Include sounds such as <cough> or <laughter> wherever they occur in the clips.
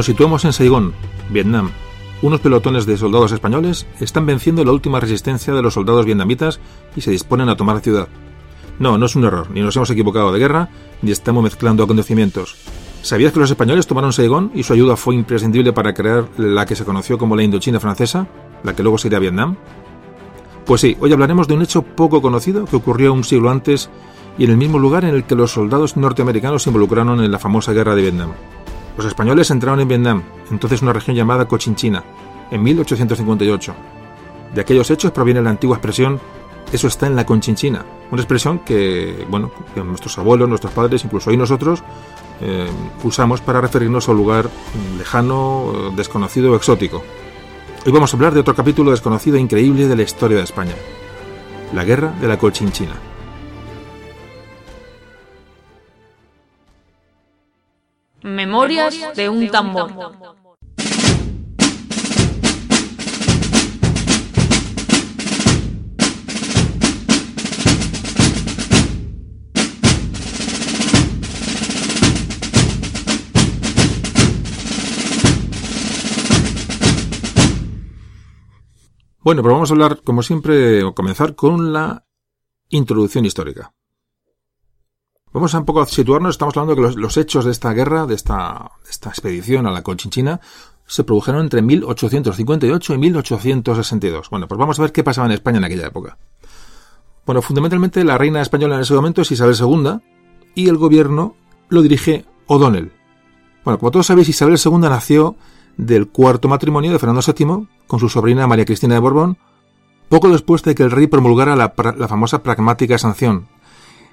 Nos situamos en Saigón, Vietnam. Unos pelotones de soldados españoles están venciendo la última resistencia de los soldados vietnamitas y se disponen a tomar la ciudad. No, no es un error, ni nos hemos equivocado de guerra, ni estamos mezclando acontecimientos. ¿Sabías que los españoles tomaron Saigón y su ayuda fue imprescindible para crear la que se conoció como la Indochina francesa, la que luego sería Vietnam? Pues sí, hoy hablaremos de un hecho poco conocido que ocurrió un siglo antes y en el mismo lugar en el que los soldados norteamericanos se involucraron en la famosa guerra de Vietnam. Los españoles entraron en Vietnam, entonces una región llamada Cochinchina, en 1858. De aquellos hechos proviene la antigua expresión eso está en la Conchinchina, una expresión que, bueno, nuestros abuelos, nuestros padres, incluso hoy nosotros, eh, usamos para referirnos a un lugar lejano, desconocido o exótico. Hoy vamos a hablar de otro capítulo desconocido e increíble de la historia de España, la Guerra de la Conchinchina. Memorias de un tambor. Bueno, pero vamos a hablar, como siempre, o comenzar con la introducción histórica. Vamos a un poco a situarnos, estamos hablando de que los, hechos de esta guerra, de esta, expedición a la Conchinchina, se produjeron entre 1858 y 1862. Bueno, pues vamos a ver qué pasaba en España en aquella época. Bueno, fundamentalmente la reina española en ese momento es Isabel II y el gobierno lo dirige O'Donnell. Bueno, como todos sabéis, Isabel II nació del cuarto matrimonio de Fernando VII con su sobrina María Cristina de Borbón, poco después de que el rey promulgara la, la famosa pragmática sanción,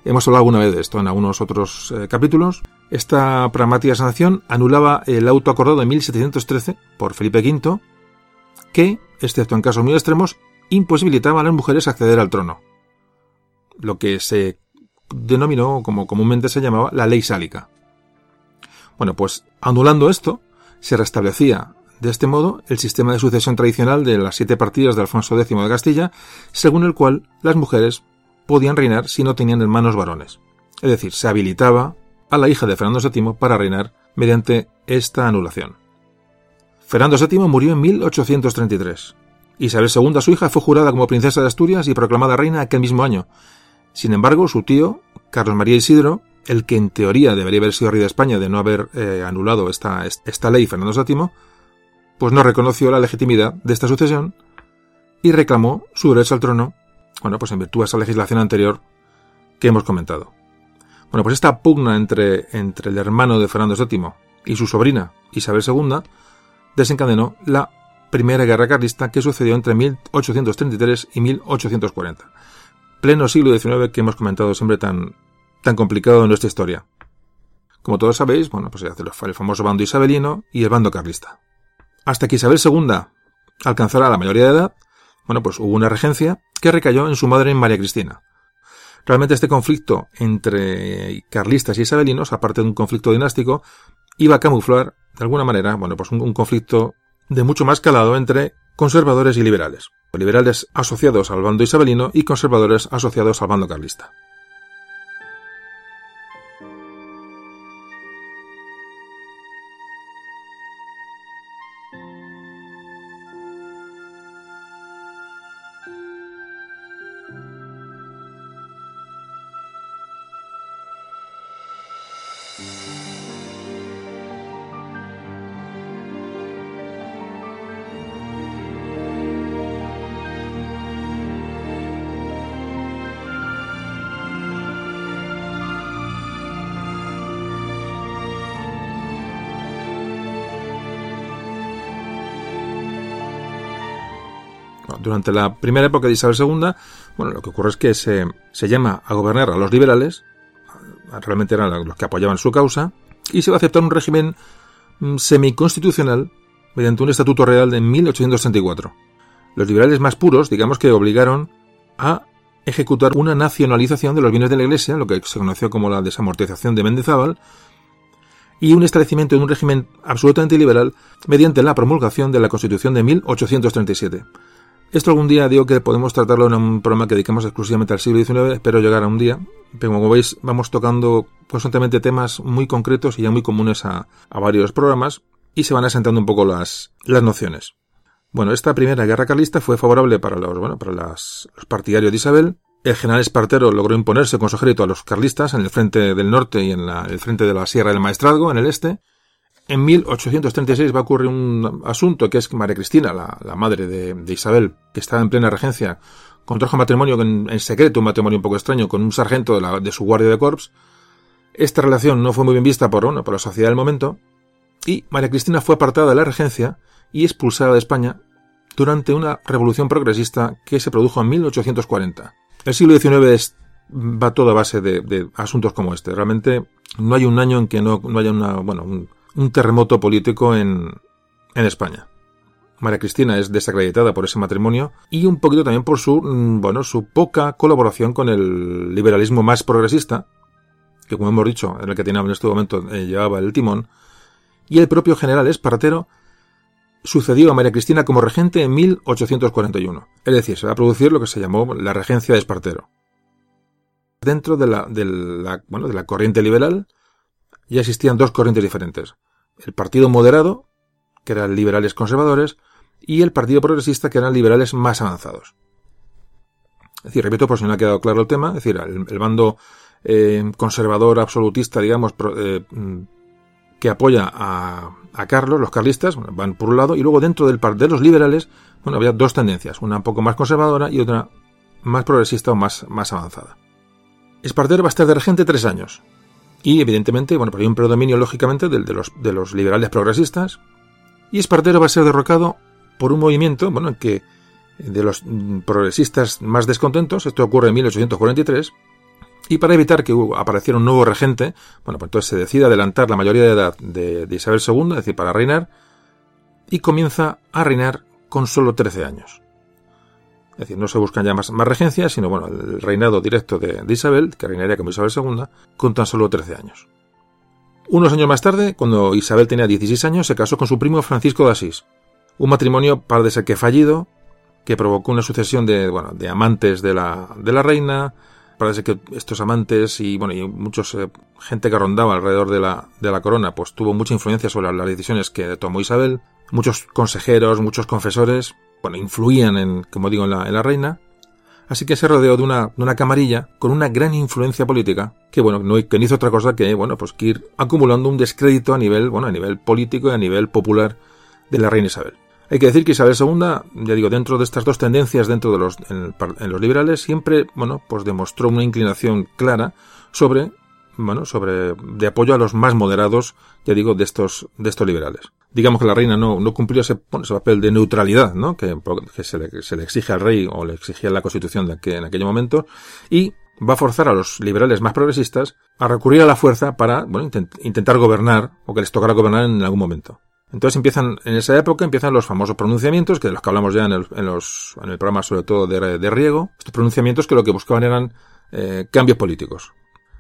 Hemos hablado alguna vez de esto en algunos otros eh, capítulos. Esta pragmática sanción anulaba el auto acordado de 1713 por Felipe V, que, excepto en casos muy extremos, imposibilitaba a las mujeres acceder al trono. Lo que se denominó, como comúnmente se llamaba, la ley sálica. Bueno, pues anulando esto, se restablecía de este modo el sistema de sucesión tradicional de las siete partidas de Alfonso X de Castilla, según el cual las mujeres podían reinar si no tenían hermanos varones. Es decir, se habilitaba a la hija de Fernando VII para reinar mediante esta anulación. Fernando VII murió en 1833. Isabel II, su hija, fue jurada como princesa de Asturias y proclamada reina aquel mismo año. Sin embargo, su tío, Carlos María Isidro, el que en teoría debería haber sido rey de España de no haber eh, anulado esta, esta ley Fernando VII, pues no reconoció la legitimidad de esta sucesión y reclamó su derecho al trono bueno, pues en virtud de esa legislación anterior que hemos comentado. Bueno, pues esta pugna entre, entre el hermano de Fernando VII y su sobrina Isabel II desencadenó la Primera Guerra Carlista que sucedió entre 1833 y 1840. Pleno siglo XIX que hemos comentado siempre tan, tan complicado en nuestra historia. Como todos sabéis, bueno, pues se hace el famoso bando isabelino y el bando carlista. Hasta que Isabel II alcanzara la mayoría de edad, bueno, pues hubo una regencia que recayó en su madre María Cristina. Realmente este conflicto entre carlistas y isabelinos, aparte de un conflicto dinástico, iba a camuflar, de alguna manera, bueno, pues un, un conflicto de mucho más calado entre conservadores y liberales. Liberales asociados al bando isabelino y conservadores asociados al bando carlista. Durante la primera época de Isabel II, bueno, lo que ocurre es que se, se llama a gobernar a los liberales, realmente eran los que apoyaban su causa, y se va a aceptar un régimen mm, semiconstitucional mediante un estatuto real de 1834. Los liberales más puros, digamos que obligaron a ejecutar una nacionalización de los bienes de la Iglesia, lo que se conoció como la desamortización de Mendizábal, y un establecimiento de un régimen absolutamente liberal mediante la promulgación de la Constitución de 1837. Esto algún día digo que podemos tratarlo en un programa que dedicamos exclusivamente al siglo XIX, espero llegar a un día, pero como veis vamos tocando constantemente temas muy concretos y ya muy comunes a, varios programas y se van asentando un poco las, las nociones. Bueno, esta primera guerra carlista fue favorable para los, bueno, para los partidarios de Isabel. El general Espartero logró imponerse con su ejército a los carlistas en el frente del norte y en el frente de la Sierra del Maestrazgo, en el este. En 1836 va a ocurrir un asunto que es que María Cristina, la, madre de, Isabel, que estaba en plena regencia, contrajo matrimonio en, secreto, un matrimonio un poco extraño, con un sargento de, su guardia de corps. Esta relación no fue muy bien vista por, bueno, por la sociedad del momento, y María Cristina fue apartada de la regencia y expulsada de España durante una revolución progresista que se produjo en 1840. El siglo XIX va todo a base de, asuntos como este. Realmente no hay un año en que no, haya una, bueno, terremoto político en, en España. María Cristina es desacreditada por ese matrimonio y un poquito también por su, mm, bueno, su poca colaboración con el liberalismo más progresista, que como hemos dicho, en el que tenía en este momento eh, llevaba el timón, y el propio general Espartero sucedió a María Cristina como regente en 1841. Es decir, se va a producir lo que se llamó la regencia de Espartero. Dentro de la, de la, bueno, de la corriente liberal ya existían dos corrientes diferentes. El Partido Moderado, que eran liberales conservadores, y el Partido Progresista, que eran liberales más avanzados. Es decir, repito, por si no ha quedado claro el tema, es decir, el, bando eh, conservador absolutista, digamos, eh, que apoya a, Carlos, los carlistas, van por un lado, y luego dentro del par de los liberales, bueno, había dos tendencias, una un poco más conservadora y otra más progresista o más, más avanzada. Espartero va a estar de regente tres años. Y evidentemente, bueno, pues hay un predominio lógicamente de los, de los liberales progresistas. Y Espartero va a ser derrocado por un movimiento, bueno, en que de los progresistas más descontentos, esto ocurre en 1843, y para evitar que apareciera un nuevo regente, bueno, pues entonces se decide adelantar la mayoría de edad de, Isabel II, es decir, para reinar, y comienza a reinar con solo 13 años. Es decir, no se buscan ya más, regencias, sino bueno, el reinado directo de, Isabel, que reinaría como Isabel II, con tan solo 13 años. Unos años más tarde, cuando Isabel tenía 16 años, se casó con su primo Francisco de Asís. Un matrimonio, para ser que fallido, que provocó una sucesión de, bueno, de amantes de la, de la reina, parece que estos amantes y bueno y muchos eh, gente que rondaba alrededor de la, de la corona pues tuvo mucha influencia sobre las decisiones que tomó Isabel muchos consejeros muchos confesores bueno influían en como digo en la, en la reina así que se rodeó de una, de una camarilla con una gran influencia política que bueno no, que no hizo otra cosa que bueno pues que ir acumulando un descrédito a nivel bueno a nivel político y a nivel popular de la reina Isabel hay que decir que Isabel II, ya digo, dentro de estas dos tendencias dentro de los, en, los liberales, siempre, bueno, pues demostró una inclinación clara sobre, bueno, sobre, de apoyo a los más moderados, ya digo, de estos, de estos liberales. Digamos que la reina no, no cumplió ese, papel de neutralidad, ¿no? Que, se, le, se, le, exige al rey o le exigía la constitución de en aquel momento, y va a forzar a los liberales más progresistas a recurrir a la fuerza para, bueno, intentar gobernar, o que les tocara gobernar en algún momento. Entonces empiezan, en esa época empiezan los famosos pronunciamientos, que de los que hablamos ya en el, los, en el programa sobre todo de, de, Riego, estos pronunciamientos que lo que buscaban eran eh, cambios políticos.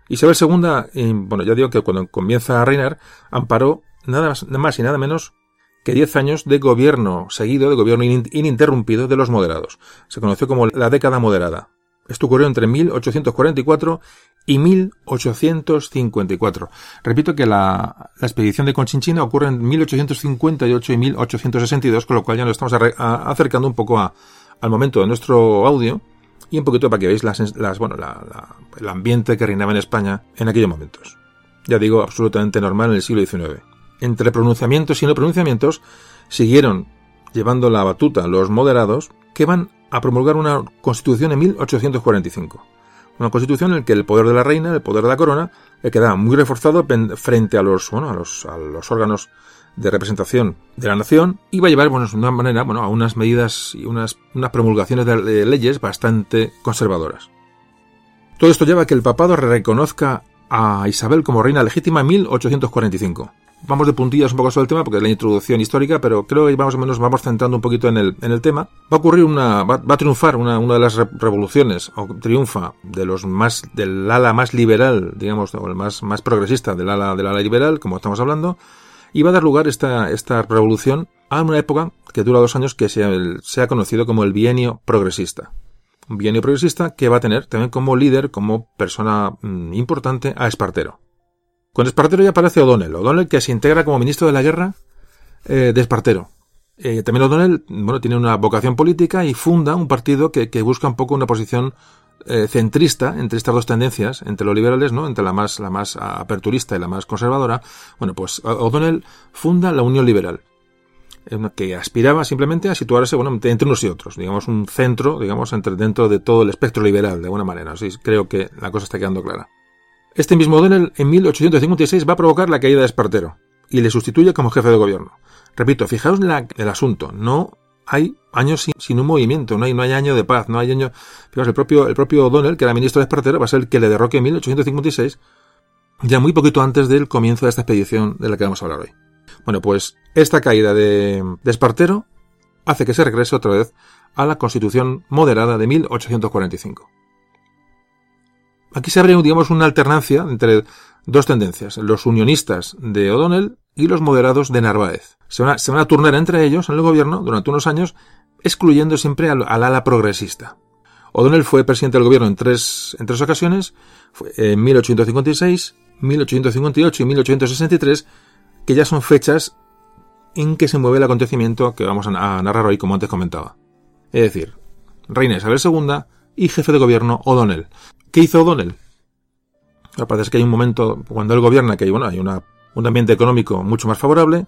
Isabel II, bueno, ya digo que cuando comienza a reinar, amparó nada más, nada más y nada menos que 10 años de gobierno seguido, de gobierno ininterrumpido de los moderados. Se conoció como la década moderada. Esto ocurrió entre 1844 y 1854. Repito que la, expedición de Conchinchina ocurre en 1858 y 1862, con lo cual ya nos estamos acercando un poco al momento de nuestro audio y un poquito para que veáis las, bueno, el ambiente que reinaba en España en aquellos momentos. Ya digo, absolutamente normal en el siglo XIX. Entre pronunciamientos y no pronunciamientos siguieron llevando la batuta los moderados que van a promulgar una constitución en 1845. Una constitución en la que el poder de la reina, el poder de la corona, quedaba muy reforzado frente a los, bueno, a los, a los órganos de representación de la nación y va a llevar, bueno, de una manera, bueno, a unas medidas y unas, unas promulgaciones de, leyes bastante conservadoras. Todo esto lleva a que el papado reconozca a Isabel como reina legítima en 1845. Vamos de puntillas un poco sobre el tema porque es la introducción histórica, pero creo que más o menos vamos centrando un poquito en el, en el tema. Va a ocurrir una, va, a triunfar una, una de las revoluciones, o triunfa de los más, del ala más liberal, digamos, o el más, más progresista del ala, del ala liberal, como estamos hablando, y va a dar lugar esta, esta revolución a una época que dura dos años que se, se ha conocido como el bienio progresista. Un bienio progresista que va a tener también como líder, como persona mm, importante, a Espartero. Con Espartero ya aparece O'Donnell. O'Donnell que se integra como ministro de la guerra eh, de Espartero. Eh, también O'Donnell, bueno, tiene una vocación política y funda un partido que, busca un poco una posición eh, centrista entre estas dos tendencias, entre los liberales, ¿no? Entre la más, la más aperturista y la más conservadora. Bueno, pues O'Donnell funda la Unión Liberal que aspiraba simplemente a situarse bueno, entre unos y otros, digamos un centro, digamos, entre dentro de todo el espectro liberal, de alguna manera. Así creo que la cosa está quedando clara. Este mismo O'Donnell en 1856 va a provocar la caída de Espartero y le sustituye como jefe de gobierno. Repito, fijaos en el asunto, no hay años sin, un movimiento, no hay, no hay año de paz, no hay año... Fijaos, el propio, el propio O'Donnell, que era ministro de Espartero, va a ser el que le derroque en 1856, ya muy poquito antes del comienzo de esta expedición de la que vamos a hablar hoy. Bueno, pues esta caída de, de Espartero hace que se regrese otra vez a la constitución moderada de 1845. Aquí se abre, digamos, una alternancia entre dos tendencias, los unionistas de O'Donnell y los moderados de Narváez. Se van, a, turnar entre ellos en el gobierno durante unos años, excluyendo siempre al, ala progresista. O'Donnell fue presidente del gobierno en tres, en tres ocasiones, en 1856, 1858 y 1863, que ya son fechas en que se mueve el acontecimiento que vamos a narrar hoy, como antes comentaba. Es decir, reina Isabel II y jefe de gobierno O'Donnell. ¿Qué hizo O'Donnell? Parece que hay un momento cuando él gobierna que bueno, hay una, un ambiente económico mucho más favorable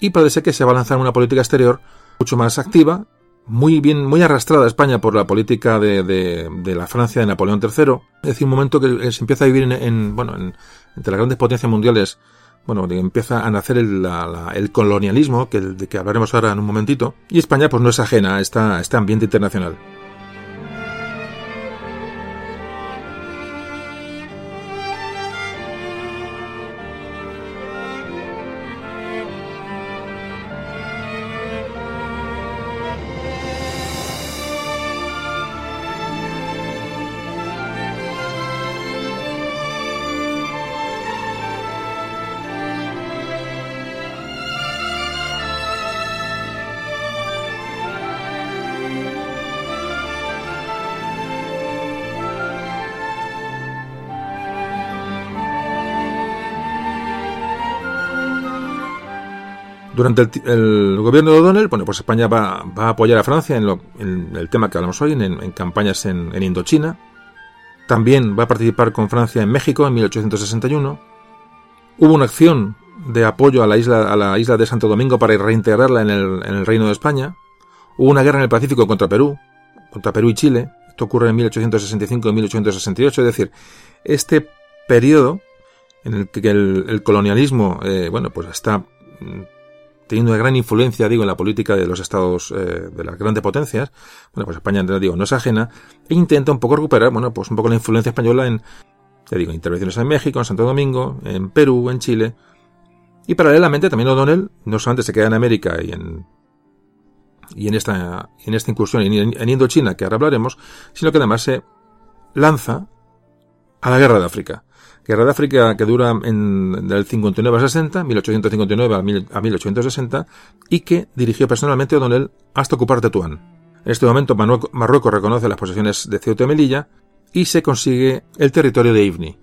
y parece que se va a lanzar una política exterior mucho más activa, muy bien, muy arrastrada España por la política de, de, la Francia de Napoleón III. Es decir, un momento que se empieza a vivir en, bueno, entre las grandes potencias mundiales, bueno, empieza a nacer el, el colonialismo, que, de que hablaremos ahora en un momentito, y España pues no es ajena a este ambiente internacional. Durante el, gobierno de O'Donnell, bueno, pues España va, a apoyar a Francia en, el tema que hablamos hoy, en, campañas en, Indochina. También va a participar con Francia en México en 1861. Hubo una acción de apoyo a la isla, a la isla de Santo Domingo para reintegrarla en el, en Reino de España. Hubo una guerra en el Pacífico contra Perú, contra Perú y Chile. Esto ocurre en 1865 y 1868. Es decir, este periodo en el que el, colonialismo, eh, bueno, pues está teniendo una gran influencia, digo, en la política de los estados, eh, de las grandes potencias, bueno, pues España, digo, no es ajena, e intenta un poco recuperar, bueno, pues un poco la influencia española en, te digo, intervenciones en México, en Santo Domingo, en Perú, en Chile, y paralelamente también O'Donnell no solamente se queda en América y en y en esta en esta incursión en, en Indochina que ahora hablaremos, sino que además se lanza a la guerra de África. Guerra de África que dura en, del 59 a 60, 1859 a, 1860, y que dirigió personalmente O'Donnell hasta ocupar Tetuán. En este momento Marruecos reconoce las posesiones de Ceuta y Melilla y se consigue el territorio de Ibni.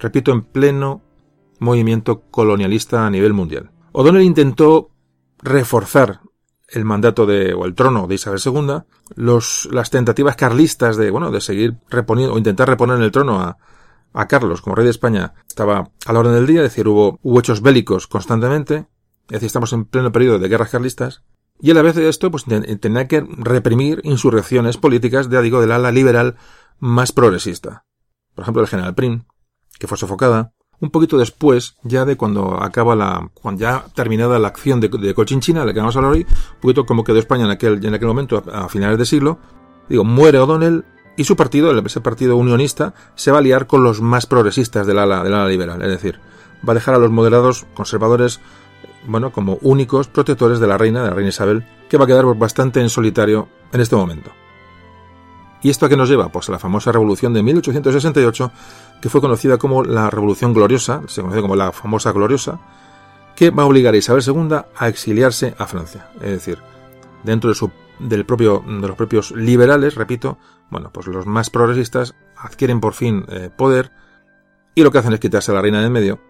Repito, en pleno movimiento colonialista a nivel mundial. O'Donnell intentó reforzar el mandato de, o el trono de Isabel II, las tentativas carlistas de, bueno, de seguir reponiendo, o intentar reponer el trono a, a Carlos como rey de España estaba a la orden del día, es decir, hubo, hubo hechos bélicos constantemente, es decir, estamos en pleno periodo de guerras carlistas, y a la vez de esto, pues tenía que reprimir insurrecciones políticas, de, digo, del ala liberal más progresista. Por ejemplo, el general Prim, que fue sofocada, un poquito después, ya de cuando acaba la, cuando ya terminada la acción de, Cochinchina, de la que vamos a hablar hoy, un poquito como quedó España en aquel, en aquel momento, a, a finales de siglo, digo, muere O'Donnell y su partido, ese partido unionista, se va a liar con los más progresistas del ala, del ala liberal, es decir, va a dejar a los moderados conservadores, bueno, como únicos protectores de la reina, de la reina Isabel, que va a quedar bastante en solitario en este momento. ¿Y esto a qué nos lleva? Pues a la famosa revolución de 1868, que fue conocida como la Revolución Gloriosa, se conoce como la famosa Gloriosa, que va a obligar a Isabel II a exiliarse a Francia. Es decir, dentro de, su, del propio, de los propios liberales, repito, bueno, pues los más progresistas adquieren por fin eh, poder y lo que hacen es quitarse a la reina del medio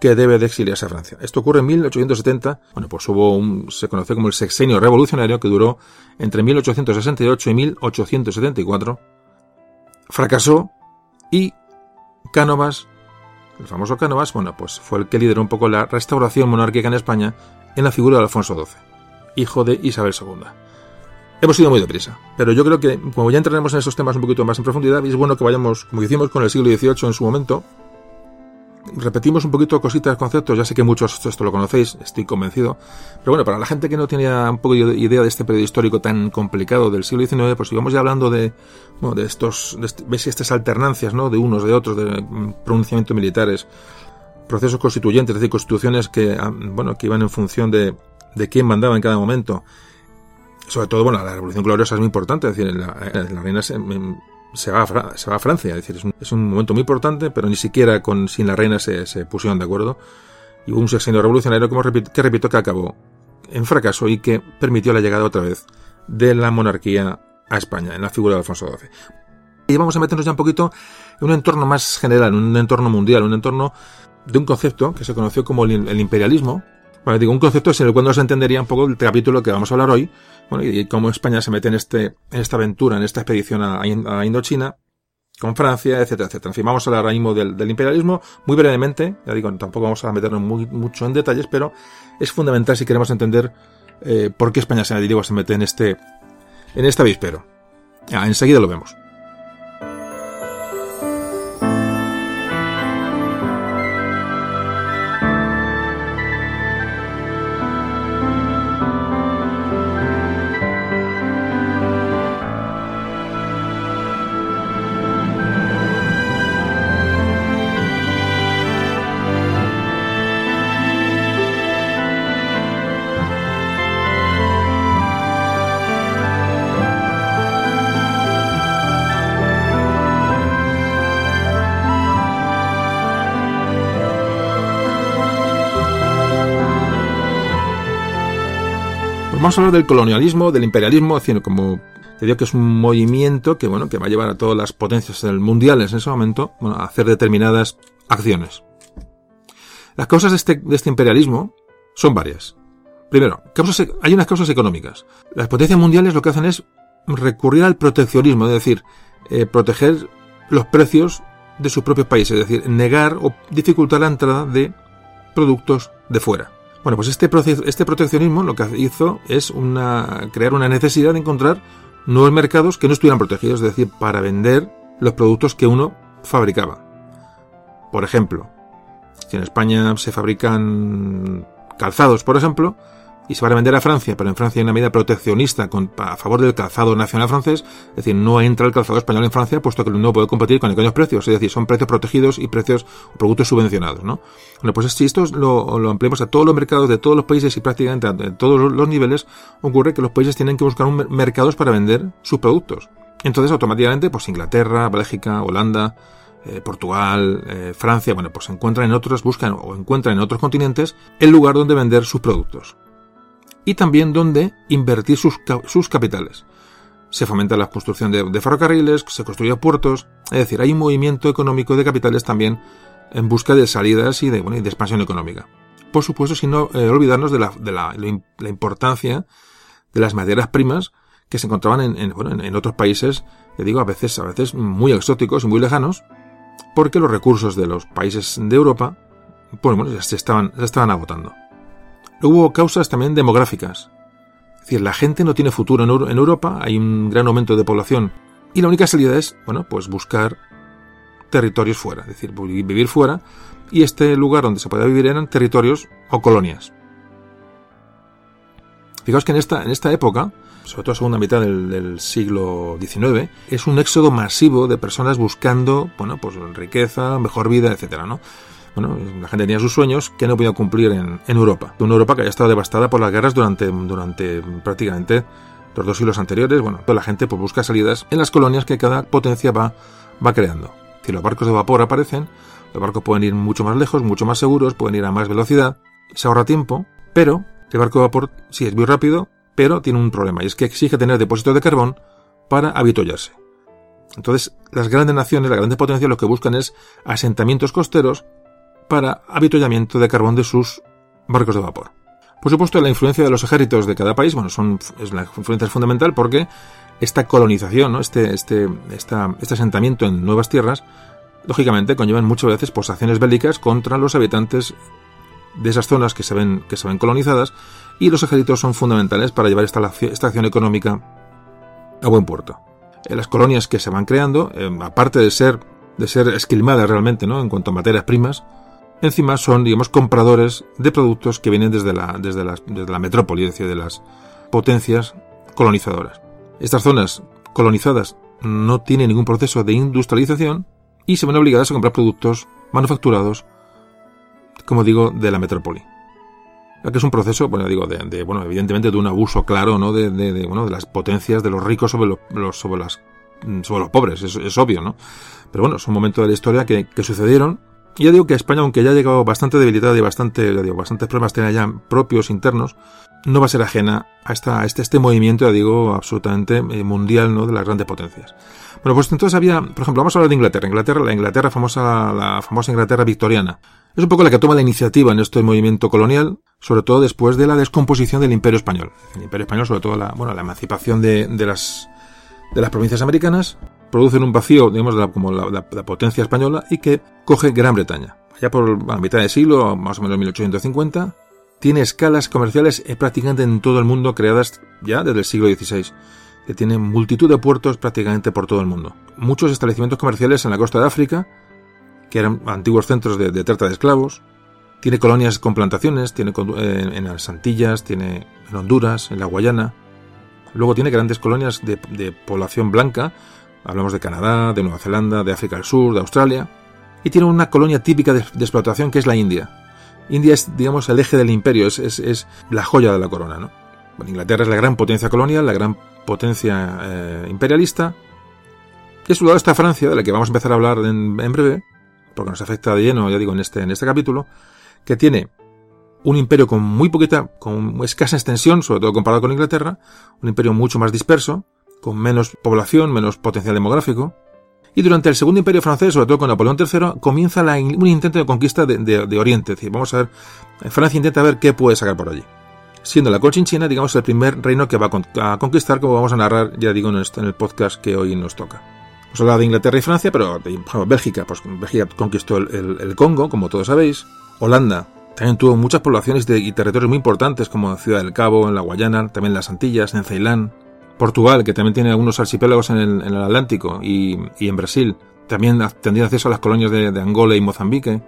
que debe de exiliarse a Francia. Esto ocurre en 1870, bueno, pues hubo un, se conoció como el sexenio revolucionario que duró entre 1868 y 1874, fracasó y Cánovas, el famoso Cánovas, bueno, pues fue el que lideró un poco la restauración monárquica en España en la figura de Alfonso XII, hijo de Isabel II. Hemos ido muy deprisa, pero yo creo que como ya entraremos en esos temas un poquito más en profundidad, es bueno que vayamos, como hicimos con el siglo XVIII en su momento, repetimos un poquito cositas, conceptos, ya sé que muchos esto lo conocéis, estoy convencido, pero bueno, para la gente que no tenía un poco de idea de este periodo histórico tan complicado del siglo XIX, pues íbamos ya hablando de, bueno, de estos, de ves estas alternancias, ¿no? De unos, de otros, de pronunciamientos militares, procesos constituyentes, es decir, constituciones que, bueno, que iban en función de, de quién mandaba en cada momento. Sobre todo, bueno, la Revolución Gloriosa es muy importante, es decir, la, reina se, va a, se va a Francia. Es decir, es un, momento muy importante, pero ni siquiera con, sin la reina se, pusieron de acuerdo. Y hubo un sexenio revolucionario que repito que acabó en fracaso y que permitió la llegada otra vez de la monarquía a España, en la figura de Alfonso XII. Y vamos a meternos ya un poquito en un entorno más general, en un entorno mundial, un entorno de un concepto que se conoció como el imperialismo. Bueno, digo, un concepto en el cual no se entendería un poco el capítulo que vamos a hablar hoy, bueno, y cómo España se mete en, este, en esta aventura, en esta expedición a, Indochina, con Francia, etcétera, etcétera. En fin, vamos a hablar ahora mismo del, imperialismo, muy brevemente, ya digo, tampoco vamos a meternos muy, mucho en detalles, pero es fundamental si queremos entender eh, por qué España se, digo, se mete en este, en este avispero. Ya, enseguida lo vemos. Vamos a hablar del colonialismo, del imperialismo, haciendo como te digo que es un movimiento que bueno que va a llevar a todas las potencias mundiales en ese momento bueno, a hacer determinadas acciones. Las causas de este, este imperialismo son varias. Primero, hay unas causas económicas. Las potencias mundiales lo que hacen es recurrir al proteccionismo, es decir, eh, proteger los precios de sus propios países, es decir, negar o dificultar la entrada de productos de fuera. Bueno, pues este, este proteccionismo lo que hizo es una, crear una necesidad de encontrar nuevos mercados que no estuvieran protegidos, es decir, para vender los productos que uno fabricaba. Por ejemplo, si en España se fabrican calzados, por ejemplo, y se van a vender a Francia, pero en Francia hay una medida proteccionista con, a favor del calzado nacional francés, es decir, no entra el calzado español en Francia puesto que no puede competir con aquellos precios, es decir, son precios protegidos y precios productos subvencionados, ¿no? Bueno, pues si esto lo, lo ampliamos a todos los mercados de todos los países y prácticamente a, todos los niveles, ocurre que los países tienen que buscar un, mercados para vender sus productos. Entonces, automáticamente, pues Inglaterra, Bélgica, Holanda, eh, Portugal, eh, Francia, bueno, pues encuentran en otros, buscan o encuentran en otros continentes el lugar donde vender sus productos y también donde invertir sus, sus capitales. Se fomenta la construcción de, de, ferrocarriles, se construyen puertos, es decir, hay un movimiento económico de capitales también en busca de salidas y de, bueno, y de expansión económica. Por supuesto, sin no eh, olvidarnos de, la, de la, la, importancia de las materias primas que se encontraban en, en, bueno, en, otros países, te digo, a veces, a veces muy exóticos y muy lejanos, porque los recursos de los países de Europa, pues bueno, se estaban, se estaban agotando. Hubo causas también demográficas. Es decir, la gente no tiene futuro en Europa, hay un gran aumento de población y la única salida es, bueno, pues buscar territorios fuera, es decir, vivir fuera y este lugar donde se podía vivir eran territorios o colonias. Fijaos que en esta, en esta época, sobre todo segunda mitad del, siglo XIX, es un éxodo masivo de personas buscando, bueno, pues riqueza, mejor vida, etcétera, ¿no? Bueno, la gente tenía sus sueños que no podía cumplir en, en Europa. Una Europa que había estado devastada por las guerras durante, durante prácticamente los dos siglos anteriores. Bueno, la gente pues, busca salidas en las colonias que cada potencia va, va creando. Si los barcos de vapor aparecen, los barcos pueden ir mucho más lejos, mucho más seguros, pueden ir a más velocidad, se ahorra tiempo, pero el barco de vapor sí es muy rápido, pero tiene un problema, y es que exige tener depósitos de carbón para habitollarse. Entonces, las grandes naciones, las grandes potencias, lo que buscan es asentamientos costeros para habituallamiento de carbón de sus barcos de vapor. Por supuesto, la influencia de los ejércitos de cada país, bueno, son, es la influencia fundamental porque esta colonización, este, este, esta, este asentamiento en nuevas tierras, lógicamente conllevan muchas veces pues, acciones bélicas contra los habitantes de esas zonas que se ven, que se ven colonizadas y los ejércitos son fundamentales para llevar esta, esta acción económica a buen puerto. Las colonias que se van creando, eh, aparte de ser, de ser esquilmadas realmente ¿no? en cuanto a materias primas, encima son, digamos, compradores de productos que vienen desde la, desde desde la metrópoli, es decir, de las potencias colonizadoras. Estas zonas colonizadas no tienen ningún proceso de industrialización y se ven obligadas a comprar productos manufacturados, como digo, de la metrópoli. Que es un proceso, bueno, digo, de, bueno, evidentemente de un abuso claro, ¿no? De, de, bueno, de las potencias de los ricos sobre los, sobre las, sobre los pobres, es, obvio, ¿no? Pero bueno, es un momento de la historia que sucedieron. Y ya digo que España, aunque ya ha llegado bastante debilitada y bastante, digo, bastantes problemas tenía ya propios internos, no va a ser ajena a, esta, este, este movimiento, ya digo, absolutamente eh, mundial, ¿no? De las grandes potencias. Bueno, pues entonces había, por ejemplo, vamos a hablar de Inglaterra. Inglaterra, la Inglaterra famosa, la famosa Inglaterra victoriana. Es un poco la que toma la iniciativa en este movimiento colonial, sobre todo después de la descomposición del Imperio Español. El Imperio Español, sobre todo la, bueno, la emancipación de, de las, de las provincias americanas, producen un vacío, digamos, como la, potencia española y que coge Gran Bretaña. Allá por la mitad del siglo, más o menos 1850, tiene escalas comerciales prácticamente en todo el mundo creadas ya desde el siglo XVI tiene multitud de puertos prácticamente por todo el mundo. Muchos establecimientos comerciales en la costa de África, que eran antiguos centros de, trata de esclavos. Tiene colonias con plantaciones, tiene eh, en las Antillas, tiene en Honduras, en la Guayana. Luego tiene grandes colonias de, población blanca, hablamos de Canadá, de Nueva Zelanda, de África del Sur, de Australia. Y tiene una colonia típica de, explotación que es la India. India es, digamos, el eje del imperio, es, la joya de la corona, ¿no? Inglaterra es la gran potencia colonial, la gran potencia eh, imperialista. Y a su lado está Francia, de la que vamos a empezar a hablar en, breve, porque nos afecta de lleno, ya digo, en este, en este capítulo, que tiene un imperio con muy poquita, con escasa extensión, sobre todo comparado con Inglaterra, un imperio mucho más disperso, con menos población, menos potencial demográfico. Y durante el segundo imperio francés, sobre todo con Napoleón III, comienza un intento de conquista de, de Oriente. Es decir, vamos a ver, Francia intenta ver qué puede sacar por allí siendo la Cochinchina, digamos, el primer reino que va a conquistar, como vamos a narrar, ya digo, en el podcast que hoy nos toca. Hemos hablado de Inglaterra y Francia, pero de, Bélgica, pues Bélgica conquistó el, Congo, como todos sabéis. Holanda también tuvo muchas poblaciones y territorios muy importantes, como Ciudad del Cabo, en la Guayana, también las Antillas, en Ceilán. Portugal, que también tiene algunos archipiélagos en el, Atlántico, y, en Brasil, también tendría acceso a las colonias de Angola y Mozambique.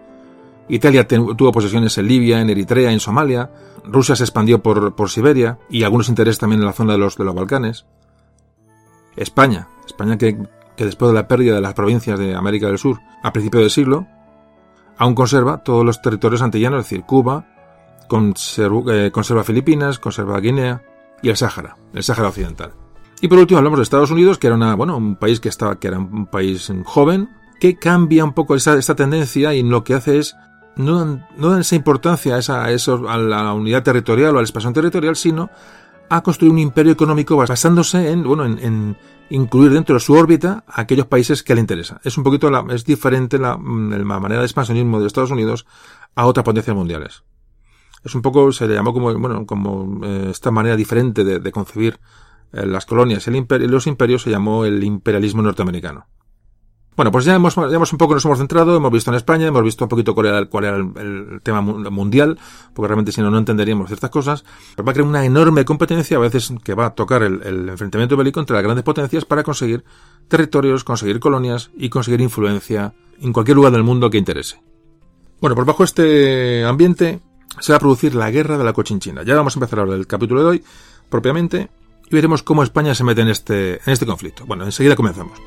Italia tuvo posesiones en Libia, en Eritrea, en Somalia. Rusia se expandió por, Siberia y algunos intereses también en la zona de los, Balcanes. España, España que, después de la pérdida de las provincias de América del Sur a principios del siglo, aún conserva todos los territorios antillanos, es decir, Cuba, eh, conserva Filipinas, conserva Guinea y el Sáhara, el Sáhara Occidental. Y por último hablamos de Estados Unidos, que era una, bueno, un país que estaba, que era un país joven, que cambia un poco esa, esta tendencia y lo que hace es no dan, no dan esa importancia a, esa, a, eso, a la unidad territorial o a la expansión territorial, sino a construir un imperio económico basándose en, bueno, en, incluir dentro de su órbita a aquellos países que le interesan. Es un poquito la, es diferente la, la, manera de expansionismo de Estados Unidos a otras potencias mundiales. Es un poco, se le llamó como, bueno, como eh, esta manera diferente de, concebir eh, las colonias y los imperios se llamó el imperialismo norteamericano. Bueno, pues ya hemos, ya hemos un poco nos hemos centrado, hemos visto en España, hemos visto un poquito cuál era, cuál el, tema mundial, porque realmente si no, no entenderíamos ciertas cosas. va a crear una enorme competencia, a veces que va a tocar el, el enfrentamiento bélico entre las grandes potencias para conseguir territorios, conseguir colonias y conseguir influencia en cualquier lugar del mundo que interese. Bueno, pues bajo este ambiente se va a producir la guerra de la Cochinchina. Ya vamos a empezar a hablar del capítulo de hoy, propiamente, y veremos cómo España se mete en este, en este conflicto. Bueno, enseguida comenzamos.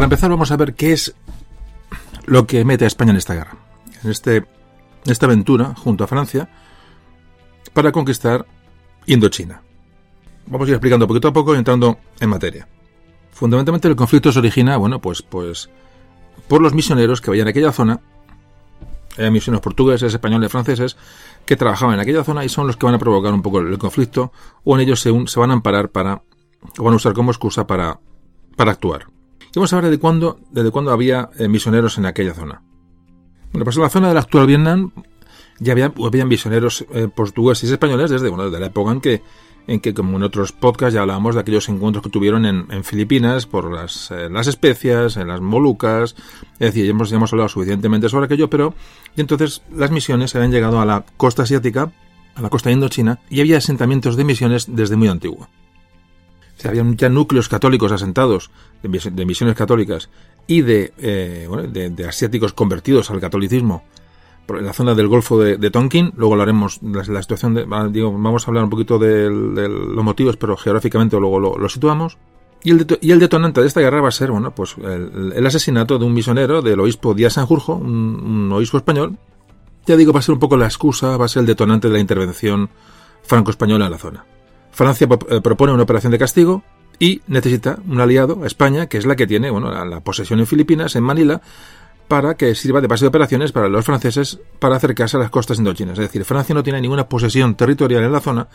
Para empezar vamos a ver qué es lo que mete a España en esta guerra, en este, esta aventura junto a Francia para conquistar Indochina. Vamos a ir explicando poquito a poco y entrando en materia. Fundamentalmente el conflicto se origina, bueno, pues, pues por los misioneros que vayan a aquella zona, hay misioneros portugueses, españoles, franceses, que trabajaban en aquella zona y son los que van a provocar un poco el conflicto o en ellos se, se van a amparar para, o van a usar como excusa para, para actuar. Y vamos a ver desde cuándo, desde cuándo había eh, misioneros en aquella zona. Bueno, pues en la zona del actual Vietnam ya había, habían misioneros eh, portugueses y españoles desde, la época en que, en que, como en otros podcasts, ya hablábamos de aquellos encuentros que tuvieron en, Filipinas por las, eh, las especias, en las Molucas. Es decir, ya hemos, ya hemos hablado suficientemente sobre aquello, pero y entonces las misiones habían llegado a la costa asiática, a la costa de Indochina, y había asentamientos de misiones desde muy antiguo había ya núcleos católicos asentados, de, misiones católicas, y de, eh, de, asiáticos convertidos al catolicismo en la zona del Golfo de, Tonkin. Luego hablaremos de la, situación de. Digo, vamos a hablar un poquito de, los motivos, pero geográficamente luego lo, situamos. Y el, y el, detonante de esta guerra va a ser, bueno, pues el, asesinato de un misionero del obispo Díaz Sanjurjo, un, un obispo español. Ya digo, va a ser un poco la excusa, va a ser el detonante de la intervención franco-española en la zona. Francia eh, propone una operación de castigo y necesita un aliado, España, que es la que tiene bueno, la, posesión en Filipinas, en Manila, para que sirva de base de operaciones para los franceses para acercarse a las costas indochinas. Es decir, Francia no tiene ninguna posesión territorial en la zona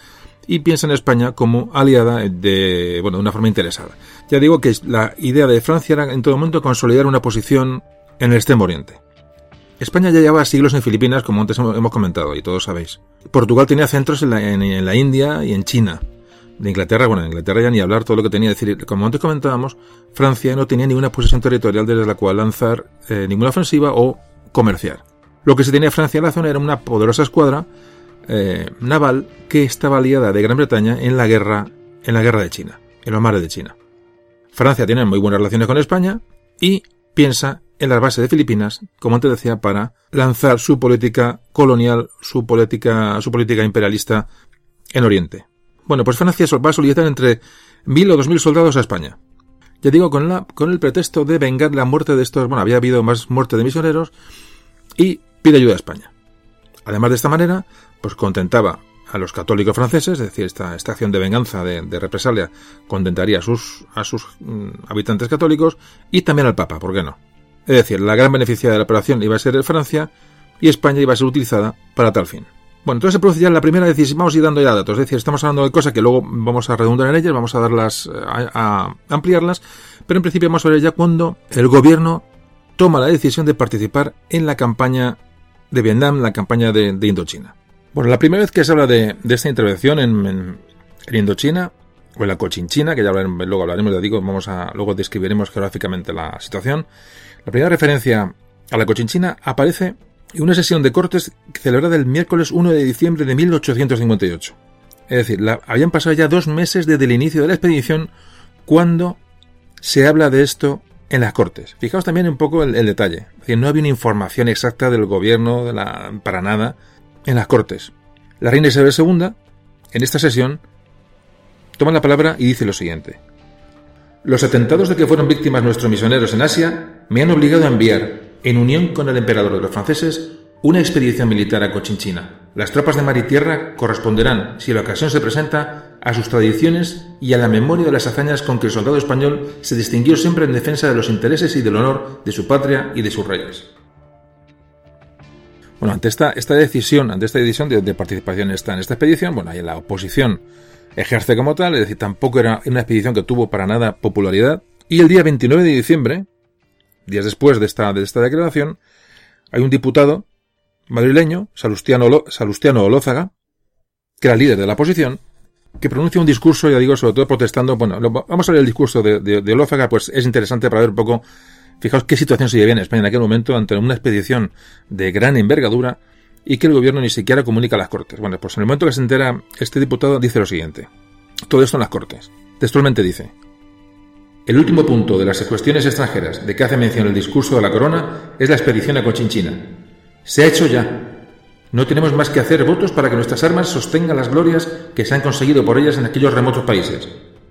y piensa en España como aliada de, bueno, de una forma interesada. Ya digo que la idea de Francia era en todo momento consolidar una posición en el extremo oriente. España ya llevaba siglos en Filipinas, como antes hemos comentado y todos sabéis. Portugal tenía centros en la, India y en China. De Inglaterra, bueno, en Inglaterra ya ni hablar todo lo que tenía. decir, como antes comentábamos, Francia no tenía ninguna posición territorial desde la cual lanzar eh, ninguna ofensiva o comerciar. Lo que se tenía Francia en la zona era una poderosa escuadra eh, naval que estaba aliada de Gran Bretaña en la guerra, en la guerra de China, en los mares de China. Francia tiene muy buenas relaciones con España y piensa en las bases de Filipinas, como antes decía, para lanzar su política colonial, su política, su política imperialista en Oriente. Bueno, pues Francia va a solicitar entre mil o dos mil soldados a España. Ya digo, con, la, con el pretexto de vengar la muerte de estos, bueno, había habido más muerte de misioneros y pide ayuda a España. Además de esta manera, pues contentaba a los católicos franceses, es decir, esta, esta acción de venganza, de, represalia, contentaría a sus, a sus mm, habitantes católicos y también al Papa, ¿por qué no? Es decir, la gran beneficiada de la operación iba a ser Francia y España iba a ser utilizada para tal fin. Bueno, entonces se produce ya la primera decisión, vamos a ir dando ya datos, es decir, estamos hablando de cosas que luego vamos a redundar en ellas, vamos a darlas, a, ampliarlas, pero en principio vamos a ver ya cuando el gobierno toma la decisión de participar en la campaña de Vietnam, la campaña de, Indochina. Bueno, la primera vez que se habla de, esta intervención en, Indochina, o en la Cochinchina, que ya luego hablaremos, ya digo, vamos a, luego describiremos geográficamente la situación, la primera referencia a la Cochinchina aparece en una sesión de cortes celebrada el miércoles 1 de diciembre de 1858. Es decir, habían pasado ya dos meses desde el inicio de la expedición cuando se habla de esto en las cortes. Fijaos también un poco el, detalle. Es decir, no había una información exacta del gobierno para nada en las cortes. La reina Isabel II, en esta sesión, toma la palabra y dice lo siguiente. Los atentados de que fueron víctimas nuestros misioneros en Asia me han obligado a enviar, en unión con el emperador de los franceses, una expedición militar a Cochinchina. Las tropas de mar y tierra corresponderán, si la ocasión se presenta, a sus tradiciones y a la memoria de las hazañas con que el soldado español se distinguió siempre en defensa de los intereses y del honor de su patria y de sus reyes. Bueno, ante esta, decisión, ante esta decisión de, participación en esta expedición, bueno, ahí la oposición ejerce como tal, es decir, tampoco era una expedición que tuvo para nada popularidad. Y el día 29 de diciembre, días después de esta, de esta declaración, hay un diputado madrileño, Salustiano, Olózaga, que era líder de la oposición, que pronuncia un discurso, ya digo, sobre todo protestando. Bueno, vamos a ver el discurso de, Olózaga, pues es interesante para ver un poco, fijaos qué situación se vivía en España en aquel momento ante una expedición de gran envergadura y que el gobierno ni siquiera comunica a las Cortes. Bueno, pues en el momento que se entera, este diputado dice lo siguiente. Todo esto en las Cortes. Textualmente dice, el último punto de las cuestiones extranjeras de que hace mención el discurso de la corona es la expedición a Cochinchina. Se ha hecho ya, no tenemos más que hacer votos para que nuestras armas sostengan las glorias que se han conseguido por ellas en aquellos remotos países.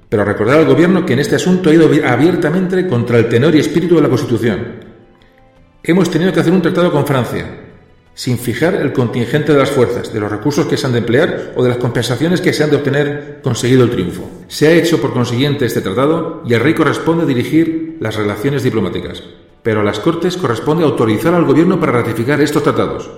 Pero recordar al Gobierno que en este asunto ha ido abiertamente contra el tenor y espíritu de la Constitución. Hemos tenido que hacer un tratado con Francia, sin fijar el contingente de las fuerzas, de los recursos que se han de emplear o de las compensaciones que se han de obtener conseguido el triunfo. Se ha hecho por consiguiente este tratado y al rey corresponde dirigir las relaciones diplomáticas, pero a las Cortes corresponde autorizar al Gobierno para ratificar estos tratados.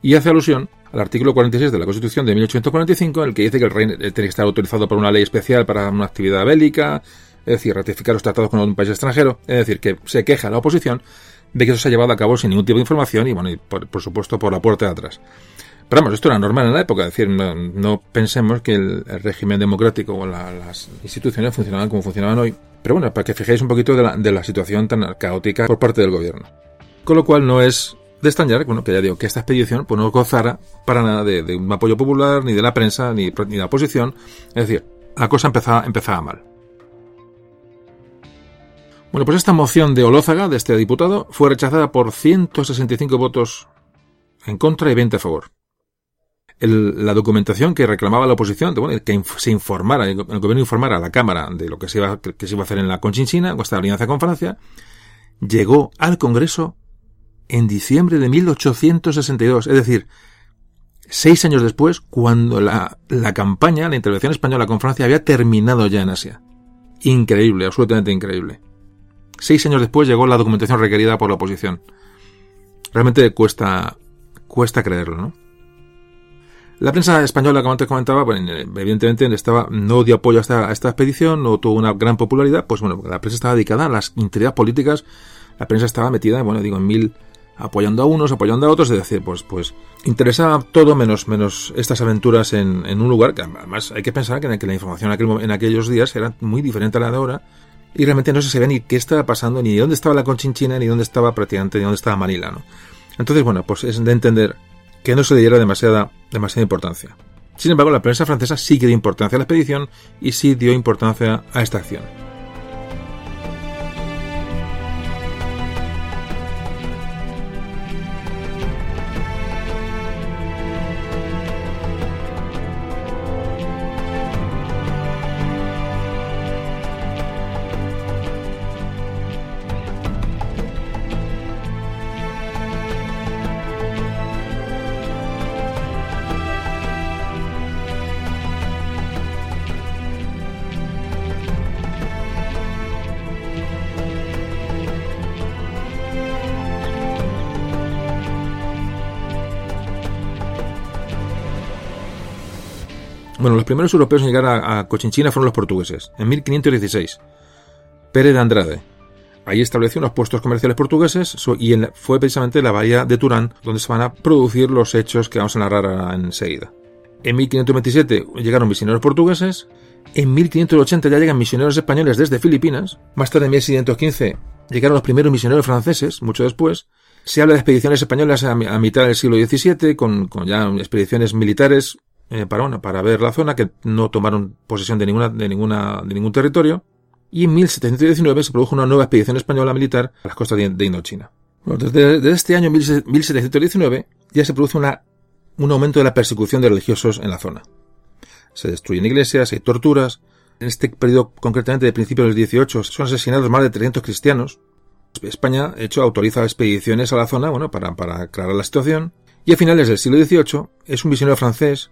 Y hace alusión al artículo 46 de la Constitución de 1845, en el que dice que el rey tiene que estar autorizado por una ley especial para una actividad bélica, es decir, ratificar los tratados con un país extranjero, es decir, que se queja la oposición de que eso se ha llevado a cabo sin ningún tipo de información y, bueno, y por, supuesto por la puerta de atrás. Pero vamos, esto era normal en la época, es decir, no, pensemos que el, régimen democrático o las instituciones funcionaban como funcionaban hoy. Pero bueno, para que fijéis un poquito de la, situación tan caótica por parte del gobierno. Con lo cual no es de extrañar bueno, que ya digo que esta expedición pues, no gozara para nada de, un apoyo popular, ni de la prensa, ni, de la oposición. Es decir, la cosa empezaba, empezaba mal. Bueno, pues esta moción de Olózaga, de este diputado, fue rechazada por 165 votos en contra y 20 a favor. la documentación que reclamaba la oposición, de, bueno, que se informara, el gobierno informara a la Cámara de lo que se iba, que se iba a hacer en la Conchinchina, con esta alianza con Francia, llegó al Congreso en diciembre de 1862, es decir, seis años después, cuando la, la, campaña, la intervención española con Francia había terminado ya en Asia. Increíble, absolutamente increíble. Seis años después llegó la documentación requerida por la oposición. Realmente cuesta, cuesta creerlo, ¿no? La prensa española, como antes comentaba, bueno, evidentemente estaba, no dio apoyo a esta, expedición, no tuvo una gran popularidad, pues bueno, la prensa estaba dedicada a las intrigas políticas, la prensa estaba metida, bueno, digo, en mil, apoyando a unos, apoyando a otros, es decir, pues, pues interesaba todo menos, menos estas aventuras en, en un lugar que además hay que pensar que, la información en, aquellos días era muy diferente a la de ahora y realmente no se sabía ni qué estaba pasando, ni dónde estaba la Conchinchina, ni dónde estaba prácticamente, ni dónde estaba Manila, ¿no? Entonces, bueno, pues es de entender que no se le diera demasiada, demasiada importancia. Sin embargo, la prensa francesa sí que dio importancia a la expedición y sí dio importancia a esta acción. Los primeros europeos en llegar a, Cochinchina fueron los portugueses, en 1516. Pérez de Andrade. Ahí estableció unos puestos comerciales portugueses y fue precisamente la bahía de Turán donde se van a producir los hechos que vamos a narrar enseguida. En 1527 llegaron misioneros portugueses. En 1580 ya llegan misioneros españoles desde Filipinas. Más tarde, en 1615, llegaron los primeros misioneros franceses, mucho después. Se habla de expediciones españolas a, mitad del siglo XVII, con, con ya expediciones militares eh, para, para ver la zona, que no tomaron posesión de, ninguna, de, ninguna, de ningún territorio, y en 1719 se produjo una nueva expedición española militar a las costas de, Indochina. desde, este año 1719 ya se produce una, un aumento de la persecución de religiosos en la zona. Se destruyen iglesias, hay torturas. En este periodo, concretamente de principios del 18, son asesinados más de 300 cristianos. España, de hecho, autoriza expediciones a la zona, bueno, para, para aclarar la situación. Y a finales del siglo XVIII es un misionero francés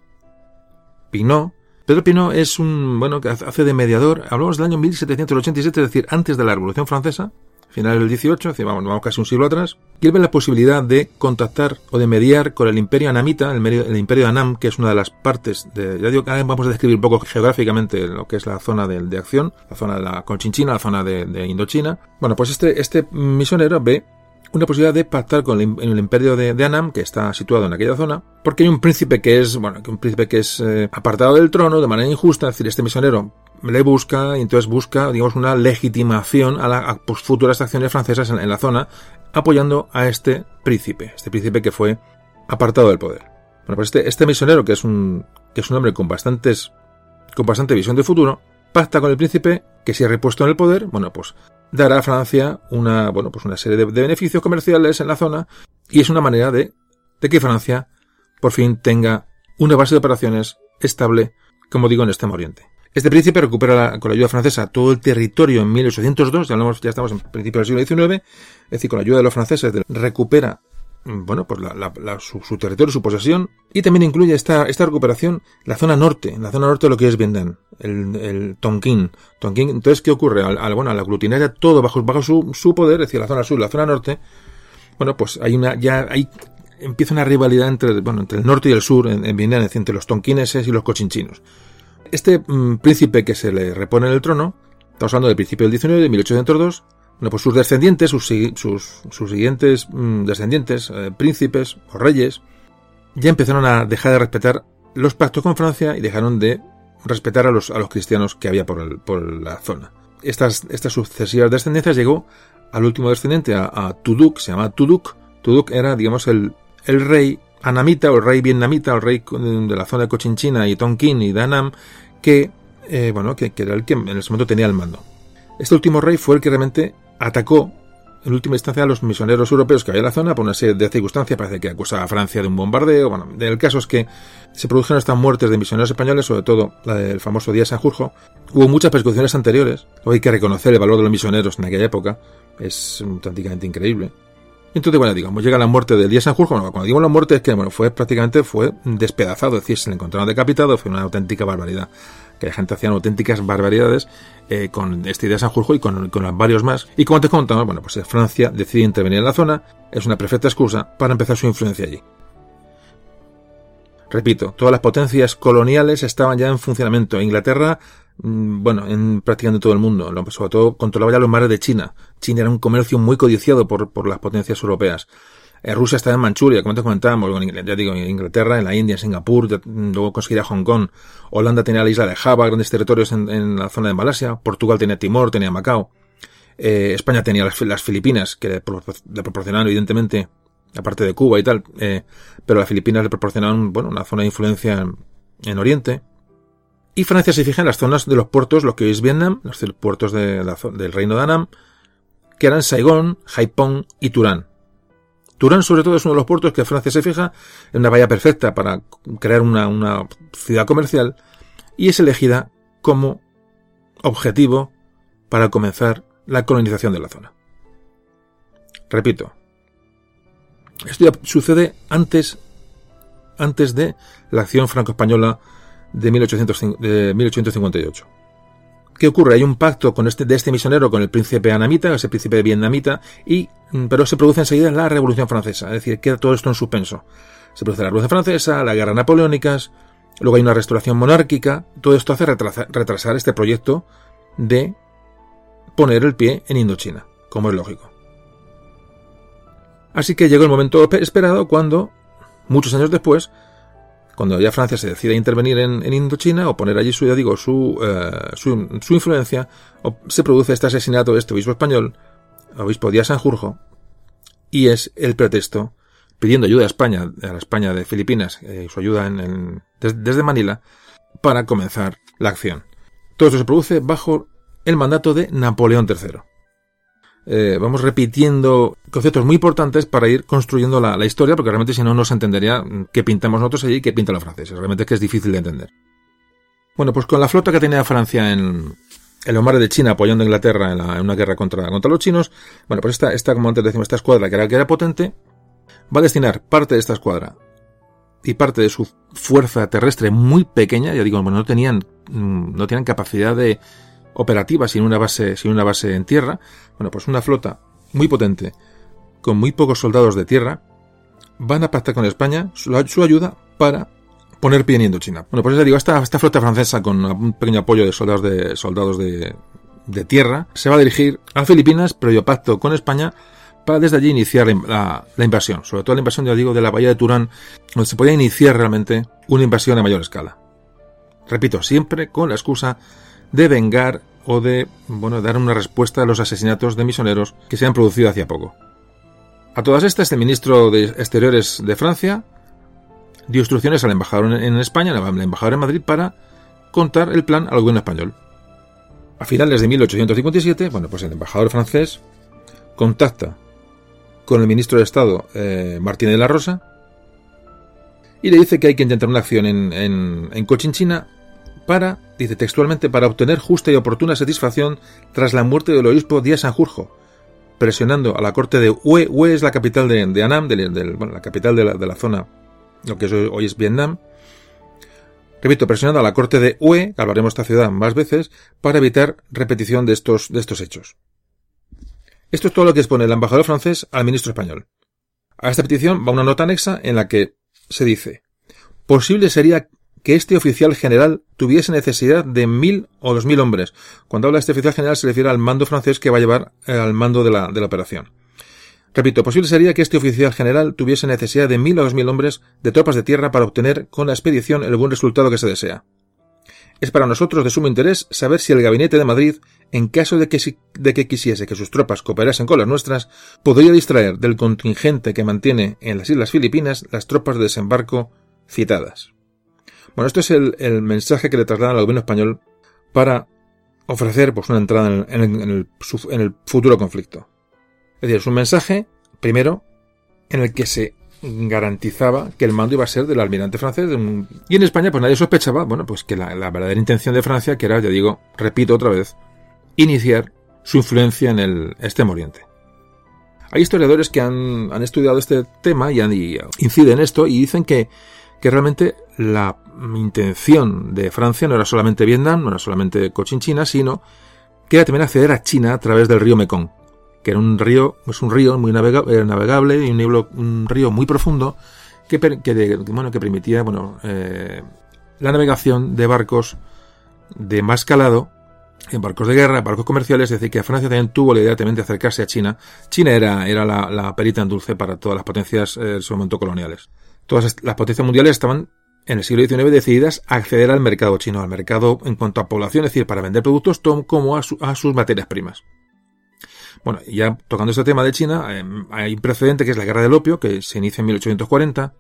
Pinot. Pedro Pinot es un, bueno, que hace de mediador. Hablamos del año 1787, es decir, antes de la Revolución Francesa. finales del 18, es vamos, vamos casi un siglo atrás, y él ve la posibilidad de contactar o de mediar con el imperio anamita, el, imperio de Anam, que es una de las partes de, ya digo, vamos a describir un poco geográficamente lo que es la zona de, de acción, la zona de la Conchinchina, la zona de, de Indochina. Bueno, pues este, este misionero ve una posibilidad de pactar con el, imperio de, Anam, que está situado en aquella zona, porque hay un príncipe que es, bueno, un príncipe que es eh, apartado del trono de manera injusta, es decir, este misionero le busca y entonces busca, digamos, una legitimación a las pues, futuras acciones francesas en, la zona, apoyando a este príncipe, este príncipe que fue apartado del poder. Bueno, pues este, este misionero, que es un, que es un hombre con bastantes, con bastante visión de futuro, pacta con el príncipe que si ha repuesto en el poder, bueno, pues dará a Francia una, bueno, pues una serie de, beneficios comerciales en la zona y es una manera de, de que Francia por fin tenga una base de operaciones estable, como digo, en Extremo Oriente. Este príncipe recupera con la ayuda francesa todo el territorio en 1802, ya, ya estamos en principio del siglo XIX, es decir, con la ayuda de los franceses recupera bueno, pues su, territorio, su posesión, y también incluye esta, esta recuperación la zona norte, la zona norte de lo que es Vietnam, el, el Tonkin. Tonkin. Entonces, ¿qué ocurre? Bueno, al aglutinar todo bajo, su, poder, es decir, la zona sur la zona norte, bueno, pues hay una, ya hay, empieza una rivalidad entre, bueno, entre el norte y el sur en, en Vietnam, entre los tonquineses y los cochinchinos. Este mm, príncipe que se le repone en el trono, estamos hablando del principio del 19, de 1802, bueno, pues sus descendientes, sus, sus, siguientes mm, descendientes, eh, príncipes o reyes, ya empezaron a dejar de respetar los pactos con Francia y dejaron de respetar a los, a los cristianos que había por, por la zona. Estas, estas sucesivas descendencias llegó al último descendiente, a, Tuduk, se llama Tuduk. Tuduk era, digamos, el, el rey anamita o el rey vietnamita o el rey de la zona de Cochinchina y Tonkin y Danam que, eh, bueno, que, era el que en ese momento tenía el mando. Este último rey fue el que realmente atacó en última instancia los misioneros europeos que había en la zona por una serie de circunstancias. Parece que acusaba a Francia de un bombardeo. Bueno, el caso es que se produjeron estas muertes de misioneros españoles, sobre todo la del famoso día Sanjurjo. Hubo muchas persecuciones anteriores. Hoy hay que reconocer el valor de los misioneros en aquella época. Es auténticamente increíble. Entonces, bueno, digamos, llega la muerte del día Sanjurjo. Bueno, cuando digo la muerte es que, bueno, fue prácticamente fue despedazado. Es decir, se le encontraron decapitado. Fue una auténtica barbaridad que la gente hacía auténticas barbaridades eh, con este idea de Sanjurjo y con, con varios más. Y como te contamos, bueno, pues Francia decide intervenir en la zona, es una perfecta excusa para empezar su influencia allí. Repito, todas las potencias coloniales estaban ya en funcionamiento. Inglaterra, mm, bueno, en prácticamente todo el mundo, sobre todo controlaba ya los mares de China. China era un comercio muy codiciado por, por las potencias europeas. Eh, Rusia estaba en Manchuria, como te comentábamos, ya digo, en Inglaterra, en la India, en Singapur, luego conseguiría Hong Kong. Holanda tenía la isla de Java, grandes territorios en, la zona de Malasia. Portugal tenía Timor, tenía Macao. Eh, España tenía las, Filipinas, que le, proporcionaban, evidentemente, aparte de Cuba y tal, eh, pero las Filipinas le proporcionaban, bueno, una zona de influencia en, Oriente. Y Francia se fija en las zonas de los puertos, lo que hoy es Vietnam, los puertos del reino de Annam, que eran Saigón, Haiphong y Turán. Turán, sobre todo, es uno de los puertos que Francia se fija en una valla perfecta para crear una, ciudad comercial y es elegida como objetivo para comenzar la colonización de la zona. Repito, esto ya sucede antes, antes de la acción franco-española de, de 1858. ¿Qué ocurre? Hay un pacto con este, de este misionero con el príncipe anamita, ese príncipe vietnamita, y, mm, pero se produce enseguida la Revolución Francesa, es decir, queda todo esto en suspenso. Se produce la Revolución Francesa, la Guerra Napoleónicas, luego hay una restauración monárquica, todo esto hace retrasar este proyecto de poner el pie en Indochina, como es lógico. Así que llegó el momento esperado cuando, muchos años después, cuando ya Francia se decide intervenir en, Indochina o poner allí su, ya digo, su, eh, su, influencia, se produce este asesinato de este obispo español, obispo Díaz Sanjurjo, y es el pretexto, pidiendo ayuda a España, a la España de Filipinas, eh, su ayuda en, desde Manila, para comenzar la acción. Todo esto se produce bajo el mandato de Napoleón III. Eh, vamos repitiendo conceptos muy importantes para ir construyendo la, historia, porque realmente si no, no se entendería qué pintamos nosotros allí y qué pintan los franceses. Realmente es que es difícil de entender. Bueno, pues con la flota que tenía Francia en, en los mares de China apoyando a Inglaterra en, una guerra contra, contra los chinos, bueno, pues esta, esta, como antes decimos, esta escuadra que era, que era potente, va a destinar parte de esta escuadra y parte de su fuerza terrestre muy pequeña, ya digo, bueno, no tenían, mm, no tenían capacidad de, operativa sin una base, sin una base en tierra. Bueno, pues una flota muy potente, con muy pocos soldados de tierra, van a pactar con España su, ayuda para poner pie en Indochina. Bueno, pues ya digo, esta, flota francesa con un pequeño apoyo de soldados de, soldados de, de tierra se va a dirigir a Filipinas, previo pacto con España, para desde allí iniciar la, la, invasión, sobre todo la invasión, ya digo, de la bahía de Turán, donde se podía iniciar realmente una invasión a mayor escala. Repito, siempre con la excusa de vengar o de, bueno, dar una respuesta a los asesinatos de misioneros que se han producido hacía poco. A todas estas, el ministro de Exteriores de Francia dio instrucciones al embajador en España, al embajador en Madrid, para contar el plan al gobierno español. A finales de 1857, bueno, pues el embajador francés contacta con el ministro de Estado eh, Martín de la Rosa y le dice que hay que intentar una acción en, en Cochinchina para, dice textualmente, para obtener justa y oportuna satisfacción tras la muerte del obispo Díaz Sanjurjo, presionando a la corte de Hue. Hue es la capital de, de Annam, de, la capital de la, de la zona, lo que hoy, es Vietnam, repito, presionando a la corte de Hue, hablaremos de esta ciudad más veces, para evitar repetición de estos, de estos hechos. Esto es todo lo que expone el embajador francés al ministro español. A esta petición va una nota anexa en la que se dice, posible sería que este oficial general tuviese necesidad de mil o dos mil hombres. Cuando habla de este oficial general se refiere al mando francés que va a llevar eh, al mando de la, operación. Repito, posible sería que este oficial general tuviese necesidad de mil o dos mil hombres de tropas de tierra para obtener con la expedición el buen resultado que se desea. Es para nosotros de sumo interés saber si el gabinete de Madrid, en caso de que quisiese que sus tropas cooperasen con las nuestras, podría distraer del contingente que mantiene en las Islas Filipinas las tropas de desembarco citadas. Bueno, esto es el, el mensaje que le trasladan al gobierno español para ofrecer pues, una entrada en el, futuro conflicto. Es decir, es un mensaje, primero, en el que se garantizaba que el mando iba a ser del almirante francés. Y en España, pues nadie sospechaba, bueno, pues que la, la, verdadera intención de Francia, que era, ya digo, repito otra vez, iniciar su influencia en el Extremo Oriente. Hay historiadores que han, han estudiado este tema y, han, y inciden en esto y dicen que, que realmente la intención de Francia no era solamente Vietnam, no era solamente Cochinchina, sino que era también acceder a China a través del río Mekong, que era un río, es un río muy navegable, navegable y un, río muy profundo que, que, bueno, que permitía bueno, eh, la navegación de barcos de más calado, en barcos de guerra, barcos comerciales, es decir, que Francia también tuvo la idea también de acercarse a China. China era, era la, la perita en dulce para todas las potencias eh, en su momento coloniales. Todas las potencias mundiales estaban en el siglo XIX decididas a acceder al mercado chino, al mercado en cuanto a población, es decir, para vender productos como a, su, a sus materias primas. Bueno, ya tocando este tema de China, eh, hay un precedente que es la guerra del opio, que se inicia en 1840.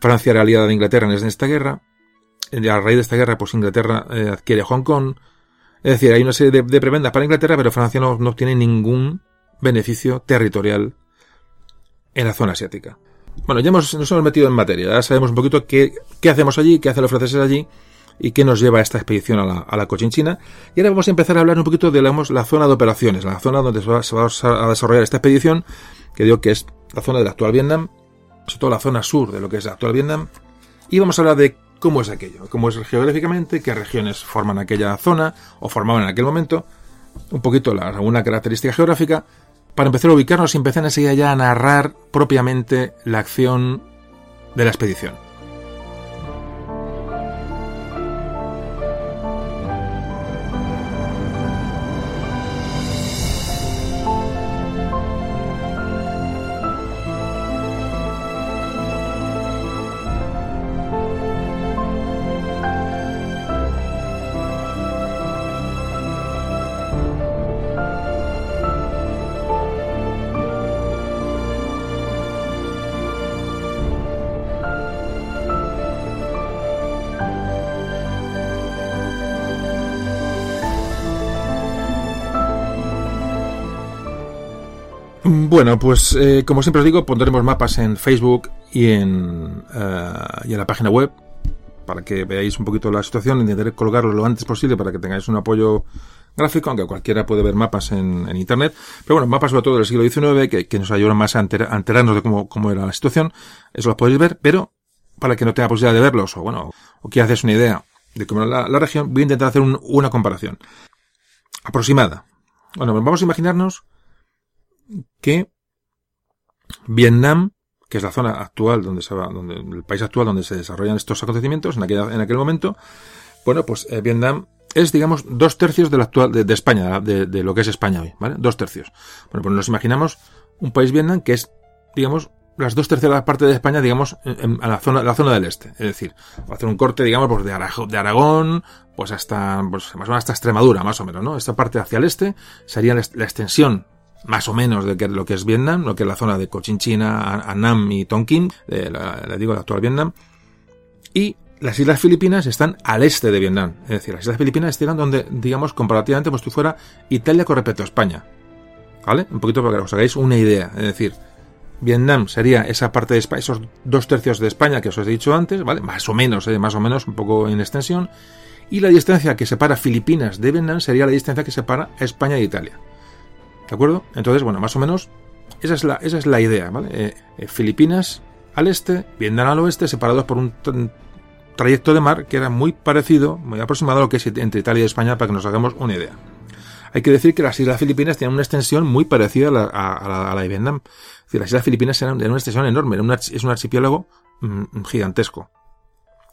Francia era aliada de Inglaterra en esta guerra. A raíz de esta guerra, pues Inglaterra eh, adquiere Hong Kong. Es decir, hay una serie de, prebendas para Inglaterra, pero Francia no obtiene ningún beneficio territorial en la zona asiática. Bueno, ya hemos, nos hemos metido en materia, ya sabemos un poquito qué, qué hacemos allí, qué hacen los franceses allí y qué nos lleva a esta expedición a la, a la Cochinchina. Y ahora vamos a empezar a hablar un poquito de la zona de operaciones, la zona donde se va, se va, a desarrollar esta expedición, que digo que es la zona del actual Vietnam, sobre todo la zona sur de lo que es el actual Vietnam. Y vamos a hablar de cómo es aquello, cómo es geográficamente, qué regiones forman aquella zona o formaban en aquel momento, un poquito la, alguna característica geográfica, para empezar a ubicarnos y empezar enseguida ya a narrar propiamente la acción de la expedición. Bueno, pues eh, como siempre os digo, pondremos mapas en Facebook y en, uh, y en la página web para que veáis un poquito la situación. Intentaré colgarlo lo antes posible para que tengáis un apoyo gráfico, aunque cualquiera puede ver mapas en, en Internet. Pero bueno, mapas sobre todo del siglo XIX que, nos ayudan más a, enter, a enterarnos de cómo, cómo, era la situación. Eso lo podéis ver, pero para que no tenga posibilidad de verlos o bueno, o que haces una idea de cómo era la, la región, voy a intentar hacer un, una comparación. aproximada. Bueno, vamos a imaginarnos que Vietnam, que es la zona actual donde se va, el país actual donde se desarrollan estos acontecimientos en aquel, en aquel momento, bueno, pues eh, Vietnam es, digamos, dos tercios de la actual, de, España, de, lo que es España hoy, ¿vale? Dos tercios. Bueno, pues nos imaginamos un país Vietnam que es, digamos, las dos terceras partes de España, digamos, en, la zona, la zona del este. Es decir, va a hacer un corte, digamos, pues de, de Aragón, pues hasta, pues más o menos hasta Extremadura, más o menos, ¿no? Esta parte hacia el este sería la, extensión más o menos de lo que es Vietnam, lo que es la zona de Cochinchina, Annam y Tonkin, de la, le digo, el actual Vietnam. Y las Islas Filipinas están al este de Vietnam. Es decir, las Islas Filipinas están donde, digamos, comparativamente, pues tú fuera Italia con respecto a España. ¿Vale? Un poquito para que os hagáis una idea. Es decir, Vietnam sería esa parte de España, esos dos tercios de España que os he dicho antes, ¿vale? Más o menos, ¿eh? más o menos, un poco en extensión. Y la distancia que separa Filipinas de Vietnam sería la distancia que separa España e Italia. ¿De acuerdo? Entonces, bueno, más o menos, esa es la, esa es la idea, ¿vale? Eh, eh, Filipinas al este, Vietnam al oeste, separados por un trayecto de mar que era muy parecido, muy aproximado a lo que es entre Italia y España, para que nos hagamos una idea. Hay que decir que las Islas Filipinas tienen una extensión muy parecida a la, a, la, de Vietnam. Es decir, las Islas Filipinas eran de una extensión enorme, es un archipiélago mm, gigantesco.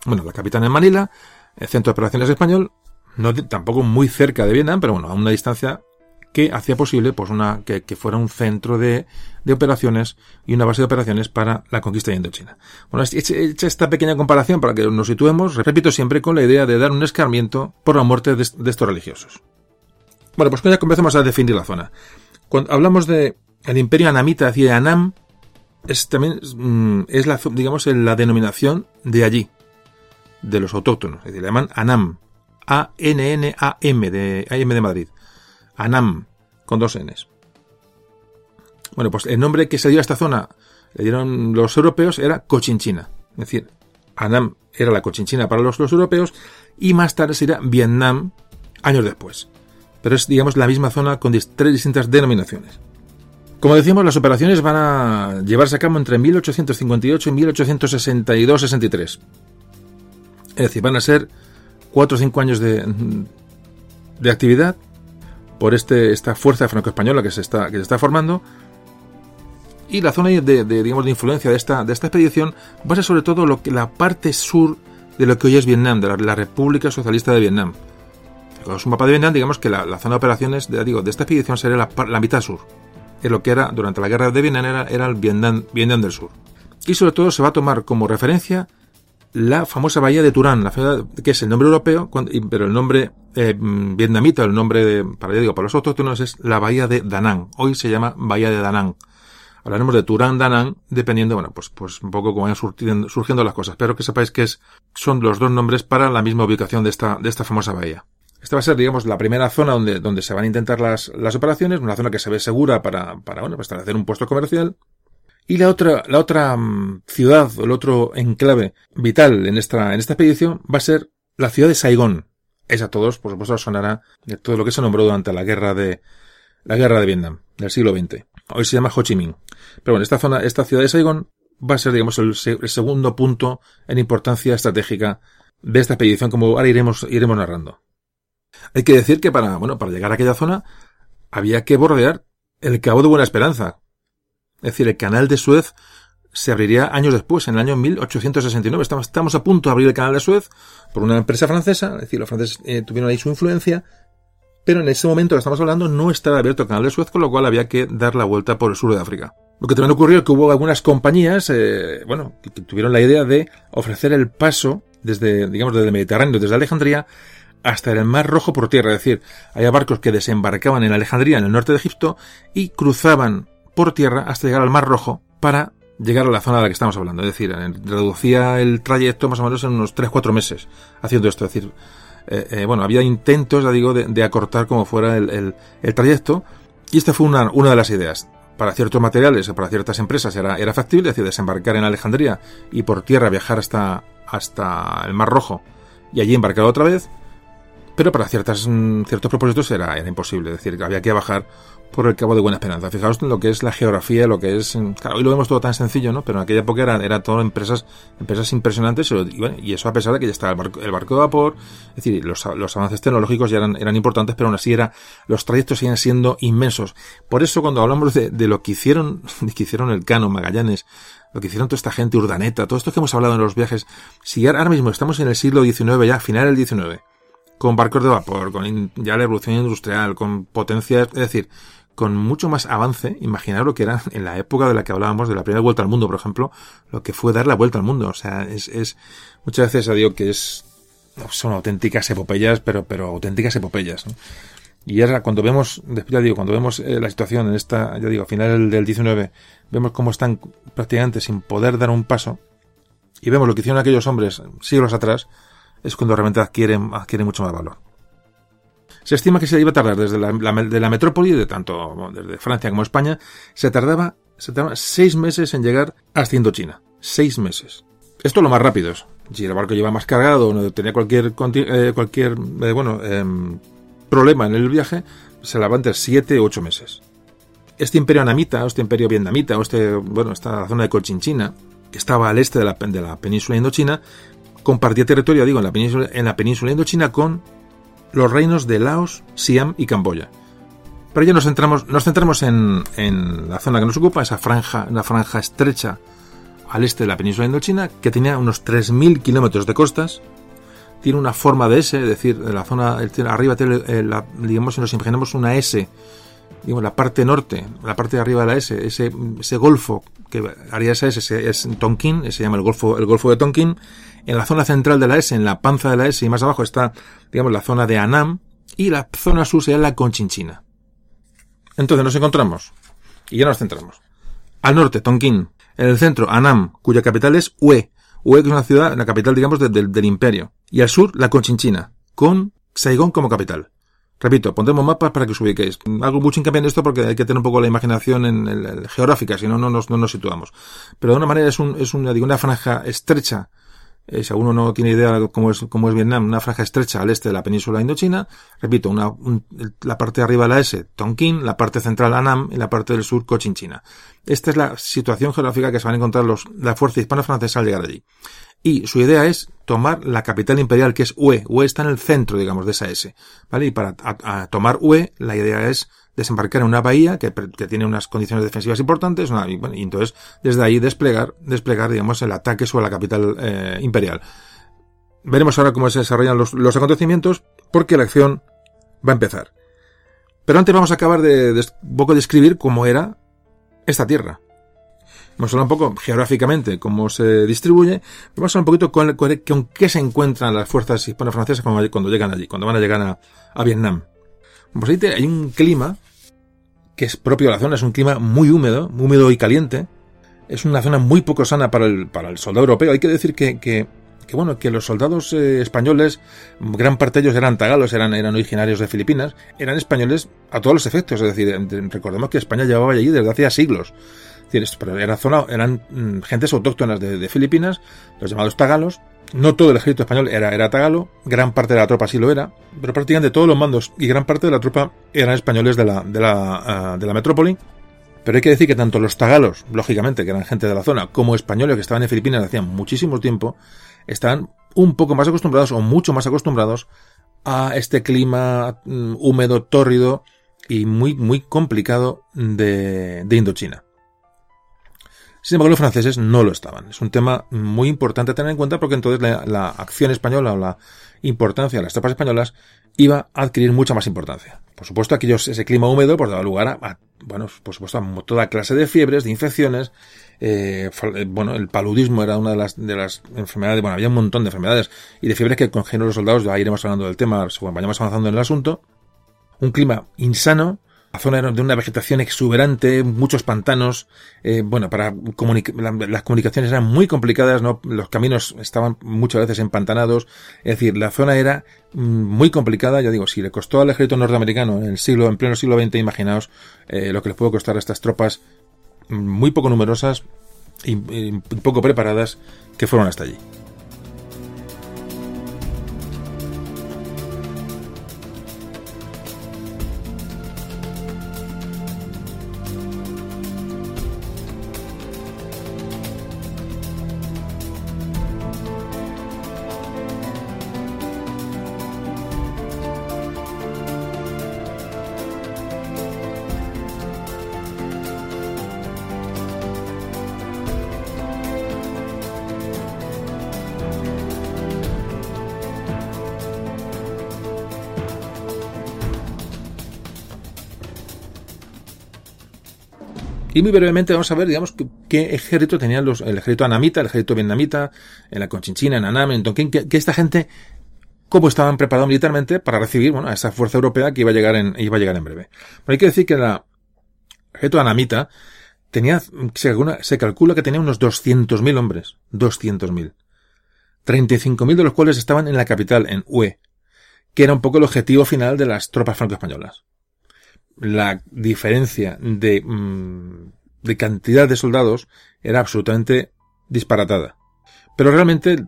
Bueno, la capital en Manila, el centro de operaciones español, no tampoco muy cerca de Vietnam, pero bueno, a una distancia que hacía posible pues una que, fuera un centro de, de, operaciones y una base de operaciones para la conquista de Indochina. Bueno, hecha esta pequeña comparación para que nos situemos, repito siempre con la idea de dar un escarmiento por la muerte de, estos religiosos. Bueno, pues ya comenzamos a definir la zona. Cuando hablamos de el imperio anamita de Anam, es también mm, es la digamos la denominación de allí, de los autóctonos, es decir, le llaman Anam, A N N A M de A M de Madrid. Anam, con dos Ns. Bueno, pues el nombre que se dio a esta zona, le dieron los europeos, era Cochinchina. Es decir, Anam era la Cochinchina para los, europeos y más tarde sería Vietnam años después. Pero es, digamos, la misma zona con tres distintas denominaciones. Como decíamos, las operaciones van a llevarse a cabo entre 1858 y 1862-63. Es decir, van a ser cuatro o cinco años de, de actividad por este, esta fuerza franco-española que se está, que se está formando. Y la zona de, digamos, de influencia de esta, de esta expedición va a ser sobre todo lo que, la parte sur de lo que hoy es Vietnam, de la, República Socialista de Vietnam. Con un mapa de Vietnam, digamos que la, zona de operaciones de, digo, de esta expedición sería la, mitad sur. Es lo que era, durante la guerra de Vietnam, era, era el Vietnam, Vietnam del Sur. Y sobre todo se va a tomar como referencia la famosa bahía de Turán, la ciudad que es el nombre europeo, pero el nombre eh, vietnamita, el nombre de, para, digo, para los autóctonos es la bahía de Danang. Hoy se llama bahía de Danang. Hablaremos de Turán, Danang, dependiendo, bueno, pues, pues un poco cómo vayan surgiendo, las cosas. Pero que sepáis que es, son los dos nombres para la misma ubicación de esta, de esta famosa bahía. Esta va a ser, digamos, la primera zona donde, donde se van a intentar las, las operaciones, una zona que se ve segura para, para, bueno, para establecer un puesto comercial y la otra, la otra mm, ciudad, el otro enclave vital en esta, en esta expedición va a ser la ciudad de Saigón. Esa a todos, por supuesto, sonará de todo lo que se nombró durante la guerra de, la guerra de Vietnam, del siglo XX. Hoy se llama Ho Chi Minh. Pero bueno, esta zona, esta ciudad de Saigón va a ser, digamos, el, segundo punto en importancia estratégica de esta expedición, como ahora iremos, iremos narrando. Hay que decir que para, bueno, para llegar a aquella zona había que bordear el Cabo de Buena Esperanza, es decir, el canal de Suez se abriría años después, en el año 1869. Estamos, a punto de abrir el canal de Suez por una empresa francesa, es decir, los franceses eh, tuvieron ahí su influencia, pero en ese momento que estamos hablando no estaba abierto el canal de Suez, con lo cual había que dar la vuelta por el sur de África. Lo que también ocurrió es que hubo algunas compañías, eh, bueno, que, tuvieron la idea de ofrecer el paso desde, digamos, desde el Mediterráneo, desde Alejandría, hasta el Mar Rojo por tierra. Es decir, había barcos que desembarcaban en Alejandría, en el norte de Egipto, y cruzaban por tierra hasta llegar al Mar Rojo para llegar a la zona de la que estamos hablando. Es decir, reducía el trayecto más o menos en unos 3-4 meses haciendo esto. Es decir, eh, eh, bueno, había intentos, ya digo, de, acortar como fuera el, trayecto y esta fue una, de las ideas. Para ciertos materiales o para ciertas empresas era, era factible, es decir, desembarcar en Alejandría y por tierra viajar hasta, hasta el Mar Rojo y allí embarcar otra vez pero para ciertas, mm, ciertos propósitos era, era imposible, es decir, había que bajar por el Cabo de Buena Esperanza. Fijaos en lo que es la geografía, lo que es... Claro, hoy lo vemos todo tan sencillo, ¿no? Pero en aquella época era, era todo empresas, empresas impresionantes y, eso a pesar de que ya estaba el barco, de vapor, es decir, los, los, avances tecnológicos ya eran, eran importantes, pero aún así era, los trayectos siguen siendo inmensos. Por eso cuando hablamos de, de lo que hicieron, <laughs> de que hicieron el Cano, Magallanes, lo que hicieron toda esta gente, Urdaneta, todo esto que hemos hablado en los viajes, si ahora mismo estamos en el siglo XIX, ya final del XIX, con barcos de vapor, con ya la evolución industrial, con potencias, es decir, con mucho más avance, imaginar lo que era en la época de la que hablábamos de la primera vuelta al mundo, por ejemplo, lo que fue dar la vuelta al mundo. O sea, es, es muchas veces digo que es, son auténticas epopeyas, pero, pero auténticas epopeyas. Y ahora cuando vemos, ya digo, cuando vemos eh, la situación en esta, ya digo, a final del 19, vemos cómo están prácticamente sin poder dar un paso, y vemos lo que hicieron aquellos hombres siglos atrás, es cuando realmente adquieren, adquieren mucho más valor. Se estima que se iba a tardar desde la, metrópoli, de tanto desde Francia como España, se tardaba, se seis meses en llegar hasta Indochina. Seis meses. Esto lo más rápido. Si el barco lleva más cargado, no tenía cualquier, eh, cualquier eh, bueno, em, problema en el viaje, se la entre siete o ocho meses. Este imperio anamita, o este imperio vietnamita, o este, bueno, esta zona de Cochinchina, que estaba al este de la, de la península indochina, compartía territorio, digo, en la península, en la península indochina con los reinos de Laos, Siam y Camboya. Pero ya nos centramos, nos centramos en, en, la zona que nos ocupa, esa franja, una franja estrecha al este de la península indochina, que tenía unos 3.000 kilómetros de costas, tiene una forma de S, es decir, de la zona arriba, digamos, si nos imaginamos una S, digamos, la parte norte, la parte de arriba de la S, ese, ese golfo que haría esa S es Tonkin, se llama el golfo, el golfo de Tonkin, en la zona central de la S, en la panza de la S y más abajo está, digamos, la zona de Anam y la zona sur sería la Conchinchina. Entonces nos encontramos, y ya nos centramos. Al norte, Tonkin. En el centro, Anam, cuya capital es Ue. Ue es una ciudad, la capital, digamos, del imperio. Y al sur, la Conchinchina, con Saigón como capital. Repito, pondremos mapas para que os ubiquéis. Hago mucho hincapié en esto porque hay que tener un poco la imaginación en geográfica, si no, no nos, no nos situamos. Pero de una manera es, un, es una, digo, una franja estrecha eh, si alguno no tiene idea de cómo es, cómo es Vietnam, una franja estrecha al este de la península indochina, repito, una, la parte de arriba la S, Tonkin, la parte central Annam y la parte del sur Cochinchina. Esta es la situación geográfica que se van a encontrar los, la fuerza hispano-francesa al llegar allí. Y su idea es tomar la capital imperial que es Hue. Hue está en el centro, digamos, de esa S. ¿Vale? Y para tomar Hue, la idea es desembarcar en una bahía que, tiene unas condiciones defensivas importantes, y, entonces desde ahí desplegar, desplegar, digamos, el ataque sobre la capital eh, imperial. Veremos ahora cómo se desarrollan los, acontecimientos, porque la acción va a empezar. Pero antes vamos a acabar de, poco describir cómo era esta tierra. Vamos a hablar un poco geográficamente cómo se distribuye, vamos a hablar un poquito con, qué se encuentran las fuerzas hispano-francesas cuando, llegan allí, cuando van a llegar a Vietnam. Pues ahí hay un clima que es propio de la zona, es un clima muy húmedo, húmedo y caliente. Es una zona muy poco sana para el, para el soldado europeo. Hay que decir que, que, bueno, que los soldados eh, españoles, gran parte de ellos eran tagalos, eran, eran originarios de Filipinas, eran españoles a todos los efectos. Es decir, recordemos que España llevaba allí desde hacía siglos. pero era zona, eran mm, gentes autóctonas de Filipinas, los llamados tagalos, no todo el ejército español era, era tagalo, gran parte de la tropa sí lo era, pero prácticamente todos los mandos y gran parte de la tropa eran españoles de la, de la, uh, de la metrópoli. Pero hay que decir que tanto los tagalos, lógicamente, que eran gente de la zona, como españoles que estaban en Filipinas hacía muchísimo tiempo, estaban un poco más acostumbrados o mucho más acostumbrados a este clima um, húmedo, tórrido y muy, muy complicado de, de Indochina. Sin embargo, los franceses no lo estaban. Es un tema muy importante a tener en cuenta porque entonces la, acción española o la importancia de las tropas españolas iba a adquirir mucha más importancia. Por supuesto, aquellos, ese clima húmedo pues daba lugar a, bueno, por supuesto, a toda clase de fiebres, de infecciones. Eh, eh, bueno, el paludismo era una de las, de las enfermedades, bueno, había un montón de enfermedades y de fiebres que congeniaron los soldados, ya iremos hablando del tema vayamos avanzando en el asunto. Un clima insano, la zona de una vegetación exuberante, muchos pantanos, eh, bueno, para las comunicaciones eran muy complicadas, ¿no? los caminos estaban muchas veces empantanados, es decir, la zona era mm, muy complicada, ya digo, si le costó al ejército norteamericano en el siglo, en pleno siglo XX, imaginaos eh, lo que les pudo costar a estas tropas mm, muy poco numerosas y poco preparadas que fueron hasta allí. Y muy brevemente vamos a ver, digamos, qué, ejército tenían los, el ejército anamita, el ejército vietnamita, en la Conchinchina, en Anam, en Tonkin, que, esta gente, cómo estaban preparados militarmente para recibir, bueno, a esa fuerza europea que iba a llegar en, iba a llegar en breve. Pero hay que decir que la ejército anamita tenía, se, se calcula que tenía unos 200.000 hombres. 200.000. 35.000 de los cuales estaban en la capital, en Hue, que era un poco el objetivo final de las tropas franco-españolas la diferencia de, mm, de cantidad de soldados era absolutamente disparatada. Pero realmente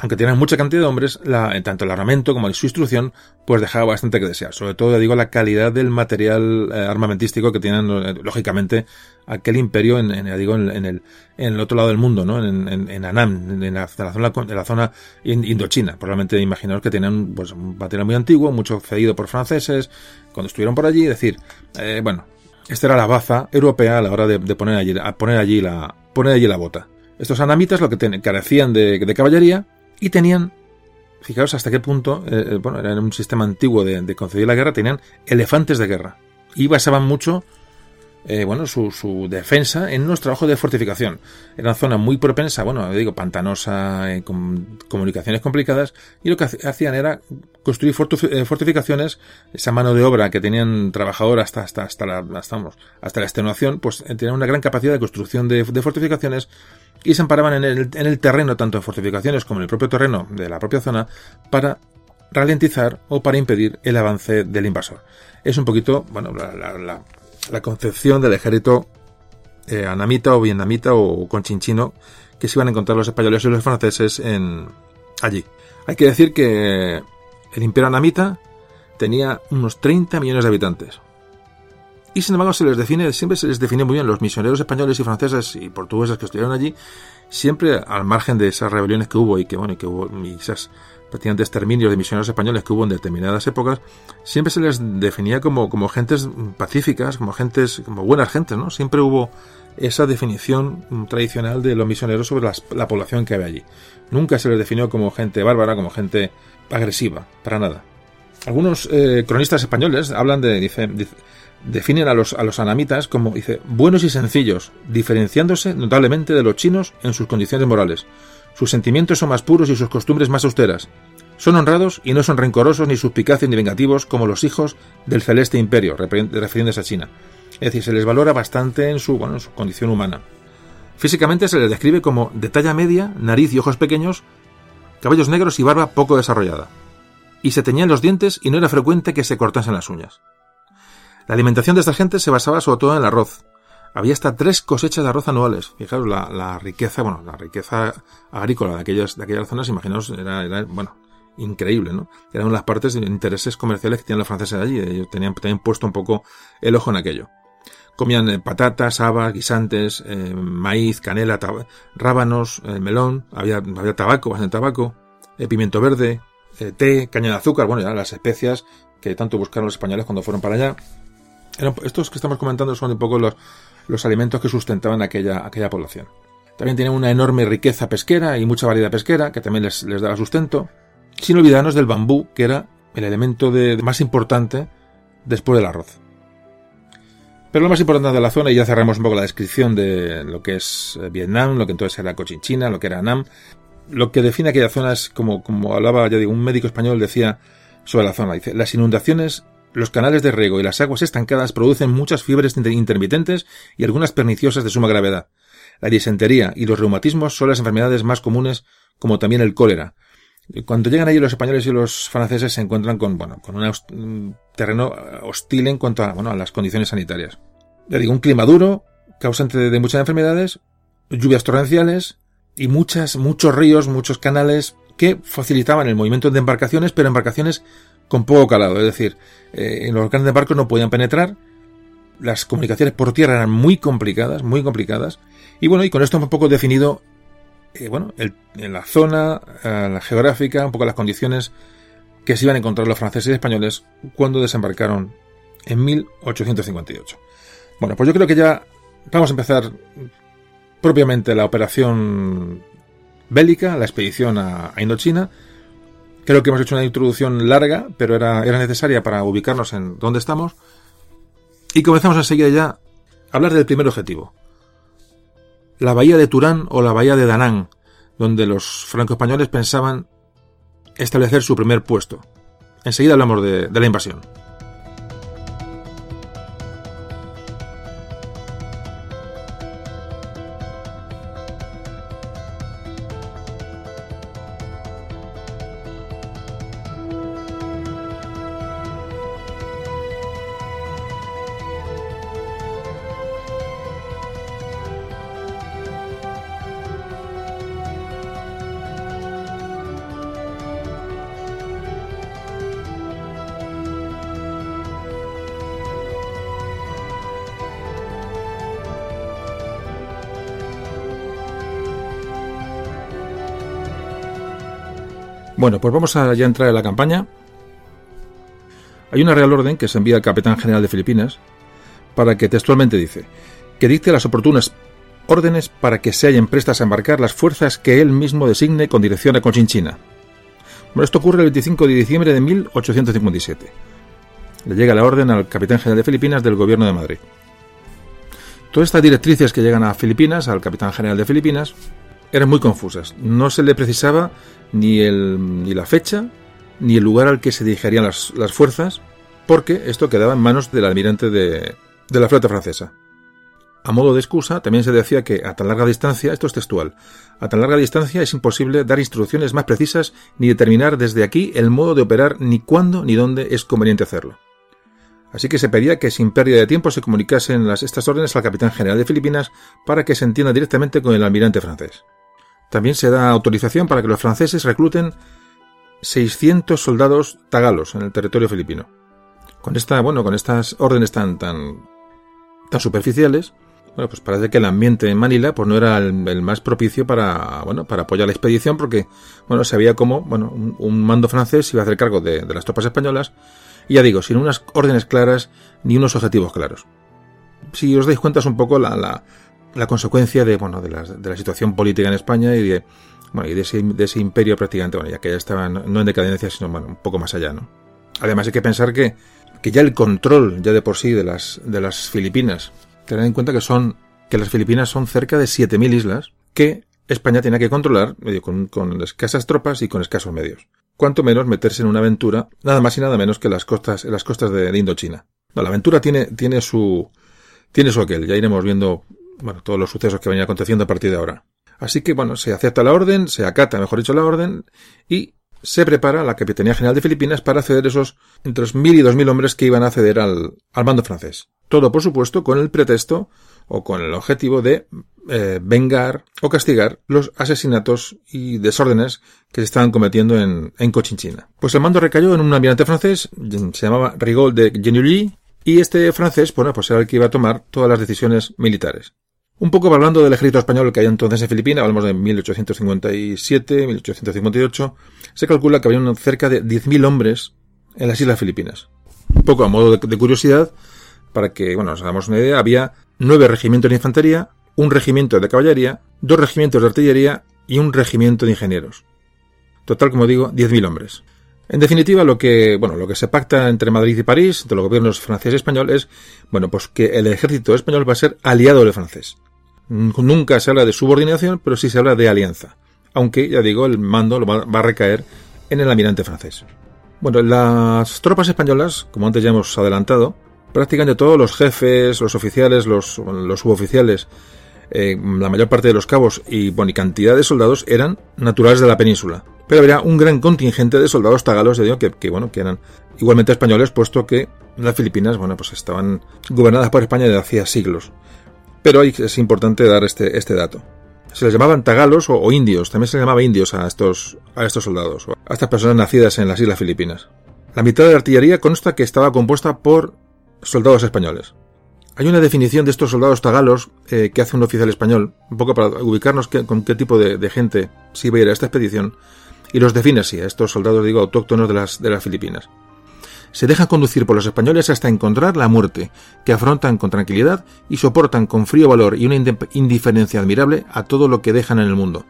aunque tenían mucha cantidad de hombres, la, tanto el armamento como su instrucción, pues dejaba bastante que desear. Sobre todo, digo, la calidad del material eh, armamentístico que tienen, eh, lógicamente, aquel imperio en, en digo, en, el, en el otro lado del mundo, ¿no? En, en, Anam, en la, zona, en la zona indochina. Probablemente imaginaos que tenían, pues, un material muy antiguo, mucho cedido por franceses, cuando estuvieron por allí, es decir, eh, bueno, esta era la baza europea a la hora de, poner allí, a poner allí la, poner allí la bota. Estos anamitas lo que carecían de, de caballería, y tenían, fijaos hasta qué punto, eh, eh, bueno, era un sistema antiguo de, de la guerra, tenían elefantes de guerra. Y basaban mucho eh, bueno, su, su, defensa en unos trabajos de fortificación. Era una zona muy propensa, bueno, digo, pantanosa, con comunicaciones complicadas, y lo que hacían era construir fortificaciones, esa mano de obra que tenían trabajador hasta, hasta, hasta la, hasta, hasta la extenuación, pues tenían una gran capacidad de construcción de, fortificaciones y se amparaban en el, en el terreno, tanto en fortificaciones como en el propio terreno de la propia zona, para ralentizar o para impedir el avance del invasor. Es un poquito, bueno, la, la, concepción del ejército eh, anamita o vietnamita o conchinchino que se iban a encontrar los españoles y los franceses en allí. Hay que decir que el imperio anamita tenía unos 30 millones de habitantes. Y sin embargo se les define, siempre se les define muy bien los misioneros españoles y franceses y portugueses que estuvieron allí, siempre al margen de esas rebeliones que hubo y que bueno, y que hubo y esas prácticamente exterminios de misioneros españoles que hubo en determinadas épocas, siempre se les definía como, como gentes pacíficas, como gentes, como buenas gentes, ¿no? Siempre hubo esa definición tradicional de los misioneros sobre la población que había allí. Nunca se les definió como gente bárbara, como gente agresiva, para nada. Algunos eh, cronistas españoles hablan de, dice, definen a los, a los anamitas como, dice, buenos y sencillos, diferenciándose notablemente de los chinos en sus condiciones morales. Sus sentimientos son más puros y sus costumbres más austeras. Son honrados y no son rencorosos ni suspicaces ni vengativos como los hijos del celeste imperio, refiriéndose a China. Es decir, se les valora bastante en su, en su condición humana. Físicamente se les describe como de talla media, nariz y ojos pequeños, cabellos negros y barba poco desarrollada. Y se teñían los dientes y no era frecuente que se cortasen las uñas. La alimentación de esta gente se basaba sobre todo en el arroz. Había hasta tres cosechas de arroz anuales. Fijaros, la, riqueza, bueno, la riqueza agrícola de aquellas, de aquellas zonas, imaginaos, era, bueno, increíble, ¿no? Eran las partes de intereses comerciales que tenían los franceses allí. Ellos tenían, tenían puesto un poco el ojo en aquello. Comían eh, patatas, habas, guisantes, eh, maíz, canela, rábanos, eh, melón, había, había tabaco, bastante tabaco, pimiento verde, té, caña de azúcar, bueno, ya las especias que tanto buscaron los españoles cuando fueron para allá estos que estamos comentando son un poco los, los alimentos que sustentaban aquella, aquella población. También tienen una enorme riqueza pesquera y mucha variedad pesquera que también les, les daba sustento, sin olvidarnos del bambú, que era el elemento más importante después del arroz. Pero lo más importante de la zona, y ya cerramos un poco la descripción de lo que es eh, Vietnam, lo que entonces era Cochinchina, lo que era Nam, lo que define aquella zona es, como, como hablaba, ya digo, un médico español decía sobre la zona, dice, las inundaciones los canales de riego y las aguas estancadas producen muchas fiebres intermitentes y algunas perniciosas de suma gravedad. La disentería y los reumatismos son las enfermedades más comunes, como también el cólera. Cuando llegan allí los españoles y los franceses se encuentran con, bueno, con un terreno hostil en cuanto a, bueno, a las condiciones sanitarias. Ya digo, un clima duro, causante de muchas enfermedades, lluvias torrenciales y muchas, muchos ríos, muchos canales que facilitaban el movimiento de embarcaciones, pero embarcaciones con poco calado, es decir, eh, en los grandes barcos no podían penetrar, las comunicaciones por tierra eran muy complicadas, muy complicadas, y bueno, y con esto un poco definido, eh, bueno, en la zona, eh, la geográfica, un poco las condiciones que se iban a encontrar los franceses y españoles cuando desembarcaron en 1858. Bueno, pues yo creo que ya vamos a empezar propiamente la operación bélica, la expedición a Indochina, Creo que hemos hecho una introducción larga, pero era, era necesaria para ubicarnos en dónde estamos. Y comenzamos enseguida ya hablar del primer objetivo. La bahía de Turán o la bahía de Danán, donde los franco-españoles pensaban establecer su primer puesto. Enseguida hablamos de la invasión. Bueno, pues vamos a ya entrar en la campaña. Hay una real orden que se envía al capitán general de Filipinas para que textualmente dice que dicte las oportunas órdenes para que se hallen prestas a embarcar las fuerzas que él mismo designe con dirección a Conchinchina. Bueno, esto ocurre el 25 de diciembre de 1857. Le llega la orden al capitán general de Filipinas del gobierno de Madrid. Todas estas directrices que llegan a Filipinas, al capitán general de Filipinas, eran muy confusas. No se le precisaba ni, el, ni la fecha ni el lugar al que se dirigirían las, las fuerzas, porque esto quedaba en manos del almirante de, de la flota francesa. A modo de excusa, también se decía que a tan larga distancia, esto es textual, a tan larga distancia es imposible dar instrucciones más precisas ni determinar desde aquí el modo de operar ni cuándo ni dónde es conveniente hacerlo. Así que se pedía que sin pérdida de tiempo se comunicasen las, estas órdenes al capitán general de Filipinas para que se entienda directamente con el almirante francés. También se da autorización para que los franceses recluten 600 soldados tagalos en el territorio filipino. Con esta, bueno, con estas órdenes tan, tan, tan superficiales, bueno, pues parece que el ambiente en Manila pues no era el, más propicio para, bueno, para apoyar la expedición porque, bueno, se veía como, bueno, un, mando francés iba a hacer cargo de, de, las tropas españolas y ya digo, sin unas órdenes claras ni unos objetivos claros. Si os dais cuenta es un poco la, la, la consecuencia de, bueno, de la, situación política en España y de, bueno, y de ese, imperio prácticamente, bueno, ya que ya estaba no en decadencia, sino bueno, un poco más allá, ¿no? Además hay que pensar que, que ya el control, ya de por sí, de las, de las Filipinas, tened en cuenta que son, que las Filipinas son cerca de 7.000 islas que España tenía que controlar con, con escasas tropas y con escasos medios. Cuanto menos meterse en una aventura, nada más y nada menos que las costas, las costas de, de Indochina. No, la aventura tiene, tiene su, tiene su aquel, ya iremos viendo bueno, todos los sucesos que venían aconteciendo a partir de ahora. Así que, bueno, se acepta la orden, se acata, mejor dicho, la orden, y se prepara la Capitanía General de Filipinas para acceder esos entre los mil y dos mil hombres que iban a acceder al, al mando francés. Todo, por supuesto, con el pretexto o con el objetivo de eh, vengar o castigar los asesinatos y desórdenes que se estaban cometiendo en, en Cochinchina. Pues el mando recayó en un almirante francés, se llamaba Rigaud de Genouilly, y este francés, bueno, pues era el que iba a tomar todas las decisiones militares. Un poco hablando del ejército español que hay entonces en Filipinas, hablamos de 1857, 1858, se calcula que había cerca de 10.000 hombres en las Islas Filipinas. Un poco a modo de, de, curiosidad, para que, bueno, nos hagamos una idea, había nueve regimientos de infantería, un regimiento de caballería, dos regimientos de artillería y un regimiento de ingenieros. Total, como digo, 10.000 hombres. En definitiva, lo que, bueno, lo que se pacta entre Madrid y París, entre los gobiernos francés y español, es, bueno, pues que el ejército español va a ser aliado del francés. Nunca se habla de subordinación, pero sí se habla de alianza. Aunque, ya digo, el mando lo va, a recaer en el almirante francés. Bueno, las tropas españolas, como antes ya hemos adelantado, prácticamente todos los jefes, los oficiales, los, suboficiales, eh, la mayor parte de los cabos y, bueno, y cantidad de soldados eran naturales de la península. Pero había un gran contingente de soldados tagalos, digo, que, que, bueno, que eran igualmente españoles, puesto que las Filipinas, bueno, pues estaban gobernadas por España desde hacía siglos. Pero es importante dar este, este dato. Se les llamaban tagalos o, indios, también se les llamaba indios a estos, soldados, a estas personas nacidas en las Islas Filipinas. La mitad de la artillería consta que estaba compuesta por soldados españoles. Hay una definición de estos soldados tagalos eh, que hace un oficial español, un poco para ubicarnos con qué tipo de, gente se iba a ir a esta expedición, y los define así, a estos soldados, digo, autóctonos de las Filipinas se dejan conducir por los españoles hasta encontrar la muerte, que afrontan con tranquilidad y soportan con frío valor y una indiferencia admirable a todo lo que dejan en el mundo.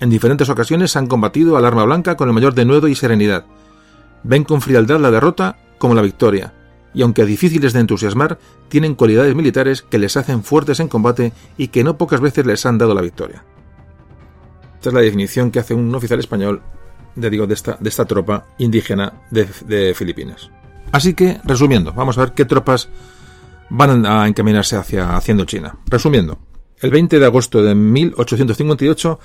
En diferentes ocasiones han combatido al arma blanca con el mayor denuedo y serenidad. Ven con frialdad la derrota como la victoria, y aunque difíciles de entusiasmar, tienen cualidades militares que les hacen fuertes en combate y que no pocas veces les han dado la victoria. Esta es la definición que hace un oficial español de, digo, de, esta, de esta tropa indígena de, de Filipinas. Así que, resumiendo, vamos a ver qué tropas van a encaminarse hacia haciendo China. Resumiendo, el 20 de agosto de 1858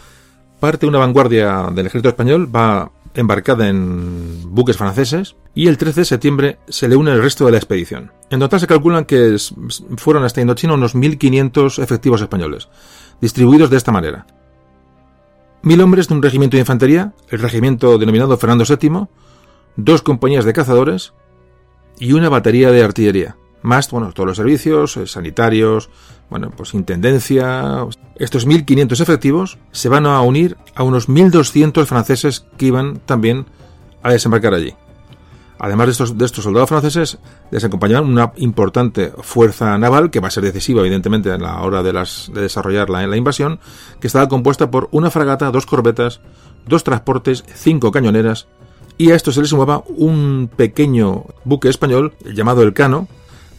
parte una vanguardia del ejército español, va embarcada en buques franceses y el 13 de septiembre se le une el resto de la expedición. En total se calculan que fueron hasta Indochina unos 1.500 efectivos españoles, distribuidos de esta manera. Mil hombres de un regimiento de infantería, el regimiento denominado Fernando VII, dos compañías de cazadores y una batería de artillería más bueno, todos los servicios eh, sanitarios, bueno, pues intendencia. Estos 1.500 efectivos se van a unir a unos 1.200 franceses que iban también a desembarcar allí. Además de estos, soldados franceses, les acompañaban una importante fuerza naval, que va a ser decisiva, evidentemente, a la hora de, desarrollar la, invasión, que estaba compuesta por una fragata, dos corbetas, dos transportes, cinco cañoneras, y a esto se le sumaba un pequeño buque español llamado el Cano,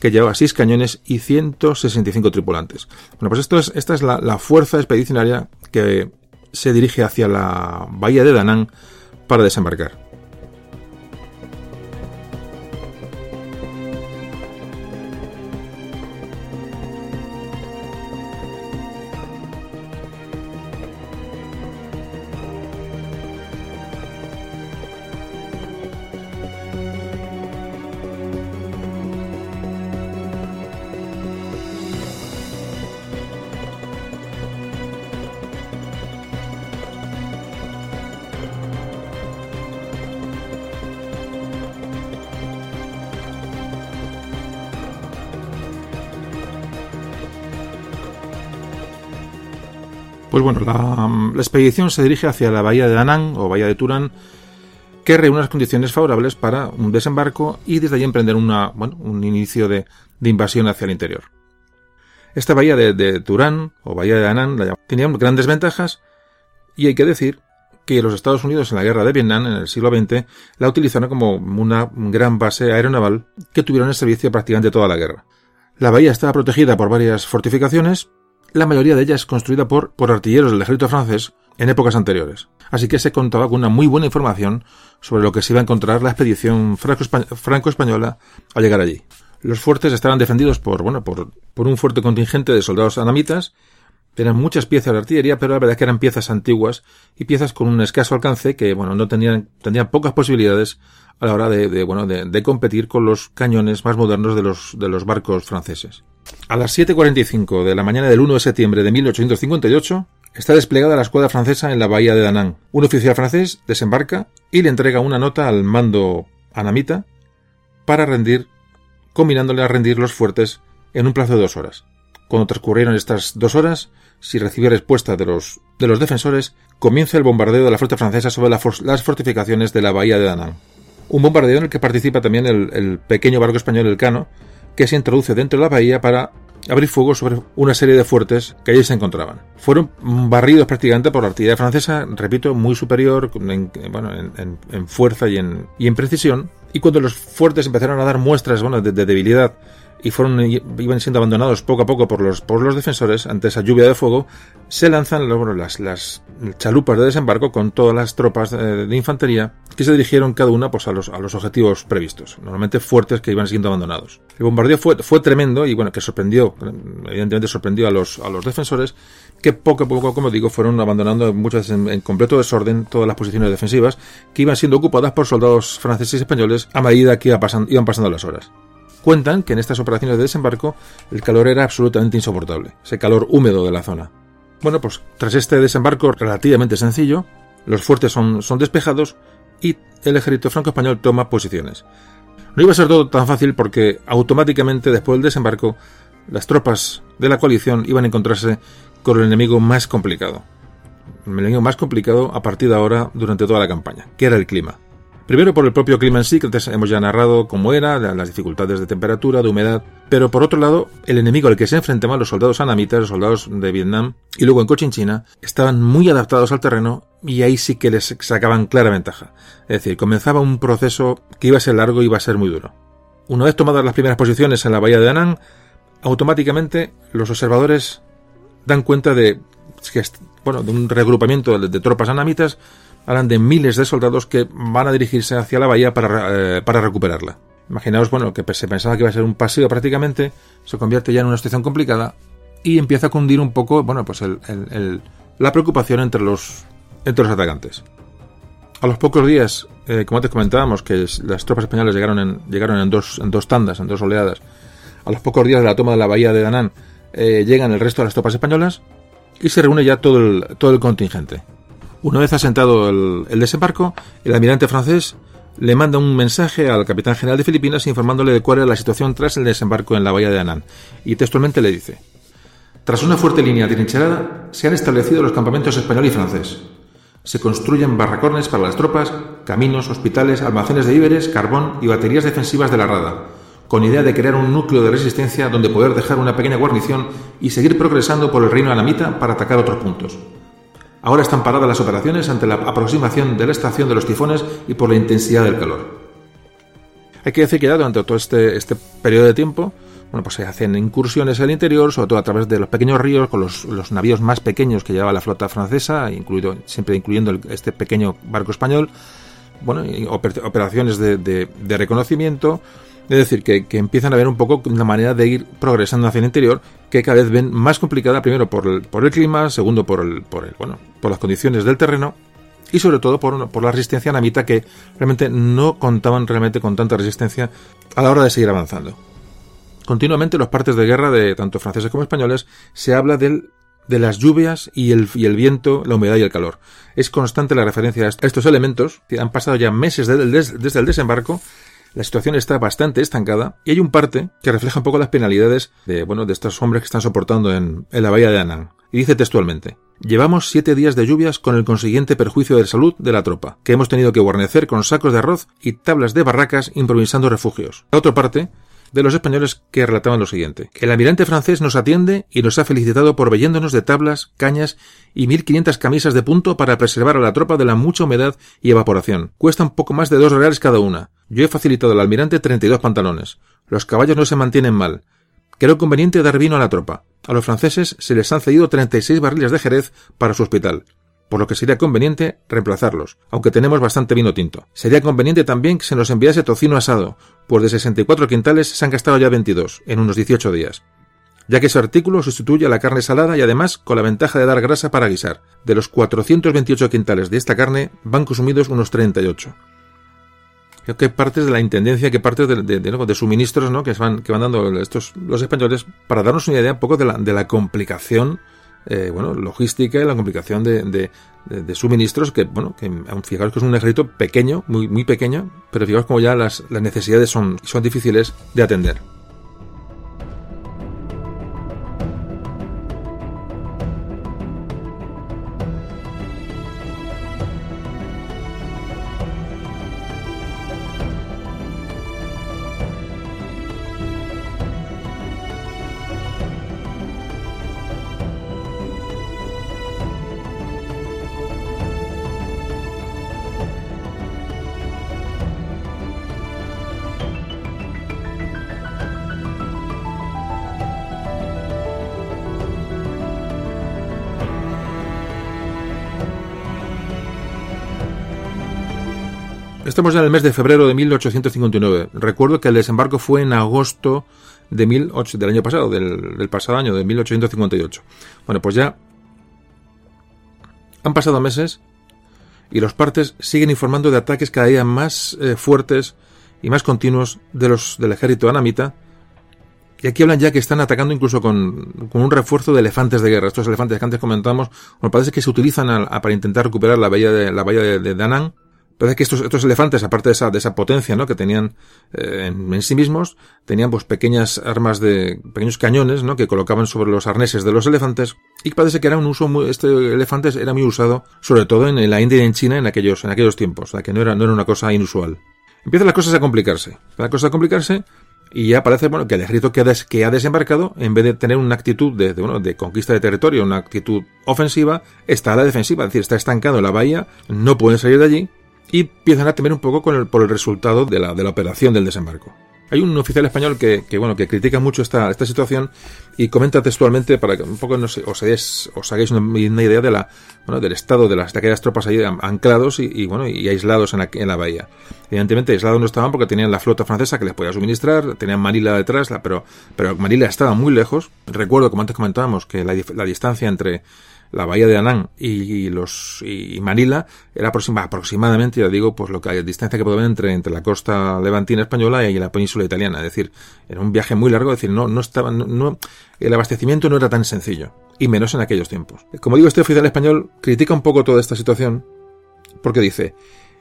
que llevaba 6 cañones y 165 tripulantes. Bueno, pues esto es, esta es la, la fuerza expedicionaria que se dirige hacia la bahía de Danán para desembarcar. Bueno, la, expedición se dirige hacia la bahía de Danang o bahía de Turán, que reúne las condiciones favorables para un desembarco y desde allí emprender bueno, un inicio de, invasión hacia el interior. Esta bahía de, Turán o bahía de Danang tenía grandes ventajas y hay que decir que los Estados Unidos en la guerra de Vietnam en el siglo XX la utilizaron como una gran base aeronaval que tuvieron en servicio prácticamente toda la guerra. La bahía estaba protegida por varias fortificaciones, la mayoría de ellas construida por, por artilleros del ejército francés en épocas anteriores. Así que se contaba con una muy buena información sobre lo que se iba a encontrar la expedición franco-española al llegar allí. Los fuertes estaban defendidos por, bueno, por, por un fuerte contingente de soldados anamitas Tenían muchas piezas de artillería, pero la verdad es que eran piezas antiguas y piezas con un escaso alcance que, bueno, no tenían, tenían pocas posibilidades a la hora de, bueno, de, competir con los cañones más modernos de los, de los barcos franceses. A las 7.45 de la mañana del 1 de septiembre de 1858, está desplegada la escuadra francesa en la bahía de Danang. Un oficial francés desembarca y le entrega una nota al mando anamita para rendir, combinándole a rendir los fuertes en un plazo de dos horas. Cuando transcurrieron estas dos horas, si recibió respuesta de los, de los defensores, comienza el bombardeo de la flota francesa sobre las fortificaciones de la bahía de Danang. Un bombardeo en el que participa también el, el pequeño barco español El Cano, que se introduce dentro de la bahía para abrir fuego sobre una serie de fuertes que allí se encontraban. Fueron barridos prácticamente por la artillería francesa, repito, muy superior en, bueno, en, fuerza y en, y en precisión, y cuando los fuertes empezaron a dar muestras bueno, de, de debilidad y fueron iban siendo abandonados poco a poco por los por los defensores ante esa lluvia de fuego se lanzan las, las chalupas de desembarco con todas las tropas de, infantería que se dirigieron cada una pues a los a los objetivos previstos normalmente fuertes que iban siendo abandonados. El bombardeo fue fue tremendo y bueno que sorprendió evidentemente sorprendió a los a los defensores que poco a poco como digo fueron abandonando muchas en, en completo desorden todas las posiciones defensivas que iban siendo ocupadas por soldados franceses y españoles a medida que iban pasando las horas Cuentan que en estas operaciones de desembarco el calor era absolutamente insoportable, ese calor húmedo de la zona. Bueno, pues tras este desembarco relativamente sencillo, los fuertes son, son despejados y el ejército franco-español toma posiciones. No iba a ser todo tan fácil porque automáticamente después del desembarco las tropas de la coalición iban a encontrarse con el enemigo más complicado. El enemigo más complicado a partir de ahora durante toda la campaña, que era el clima. Primero por el propio clima en sí, que antes hemos ya narrado cómo era, las dificultades de temperatura, de humedad, pero por otro lado, el enemigo al que se enfrentaban los soldados anamitas, los soldados de Vietnam, y luego en Cochinchina, estaban muy adaptados al terreno y ahí sí que les sacaban clara ventaja. Es decir, comenzaba un proceso que iba a ser largo y iba a ser muy duro. Una vez tomadas las primeras posiciones en la bahía de Danán, automáticamente los observadores dan cuenta de bueno, de un regrupamiento de, tropas anamitas, hablan de miles de soldados que van a dirigirse hacia la bahía para, eh, para recuperarla. Imaginaos, bueno, que se pensaba que iba a ser un paseo prácticamente, se convierte ya en una situación complicada y empieza a cundir un poco, bueno, pues la preocupación entre los, entre los atacantes. A los pocos días, eh, como antes comentábamos, que las tropas españolas llegaron en, llegaron en dos, en dos tandas, en dos oleadas, a los pocos días de la toma de la bahía de Danán, eh, llegan el resto de las tropas españolas y se reúne ya todo el, todo el contingente. Una vez asentado el, el desembarco, el almirante francés le manda un mensaje al capitán general de Filipinas informándole de cuál era la situación tras el desembarco en la bahía de Anán, y textualmente le dice: Tras una fuerte línea trincherada, se han establecido los campamentos español y francés. Se construyen barracones para las tropas, caminos, hospitales, almacenes de víveres, carbón y baterías defensivas de la Rada, con idea de crear un núcleo de resistencia donde poder dejar una pequeña guarnición y seguir progresando por el reino anamita para atacar otros puntos. Ahora están paradas las operaciones ante la aproximación de la estación de los tifones y por la intensidad del calor. Hay que decir que ya durante todo este, este periodo de tiempo, bueno, pues se hacen incursiones al interior, sobre todo a través de los pequeños ríos, con los, navíos más pequeños que llevaba la flota francesa, incluido, siempre incluyendo este pequeño barco español, bueno, operaciones de reconocimiento, es decir, que, empiezan a ver un poco una manera de ir progresando hacia el interior que cada vez ven más complicada, primero por el, por el clima, segundo por el, por el, bueno, por las condiciones del terreno y sobre todo por, la resistencia namita que realmente no contaban realmente con tanta resistencia a la hora de seguir avanzando. Continuamente en los partes de guerra de tanto franceses como españoles se habla del de las lluvias y el, viento, la humedad y el calor. Es constante la referencia a estos elementos, que han pasado ya meses desde el desembarco la situación está bastante estancada y hay un parte que refleja un poco las penalidades de, bueno, de estos hombres que están soportando en, la bahía de Anán. Y dice textualmente, Llevamos siete días de lluvias con el consiguiente perjuicio de salud de la tropa, que hemos tenido que guarnecer con sacos de arroz y tablas de barracas improvisando refugios. La otra parte, de los españoles que relataban lo siguiente. El almirante francés nos atiende y nos ha felicitado por veyéndonos de tablas, cañas y 1500 camisas de punto para preservar a la tropa de la mucha humedad y evaporación. Cuestan poco más de dos reales cada una. Yo he facilitado al almirante 32 pantalones. Los caballos no se mantienen mal. Creo conveniente dar vino a la tropa. A los franceses se les han cedido 36 barriles de Jerez para su hospital por lo que sería conveniente reemplazarlos, aunque tenemos bastante vino tinto. Sería conveniente también que se nos enviase tocino asado, pues de 64 quintales se han gastado ya 22, en unos 18 días, ya que ese artículo sustituye a la carne salada y además con la ventaja de dar grasa para guisar. De los 428 quintales de esta carne van consumidos unos 38. Creo que partes de la intendencia, que partes de, de, suministros ¿no? que, van, que van dando estos, los españoles para darnos una idea un poco de de la complicación eh, bueno, logística y la complicación de, suministros que, bueno, que fijaros que es un ejército pequeño, muy, muy pequeño, pero fijaos como ya las, las necesidades son, son difíciles de atender. Estamos ya en el mes de febrero de 1859. Recuerdo que el desembarco fue en agosto de del año pasado, del, pasado año, de 1858. Bueno, pues ya han pasado meses y los partes siguen informando de ataques cada día más eh, fuertes y más continuos de los del ejército anamita. Y aquí hablan ya que están atacando incluso con, un refuerzo de elefantes de guerra. Estos elefantes que antes comentamos, me parece que se utilizan para intentar recuperar la bahía de, la de Danang Parece que estos, estos elefantes, aparte de esa, de esa potencia, ¿no? Que tenían eh, en, sí mismos, tenían pues pequeñas armas de, pequeños cañones, ¿no? Que colocaban sobre los arneses de los elefantes. Y parece que era un uso muy, este elefante era muy usado, sobre todo en, la India y en China en aquellos, en aquellos tiempos. O sea, que no era, no era una cosa inusual. Empiezan las cosas a complicarse. Las cosas a complicarse y ya parece, bueno, que el ejército que ha, que ha desembarcado, en vez de tener una actitud de, de, bueno, de conquista de territorio, una actitud ofensiva, está a la defensiva, es decir, está estancado en la bahía, no pueden salir de allí, y empiezan a temer un poco con el, por el resultado de la, de la operación del desembarco. Hay un oficial español que, que, bueno que critica mucho esta, esta situación y comenta textualmente para que un poco no sé, os hagáis, os hagáis una, idea de la del estado de las de aquellas tropas ahí anclados y, bueno y aislados en la, en la, bahía. Evidentemente aislados no estaban porque tenían la flota francesa que les podía suministrar, tenían Manila detrás, pero pero Manila estaba muy lejos. Recuerdo como antes comentábamos que la, la distancia entre la bahía de Anán y, los y Manila era aproxima, aproximadamente, ya digo, pues lo que hay distancia que puede haber entre, entre la costa levantina española y la península italiana. Es decir, era un viaje muy largo, decir, no, no estaba, no, el abastecimiento no era tan sencillo, y menos en aquellos tiempos. Como digo, este oficial español critica un poco toda esta situación, porque dice,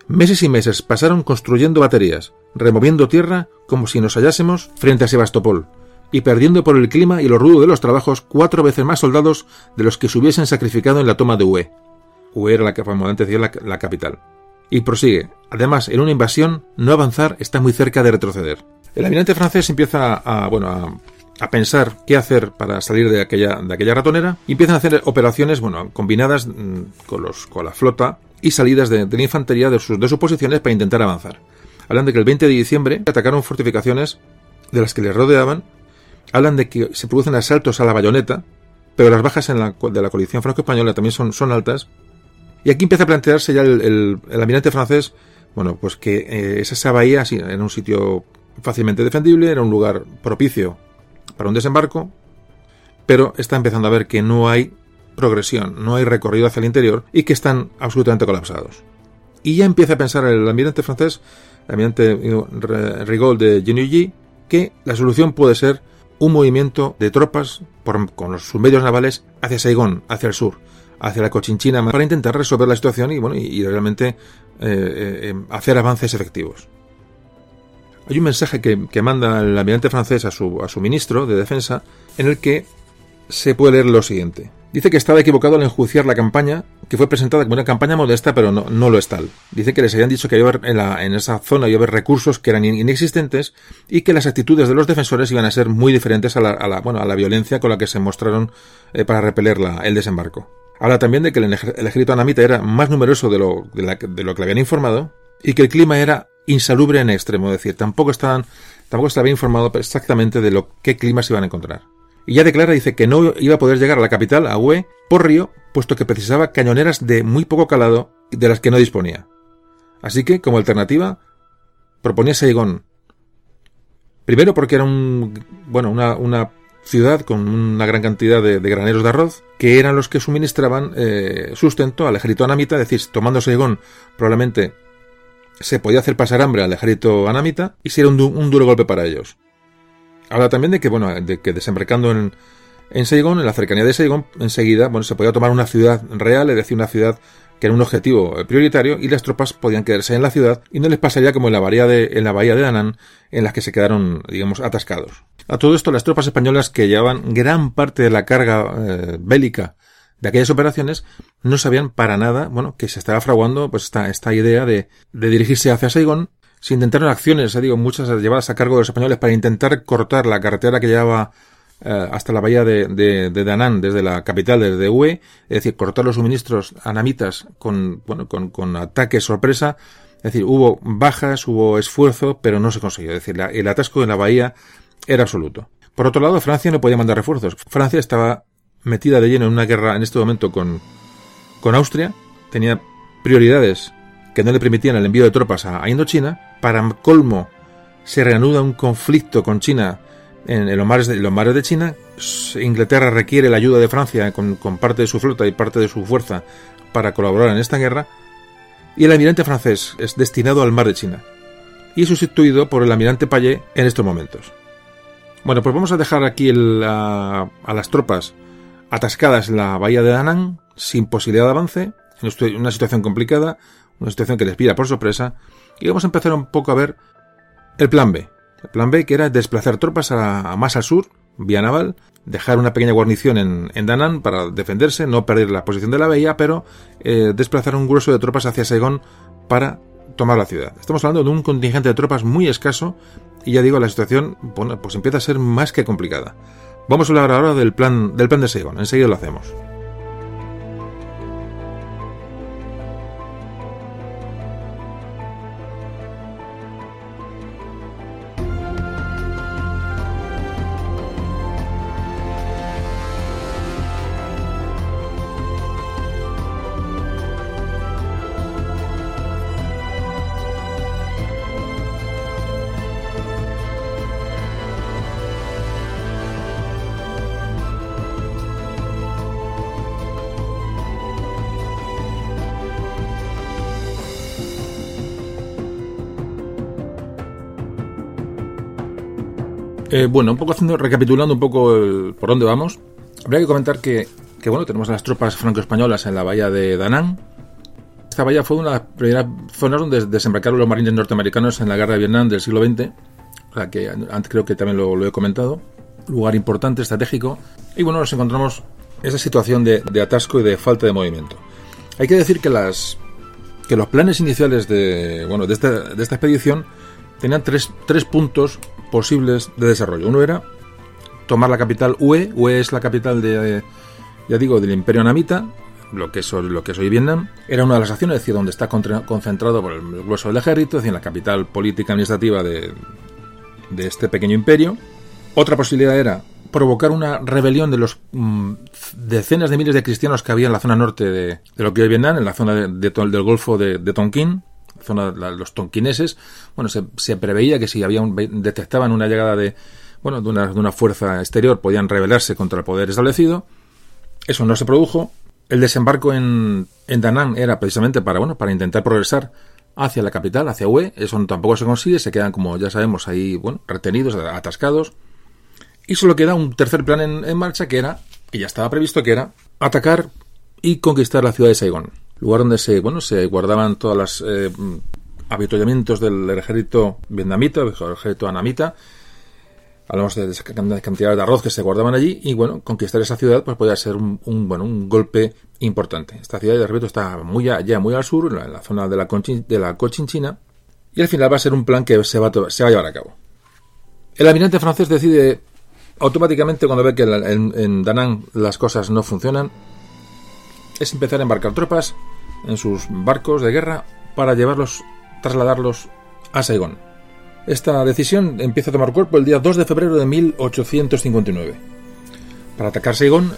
meses y meses pasaron construyendo baterías, removiendo tierra como si nos hallásemos frente a Sebastopol, y perdiendo por el clima y lo rudo de los trabajos cuatro veces más soldados de los que se hubiesen sacrificado en la toma de Hue. Hue era la, como antes decía, la, la capital. Y prosigue. Además, en una invasión, no avanzar está muy cerca de retroceder. El almirante francés empieza a, bueno, a, pensar qué hacer para salir de aquella, de aquella ratonera y empiezan a hacer operaciones, bueno, combinadas mmm, con, los, con la flota y salidas de, de la infantería de sus, de sus posiciones para intentar avanzar. Hablan de que el 20 de diciembre atacaron fortificaciones de las que les rodeaban hablan de que se producen asaltos a la bayoneta, pero las bajas en la, de la coalición franco-española también son, altas. Y aquí empieza a plantearse ya el, el, el almirante francés, bueno, pues que eh, esa bahía era un sitio fácilmente defendible, era un lugar propicio para un desembarco, pero está empezando a ver que no hay progresión, no hay recorrido hacia el interior y que están absolutamente colapsados. Y ya empieza a pensar el almirante francés, el almirante Rigaud de Genouilly, que la solución puede ser un movimiento de tropas con los, sus medios navales hacia Saigón, hacia el sur, hacia la Cochinchina, para intentar resolver la situación y, bueno, y, realmente eh, eh, hacer avances efectivos. Hay un mensaje que, que, manda el almirante francés a su, a su ministro de defensa en el que se puede leer lo siguiente. Dice que estaba equivocado al enjuiciar la campaña, que fue presentada como una campaña modesta, pero no, no lo es tal. Dice que les habían dicho que iba en, la, en esa zona iba a haber recursos que eran inexistentes y que las actitudes de los defensores iban a ser muy diferentes a la, bueno, a la violencia con la que se mostraron eh, para repeler la, el desembarco. Habla también de que el, ejército anamita era más numeroso de lo, de, lo que le habían informado y que el clima era insalubre en extremo, es decir, tampoco estaban, tampoco estaba informado exactamente de lo qué clima se iban a encontrar y ya declara, dice que no iba a poder llegar a la capital, a Hue, por río, puesto que precisaba cañoneras de muy poco calado de las que no disponía. Así que, como alternativa, proponía Saigón. Primero porque era un, bueno, una, una ciudad con una gran cantidad de, graneros de arroz, que eran los que suministraban eh, sustento al ejército anamita, es decir, tomando Saigón probablemente se podía hacer pasar hambre al ejército anamita y sería un, un duro golpe para ellos. Habla también de que, bueno, de que desembarcando en, en Saigon, en la cercanía de Saigon, enseguida, bueno, se podía tomar una ciudad real, es decir, una ciudad que era un objetivo prioritario y las tropas podían quedarse en la ciudad y no les pasaría como en la bahía de, en la bahía de Anán, en las que se quedaron, digamos, atascados. A todo esto, las tropas españolas que llevaban gran parte de la carga eh, bélica de aquellas operaciones no sabían para nada, bueno, que se estaba fraguando pues esta, esta idea de, de dirigirse hacia Saigón se intentaron acciones, eh, digo, muchas llevadas a cargo de los españoles para intentar cortar la carretera que llevaba eh, hasta la bahía de, de, de, Danán, desde la capital, desde Hue, es decir, cortar los suministros anamitas con, bueno, con, con sorpresa. Es decir, hubo bajas, hubo esfuerzo, pero no se consiguió. Es decir, la, el atasco en la bahía era absoluto. Por otro lado, Francia no podía mandar refuerzos. Francia estaba metida de lleno en una guerra en este momento con, con Austria, tenía prioridades que no le permitían el envío de tropas a Indochina, para colmo se reanuda un conflicto con China en, los, mares de, China, Inglaterra requiere la ayuda de Francia con, parte de su flota y parte de su fuerza para colaborar en esta guerra, y el almirante francés es destinado al mar de China, y sustituido por el almirante Payet en estos momentos. Bueno, pues vamos a dejar aquí el, a, las tropas atascadas en la bahía de Danang, sin posibilidad de avance, en una situación complicada, una situación que les pida por sorpresa, y vamos a empezar un poco a ver el plan B. El plan B que era desplazar tropas a, más al sur, vía naval, dejar una pequeña guarnición en, en Danán para defenderse, no perder la posición de la bahía, pero eh, desplazar un grueso de tropas hacia Saigón para tomar la ciudad. Estamos hablando de un contingente de tropas muy escaso y ya digo, la situación pues empieza a ser más que complicada. Vamos a hablar ahora del plan, del plan de Saigón, enseguida lo hacemos. Eh, bueno, un poco haciendo, recapitulando un poco el- por dónde vamos, habría que comentar que, que, bueno, tenemos a las tropas franco-españolas en la bahía de Danang. Esta bahía fue una de las primeras zonas donde desembarcaron los marines norteamericanos en la guerra de Vietnam del siglo XX. O sea, que antes creo que también lo, lo he comentado. Lugar importante, estratégico. Y bueno, nos encontramos esa situación de, de atasco y de falta de movimiento. Hay que decir que las que los planes iniciales de bueno de esta, de esta expedición tenían tres, tres puntos posibles de desarrollo. Uno era tomar la capital UE. UE es la capital de, ya digo, del Imperio Namita, lo que es, lo que es hoy Vietnam. Era una de las acciones, es decir, donde está concentrado por el grueso del ejército, es decir, la capital política administrativa de, de este pequeño imperio. Otra posibilidad era provocar una rebelión de los mm, decenas de miles de cristianos que había en la zona norte de, lo que hoy es Vietnam, en la zona de- del Golfo de Tonkin, zona la- los tonquineses. Bueno, se, preveía que si había un, detectaban una llegada de bueno de una, de una fuerza exterior podían rebelarse contra el poder establecido. Eso no se produjo. El desembarco en, en Da Nang era precisamente para bueno para intentar progresar hacia la capital, hacia UE. Eso tampoco se consigue. Se quedan como ya sabemos ahí bueno retenidos, atascados. Y solo queda un tercer plan en, en marcha que era, que ya estaba previsto, que era atacar y conquistar la ciudad de Saigón. Lugar donde se, bueno, se guardaban todas las eh, avituallamientos del ejército vietnamita, del ejército anamita. Hablamos de esa can- cantidad de arroz que se guardaban allí y bueno, conquistar esa ciudad pues podía ser un, un, bueno, un golpe importante. Esta ciudad, de repito, está muy a- ya muy al sur, en la, zona de la, Conchin- de la Cochinchina y al final va a ser un plan que se va, se va a llevar a cabo. El almirante francés decide automáticamente cuando ve que en, en Da Nang las cosas no funcionan, es empezar a embarcar tropas en sus barcos de guerra para llevarlos, trasladarlos a Saigón. Esta decisión empieza a tomar cuerpo el día 2 de febrero de 1859. Para atacar Saigón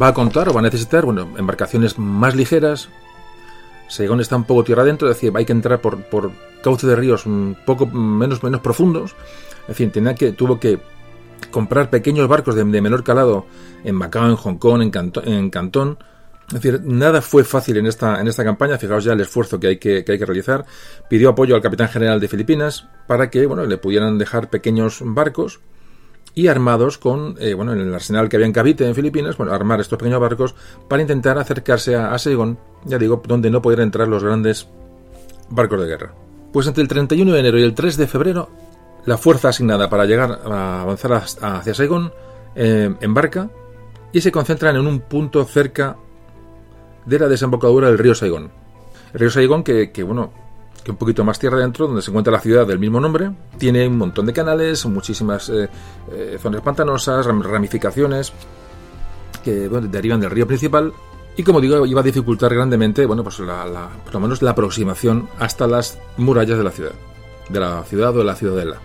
va a contar o va a necesitar bueno, embarcaciones más ligeras. Saigón está un poco tierra adentro, es decir, hay que entrar por, por cauce de ríos un poco menos, menos profundos. En fin, tenía que, tuvo que comprar pequeños barcos de, menor calado en Macao, en Hong Kong, en Cantón. Es decir, nada fue fácil en esta, en esta campaña. Fijaos ya el esfuerzo que hay que, que hay que realizar. Pidió apoyo al capitán general de Filipinas para que bueno, le pudieran dejar pequeños barcos y armados con, eh, bueno, en el arsenal que había en Cavite, en Filipinas, bueno, armar estos pequeños barcos para intentar acercarse a, a Saigón, ya digo, donde no pudieran entrar los grandes barcos de guerra. Pues entre el 31 de enero y el 3 de febrero, la fuerza asignada para llegar a avanzar hacia Saigón eh, embarca y se concentran en un punto cerca de la desembocadura del río Saigón. El río Saigón que, que, bueno, que un poquito más tierra adentro, donde se encuentra la ciudad del mismo nombre, tiene un montón de canales, muchísimas eh, eh, zonas pantanosas, ram- ramificaciones que bueno, derivan del río principal y como digo iba a dificultar grandemente bueno pues la, la- por lo menos la aproximación hasta las murallas de la ciudad de la ciudad o de la ciudadela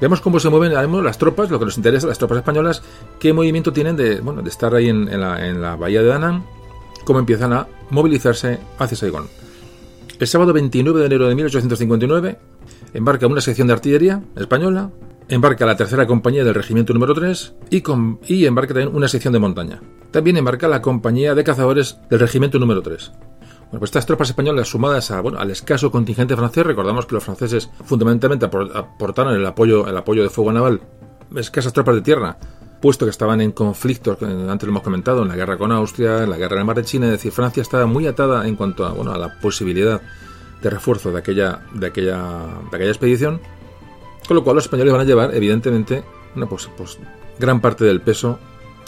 vemos cómo se mueven mismo las tropas lo que nos interesa las tropas españolas qué movimiento tienen de bueno de estar ahí en, en la, en la bahía de Danang cómo empiezan a movilizarse hacia Saigón el sábado 29 de enero de 1859 embarca una sección de artillería española, embarca la tercera compañía del regimiento número 3 y, embarca también una sección de montaña. También embarca la compañía de cazadores del regimiento número 3. Bueno, pues estas tropas españolas sumadas a, bueno, al escaso contingente francés, recordamos que los franceses fundamentalmente apor- aportaron el apoyo, el apoyo de fuego naval, escasas tropas de tierra, puesto que estaban en conflictos, antes lo hemos comentado, en la guerra con Austria, en la guerra en el mar de China, es decir, Francia estaba muy atada en cuanto a, bueno, a la posibilidad de refuerzo de aquella, de aquella, de aquella expedición, con lo cual los españoles van a llevar, evidentemente, bueno, pues, pues gran parte del peso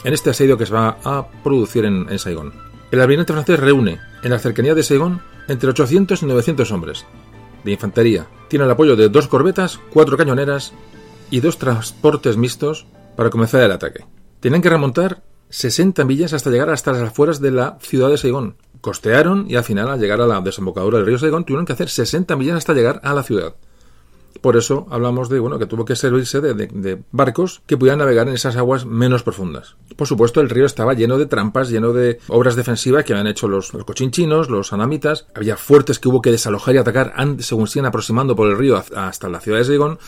en este asedio que se va a producir en Saigón. El almirante francés reúne en la cercanía de Saigón entre 800 y 900 hombres de infantería. Tiene el apoyo de dos corbetas, cuatro cañoneras y dos transportes mixtos para comenzar el ataque. Tienen que remontar 60 millas hasta llegar hasta las afueras de la ciudad de Saigón. Costearon y al final, al llegar a la desembocadura del río Saigón, tuvieron que hacer 60 millas hasta llegar a la ciudad. Por eso hablamos de bueno que tuvo que servirse de, barcos que pudieran navegar en esas aguas menos profundas. Por supuesto, el río estaba lleno de trampas, lleno de obras defensivas que habían hecho los, cochinchinos, los anamitas. Había fuertes que hubo que desalojar y atacar antes, según se aproximando por el río hasta la ciudad de Saigón.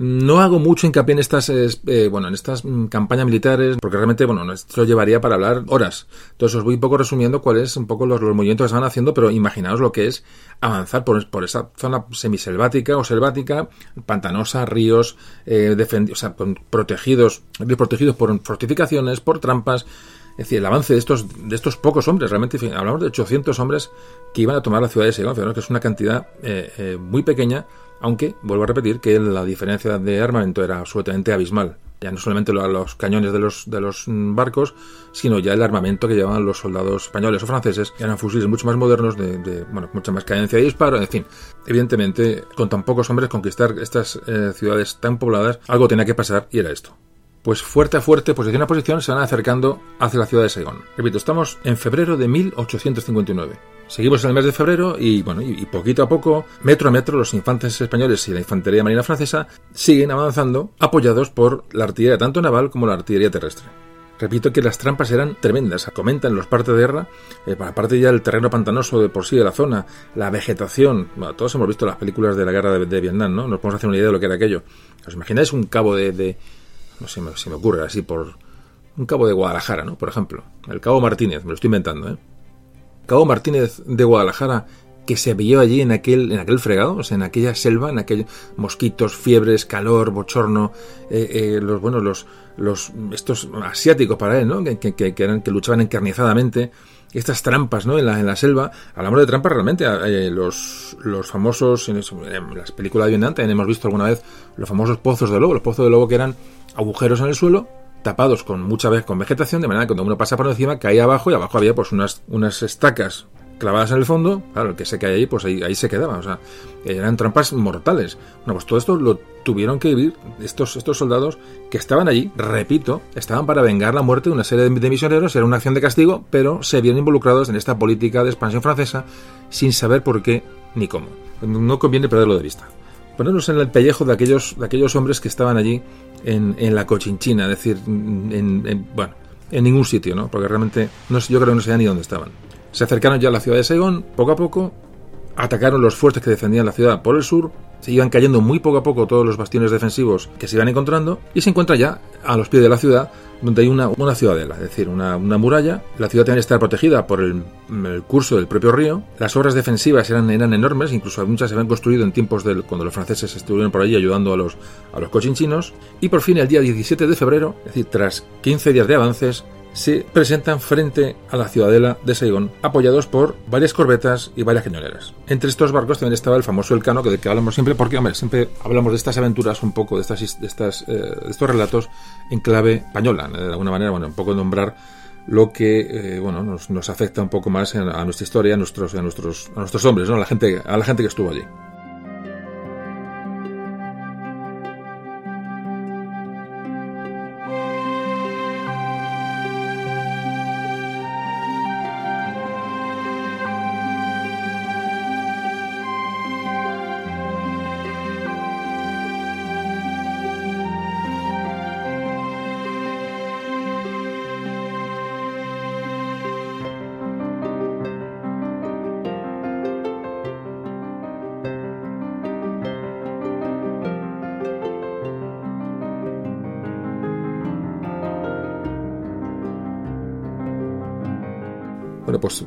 No hago mucho hincapié en estas, eh, bueno, en estas mm, campañas militares, porque realmente, bueno, esto llevaría para hablar horas. Entonces os voy un poco resumiendo cuáles un poco los, movimientos que se van haciendo, pero imaginaos lo que es avanzar por, por esa zona semiselvática o selvática, pantanosa, ríos, eh, o sea, protegidos, protegidos por fortificaciones, por trampas, es decir, el avance de estos, de estos pocos hombres, realmente hablamos de 800 hombres que iban a tomar la ciudad de Segovia, que es una cantidad eh, eh, muy pequeña, aunque vuelvo a repetir que la diferencia de armamento era absolutamente abismal. Ya no solamente los cañones de los, los barcos, sino ya el armamento que llevaban los soldados españoles o franceses, eran fusiles mucho más modernos, de, bueno, mucha más cadencia de disparo, en fin. Evidentemente, con tan pocos hombres conquistar estas eh, ciudades tan pobladas, algo tenía que pasar y era esto pues fuerte a fuerte, posición a posición, se van acercando hacia la ciudad de Saigón. Repito, estamos en febrero de 1859. Seguimos en el mes de febrero y, bueno, y, poquito a poco, metro a metro, los infantes españoles y la infantería marina francesa siguen avanzando, apoyados por la artillería tanto naval como la artillería terrestre. Repito que las trampas eran tremendas. Comentan los partes de guerra, eh, aparte ya el terreno pantanoso de por sí de la zona, la vegetación. todos hemos visto las películas de la guerra de, Vietnam, ¿no? Nos podemos hacer una idea de lo que era aquello. ¿Os imagináis un cabo de no sé si me ocurre así por un cabo de Guadalajara, ¿no? Por ejemplo, el cabo Martínez, me lo estoy inventando, ¿eh? Cabo Martínez de Guadalajara que se vio allí en aquel, en aquel fregado, o sea, en aquella selva, en aquellos mosquitos, fiebres, calor, bochorno, eh, eh, los bueno, los, los estos asiáticos para él, ¿no? Que, que, luchaban encarnizadamente, estas trampas, ¿no? En la, en la selva, hablamos de trampas realmente, eh, los, los famosos, en, las películas de Vietnam también hemos visto alguna vez los famosos pozos de lobo, los pozos de lobo que eran agujeros en el suelo tapados con mucha vez con vegetación, de manera que cuando uno pasa por encima caía abajo y abajo había pues unas, unas estacas clavadas en el fondo, claro, el que se cae ahí, pues ahí, se quedaba, o sea, eran trampas mortales. Bueno, pues todo esto lo tuvieron que vivir estos, estos soldados que estaban allí, repito, estaban para vengar la muerte de una serie de misioneros, era una acción de castigo, pero se vieron involucrados en esta política de expansión francesa sin saber por qué ni cómo. No conviene perderlo de vista ponernos en el pellejo de aquellos, de aquellos hombres que estaban allí en, en la cochinchina, es decir, en, bueno, en ningún sitio, ¿no? Porque realmente no, yo creo que no sabían ni dónde estaban. Se acercaron ya a la ciudad de Saigón, poco a poco, atacaron los fuertes que defendían la ciudad por el sur, se iban cayendo muy poco a poco todos los bastiones defensivos que se iban encontrando y se encuentra ya a los pies de la ciudad donde hay una, una ciudadela, es decir, una, una, muralla. La ciudad tiene que estar protegida por el, el, curso del propio río. Las obras defensivas eran, eran enormes, incluso muchas se habían construido en tiempos del, cuando los franceses estuvieron por allí ayudando a los, a los cochinchinos. Y por fin, el día 17 de febrero, es decir, tras 15 días de avances, se presentan frente a la ciudadela de Saigón, apoyados por varias corbetas y varias cañoneras. Entre estos barcos también estaba el famoso Elcano, que de que hablamos siempre, porque siempre hablamos de estas aventuras un poco, de, estas, de, estas, eh, de estos relatos en clave española, de alguna manera, bueno, un poco nombrar lo que eh, bueno nos, nos, afecta un poco más a nuestra historia, a nuestros, a nuestros, a nuestros hombres, ¿no? a la gente, a la gente que estuvo allí.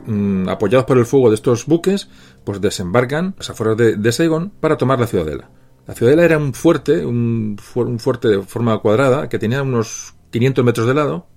Mm, apoyados por el fuego de estos buques, pues desembarcan las afueras de, de Saigon para tomar la ciudadela. La ciudadela era un fuerte, un fuerte de forma cuadrada, que tenía unos 500 metros de lado,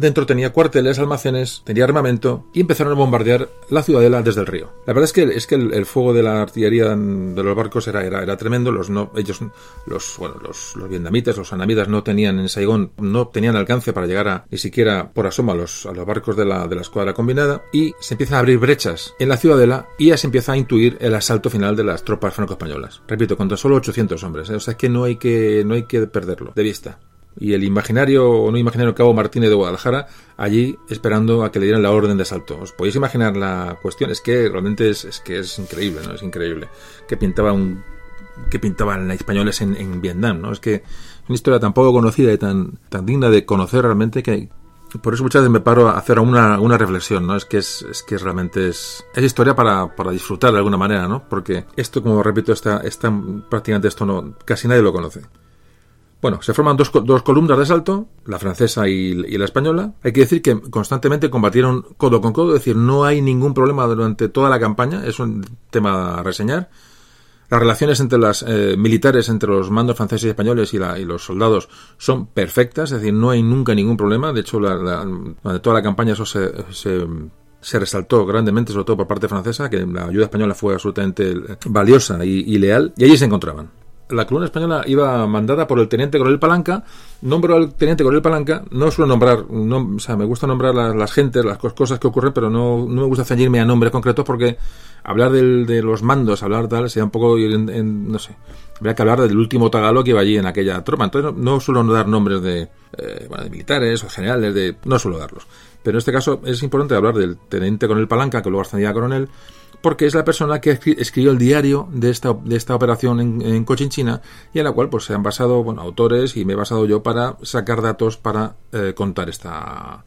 Dentro tenía cuarteles, almacenes, tenía armamento y empezaron a bombardear la ciudadela desde el río. La verdad es que, es que el, fuego de la artillería de los barcos era, era, tremendo. Los no, ellos, los, bueno, los, vietnamitas, los anamidas no tenían en Saigón, no tenían alcance para llegar a, ni siquiera por asoma a los, a los barcos de la, de la escuadra combinada y se empiezan a abrir brechas en la ciudadela y ya se empieza a intuir el asalto final de las tropas franco-españolas. Repito, contra solo 800 hombres. ¿eh? O sea que no hay que, no hay que perderlo de vista y el imaginario o no imaginario Cabo Martínez de Guadalajara allí esperando a que le dieran la orden de asalto. ¿Os podéis imaginar la cuestión? Es que realmente es, que es increíble, ¿no? Es increíble que pintaba un que pintaban españoles en, Vietnam, ¿no? Es que es una historia tan poco conocida y tan, tan digna de conocer realmente que por eso muchas veces me paro a hacer una, una reflexión, ¿no? Es que es, es que realmente es, es historia para, para, disfrutar de alguna manera, ¿no? Porque esto, como repito, está, está prácticamente esto no, casi nadie lo conoce. Bueno, se forman dos, dos columnas de asalto, la francesa y, la española. Hay que decir que constantemente combatieron codo con codo, es decir, no hay ningún problema durante toda la campaña, es un tema a reseñar. Las relaciones entre las eh, militares, entre los mandos franceses y españoles y, los soldados son perfectas, es decir, no hay nunca ningún problema. De hecho, durante toda la campaña eso se, resaltó grandemente, sobre todo por parte francesa, que la ayuda española fue absolutamente valiosa y leal, y allí se encontraban la columna española iba mandada por el teniente coronel Palanca. Nombro al teniente coronel Palanca. No suelo nombrar, no, o sea, me gusta nombrar las, gentes, las cosas que ocurren, pero no, no me gusta ceñirme a nombres concretos porque hablar de los mandos, hablar tal, sea un poco, no sé, habría que hablar del último tagalo que iba allí en aquella tropa. Entonces no, suelo dar nombres de, eh, bueno, de militares o generales, de, no suelo darlos. Pero en este caso es importante hablar del teniente coronel Palanca, que luego ascendía a coronel, porque es la persona que escribió el diario de esta, de esta operación en, Cochinchina y en la cual pues se han basado bueno, autores y me he basado yo para sacar datos para eh, contar esta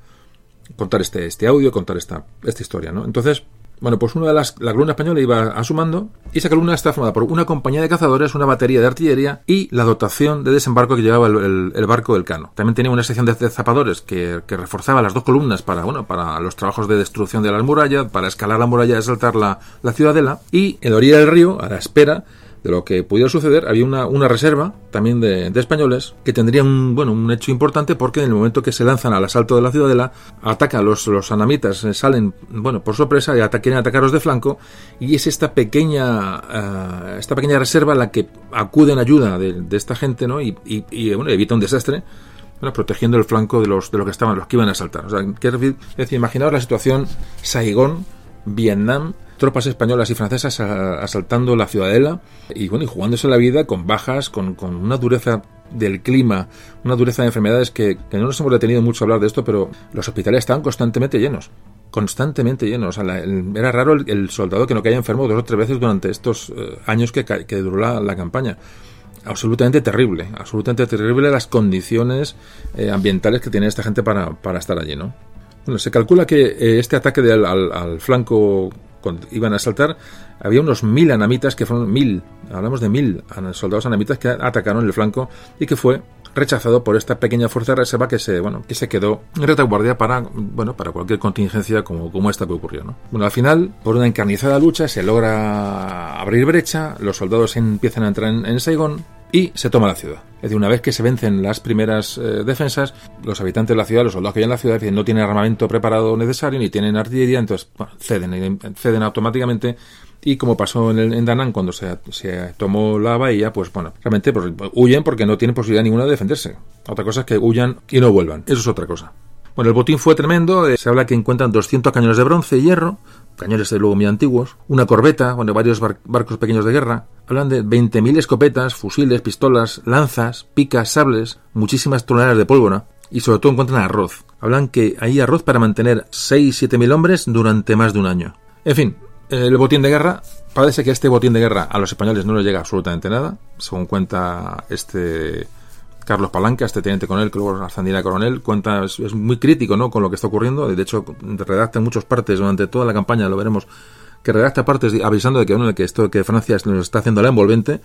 contar este, este audio, contar esta, esta historia, ¿no? Entonces, bueno, pues una de las, la columna española iba a su mando y esa columna está formada por una compañía de cazadores, una batería de artillería y la dotación de desembarco que llevaba el, barco del Cano. También tenía una sección de, zapadores que, reforzaba las dos columnas para, bueno, para los trabajos de destrucción de la muralla, para escalar la muralla y asaltar la, la ciudadela y en la orilla del río, a la espera de lo que pudiera suceder, había una, una reserva también de, españoles que tendría un, bueno, un hecho importante porque en el momento que se lanzan al asalto de la ciudadela, atacan los, los anamitas, eh, salen bueno, por sorpresa y quieren atacarlos de flanco y es esta pequeña, eh, esta pequeña reserva la que acude en ayuda de, esta gente ¿no? y, y, bueno, evita un desastre. Bueno, protegiendo el flanco de los de los que estaban los que iban a asaltar. O sea, es decir, imaginaos la situación Saigón, Vietnam, tropas españolas y francesas asaltando la ciudadela y bueno y jugándose la vida con bajas, con, una dureza del clima, una dureza de enfermedades que, no nos hemos detenido mucho a hablar de esto, pero los hospitales estaban constantemente llenos constantemente llenos. era raro el, soldado que no caía enfermo dos o tres veces durante estos eh, años que, duró la, campaña. Absolutamente terrible, absolutamente terrible las condiciones eh, ambientales que tiene esta gente para, estar allí, ¿no? Se calcula que eh, este ataque al, flanco cuando iban a saltar, había unos mil anamitas que fueron mil, hablamos de mil soldados anamitas que atacaron el flanco y que fue rechazado por esta pequeña fuerza de reserva que se, bueno, que se quedó en retaguardia para, bueno, para cualquier contingencia como, como esta que ocurrió, ¿no? Bueno, al final, por una encarnizada lucha, se logra abrir brecha, los soldados empiezan a entrar en, en Saigón, y se toma la ciudad. Es decir, una vez que se vencen las primeras eh, defensas, los habitantes de la ciudad, los soldados que hay en la ciudad, no tienen armamento preparado necesario ni tienen artillería, entonces ceden, ceden automáticamente y como pasó en, el, en Danán cuando se, se, tomó la bahía, pues bueno, realmente pues, huyen porque no tienen posibilidad ninguna de defenderse. Otra cosa es que huyan y no vuelvan. Eso es otra cosa. Bueno, el botín fue tremendo. Eh, se habla que encuentran 200 cañones de bronce y hierro, cañones de luego muy antiguos, una corbeta, bueno, varios barcos pequeños de guerra. Hablan de 20.000 escopetas, fusiles, pistolas, lanzas, picas, sables, muchísimas toneladas de pólvora y sobre todo encuentran arroz. Hablan que hay arroz para mantener 6-7.000 hombres durante más de un año. En fin, el botín de guerra, parece que este botín de guerra a los españoles no les llega absolutamente nada, según cuenta este Carlos Palanca, este teniente coronel, que luego ascendirá coronel, cuenta, es, muy crítico ¿no? con lo que está ocurriendo. De hecho, redacta en muchas partes durante toda la campaña, lo veremos, que redacta partes avisando de que, bueno, que esto que Francia nos está haciendo la envolvente.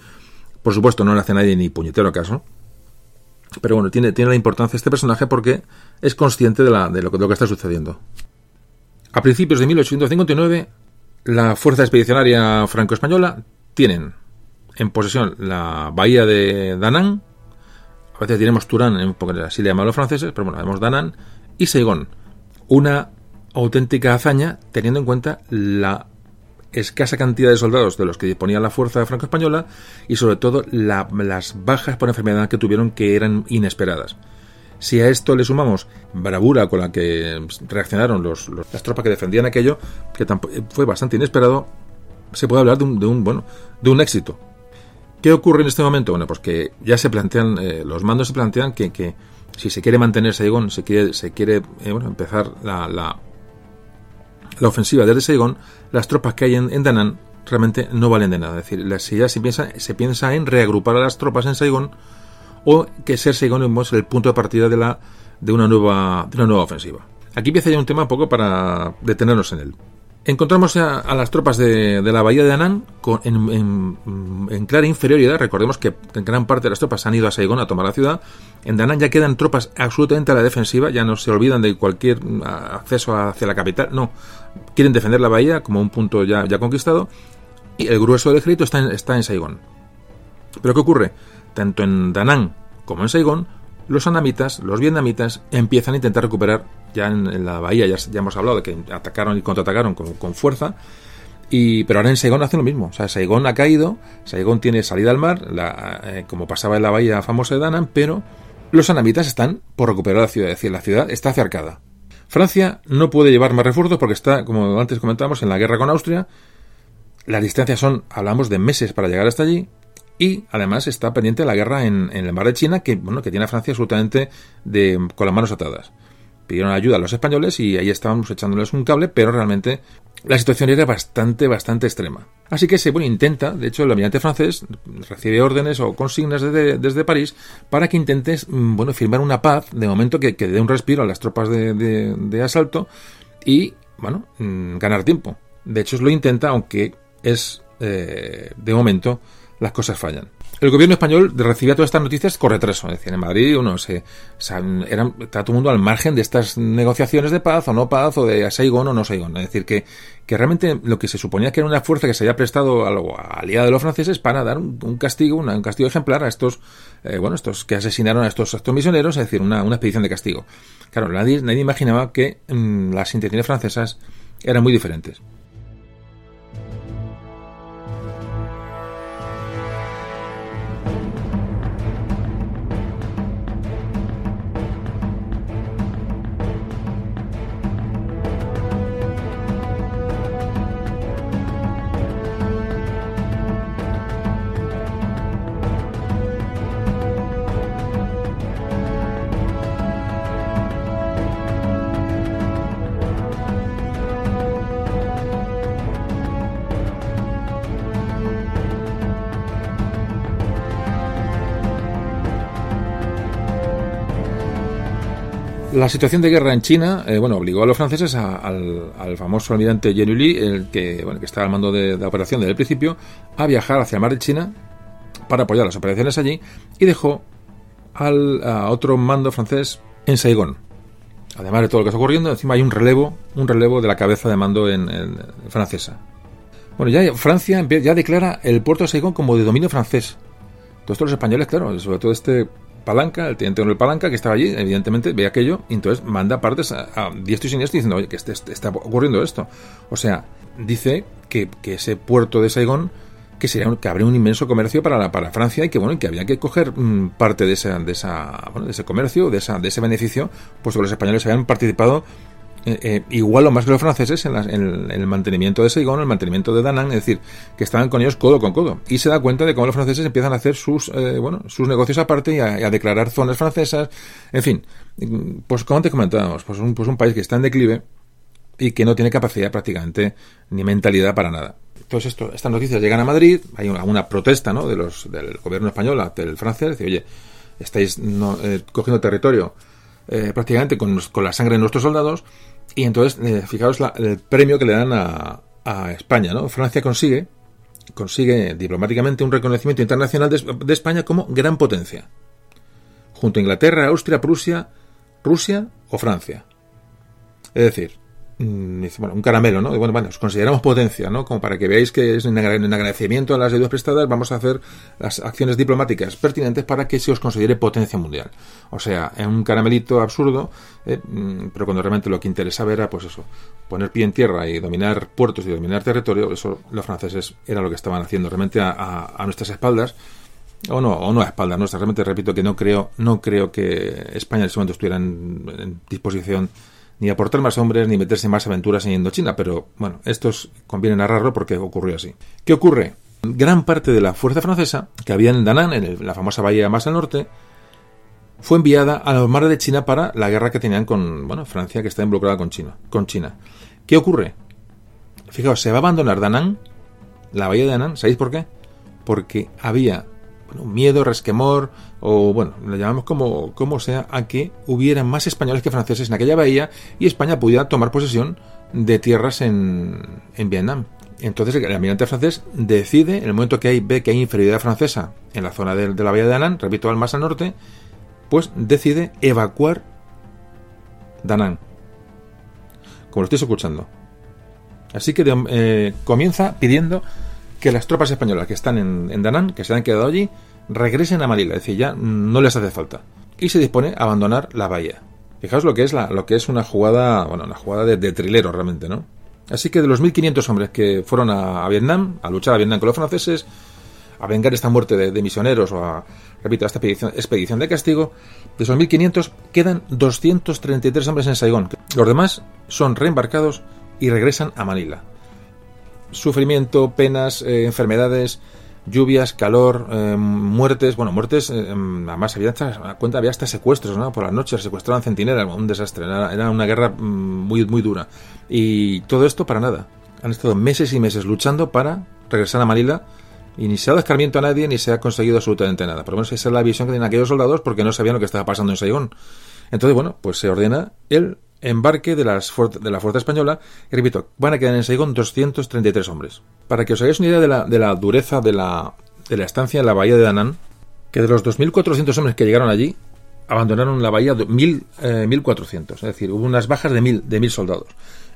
Por supuesto, no le hace nadie ni puñetero caso. Pero bueno, tiene, tiene la importancia este personaje porque es consciente de, la, de, lo, de lo que está sucediendo. A principios de 1859, la Fuerza Expedicionaria Franco-Española tienen en posesión la bahía de Danán, a veces diremos Turán, porque así le llaman los franceses, pero bueno, vemos Danán y Saigón. Una auténtica hazaña teniendo en cuenta la escasa cantidad de soldados de los que disponía la fuerza franco-española y sobre todo las bajas por enfermedad que tuvieron que eran inesperadas. Si a esto le sumamos bravura con la que reaccionaron los, las tropas que defendían aquello, que fue bastante inesperado, se puede hablar de un, de un bueno de un éxito. ¿Qué ocurre en este momento? Bueno, pues que ya se plantean, eh, los mandos se plantean que, que, si se quiere mantener Saigón, se quiere, se quiere eh, bueno, empezar la, la, la, ofensiva desde Saigón, las tropas que hay en, en Danán realmente no valen de nada. Es decir, si ya se piensa, se piensa en reagrupar a las tropas en Saigón o que ser Saigón es el punto de partida de, la, de, una nueva, de una nueva ofensiva. Aquí empieza ya un tema un poco para detenernos en él. Encontramos a, las tropas de, la bahía de Anán en, clara inferioridad. Recordemos que gran parte de las tropas han ido a Saigón a tomar la ciudad. En Danán ya quedan tropas absolutamente a la defensiva, ya no se olvidan de cualquier acceso hacia la capital. No, quieren defender la bahía como un punto ya, ya conquistado. Y el grueso del ejército está en, está en Saigón. Pero ¿qué ocurre? Tanto en Danán como en Saigón los anamitas, los vietnamitas, empiezan a intentar recuperar, ya en, la bahía, ya, hemos hablado de que atacaron y contraatacaron con, fuerza, y, pero ahora en Saigón hacen lo mismo. O sea, Saigón ha caído, Saigón tiene salida al mar, la, eh, como pasaba en la bahía famosa de Danán, pero los anamitas están por recuperar la ciudad, es decir, la ciudad está cercada. Francia no puede llevar más refuerzos porque está, como antes comentábamos, en la guerra con Austria. Las distancias son, hablamos de meses para llegar hasta allí, y además está pendiente la guerra en, en, el mar de China, que, bueno, que tiene a Francia absolutamente con las manos atadas. Pidieron ayuda a los españoles y ahí estábamos echándoles un cable, pero realmente la situación era bastante, bastante extrema. Así que se intenta, de hecho, el almirante francés recibe órdenes o consignas desde, París para que intentes, bueno, firmar una paz, de momento que, dé un respiro a las tropas de, de, de asalto y, bueno, ganar tiempo. De hecho, lo intenta, aunque es, eh, de momento, las cosas fallan. El gobierno español recibía todas estas noticias con retraso. Es decir, en Madrid uno se, se era, está todo el mundo al margen de estas negociaciones de paz o no paz o de Saigón o no Saigón. Es decir, que, que realmente lo que se suponía que era una fuerza que se había prestado a la aliada de los franceses para dar un, castigo, una, un castigo ejemplar a estos, eh, bueno, estos que asesinaron a estos, a misioneros, es decir, una, una expedición de castigo. Claro, nadie, nadie imaginaba que mmm, las intenciones francesas eran muy diferentes. La situación de guerra en China, eh, bueno, obligó a los franceses a, al, al, famoso almirante Genuli, el que, bueno, que estaba al mando de, la operación desde el principio, a viajar hacia el mar de China para apoyar las operaciones allí y dejó al, a otro mando francés en Saigón. Además de todo lo que está ocurriendo, encima hay un relevo, un relevo de la cabeza de mando en francesa. Bueno, ya Francia ya declara el puerto de Saigón como de dominio francés. Todos los españoles, claro, sobre todo este Palanca, el teniente coronel Palanca, que estaba allí, evidentemente ve aquello y entonces manda partes a, a diestro y siniestro diciendo, oye, que este, este, está ocurriendo esto. O sea, dice que, que ese puerto de Saigón que sería que habría un inmenso comercio para la, para Francia y que bueno que había que coger mmm, parte de esa de esa bueno, de ese comercio de esa de ese beneficio pues los españoles habían participado eh, eh, igual o más que los franceses en, la, en, el mantenimiento de Saigón, el mantenimiento de Danang, es decir, que estaban con ellos codo con codo. Y se da cuenta de cómo los franceses empiezan a hacer sus, eh, bueno, sus negocios aparte y a, declarar zonas francesas. En fin, pues como antes comentábamos, pues un, pues un país que está en declive y que no tiene capacidad prácticamente ni mentalidad para nada. Entonces esto, estas noticias llegan a Madrid, hay una, una protesta ¿no? de los, del gobierno español ante el francés, dice, oye, estáis no, eh, cogiendo territorio eh, prácticamente con, con, la sangre de nuestros soldados. Y entonces, eh, fijaos la, el premio que le dan a, España, ¿no? Francia consigue, consigue diplomáticamente un reconocimiento internacional de, España como gran potencia. Junto a Inglaterra, Austria, Prusia, Rusia o Francia. Es decir, bueno, un caramelo, ¿no? Bueno, bueno, os consideramos potencia, ¿no? Como para que veáis que es en agradecimiento a las ayudas prestadas, vamos a hacer las acciones diplomáticas pertinentes para que se os considere potencia mundial. O sea, en un caramelito absurdo, eh, pero cuando realmente lo que interesaba era, pues eso, poner pie en tierra y dominar puertos y dominar territorio, eso los franceses era lo que estaban haciendo realmente a, a, a nuestras espaldas o no, o no a espaldas nuestras. Realmente repito que no creo, no creo que España en ese momento estuviera en, en disposición ni aportar más hombres ni meterse más aventuras en Indochina, pero bueno, estos conviene narrarlo porque ocurrió así. ¿Qué ocurre? Gran parte de la fuerza francesa, que había en Danán, en la famosa bahía más al norte, fue enviada a los mares de China para la guerra que tenían con, bueno, Francia, que está involucrada con China. Con China. ¿Qué ocurre? Fijaos, se va a abandonar Danán, la bahía de Danán, ¿sabéis por qué? Porque había bueno, miedo, resquemor, o bueno, le llamamos como, como sea, a que hubiera más españoles que franceses en aquella bahía y España pudiera tomar posesión de tierras en, en Vietnam. Entonces el almirante francés decide, en el momento que hay, ve que hay inferioridad francesa en la zona de, la bahía de Anán, repito, al más al norte, pues decide evacuar Danán. Como lo estoy escuchando. Así que eh, comienza pidiendo que las tropas españolas que están en, en Danán, que se han quedado allí, regresen a Manila, es decir, ya no les hace falta. Y se dispone a abandonar la bahía. Fijaos lo que es, la, lo que es una jugada, bueno, una jugada de, de trilero realmente, ¿no? Así que de los 1.500 hombres que fueron a, Vietnam, a luchar a Vietnam con los franceses, a vengar esta muerte de, misioneros o a, repito, a esta expedición, expedición de castigo, de esos 1.500 quedan 233 hombres en Saigón. Los demás son reembarcados y regresan a Manila. Sufrimiento, penas, eh, enfermedades, lluvias, calor, eh, muertes, bueno, muertes, eh, además había hasta, cuenta había hasta secuestros, ¿no? Por las noches secuestraban centinelas, un desastre, era, era, una guerra mm, muy, muy dura. Y todo esto para nada. Han estado meses y meses luchando para regresar a Manila y ni se ha dado escarmiento a nadie ni se ha conseguido absolutamente nada. Por lo menos esa es la visión que tienen aquellos soldados porque no sabían lo que estaba pasando en Saigón. Entonces, bueno, pues se ordena el embarque de, las de la fuerza española. Y repito, van a quedar en Saigón 233 hombres. Para que os hagáis una idea de la, de la dureza de la, de la estancia en la bahía de Danán, que de los 2.400 hombres que llegaron allí, abandonaron la bahía 1.400. Es decir, hubo unas bajas de 1.000 de soldados.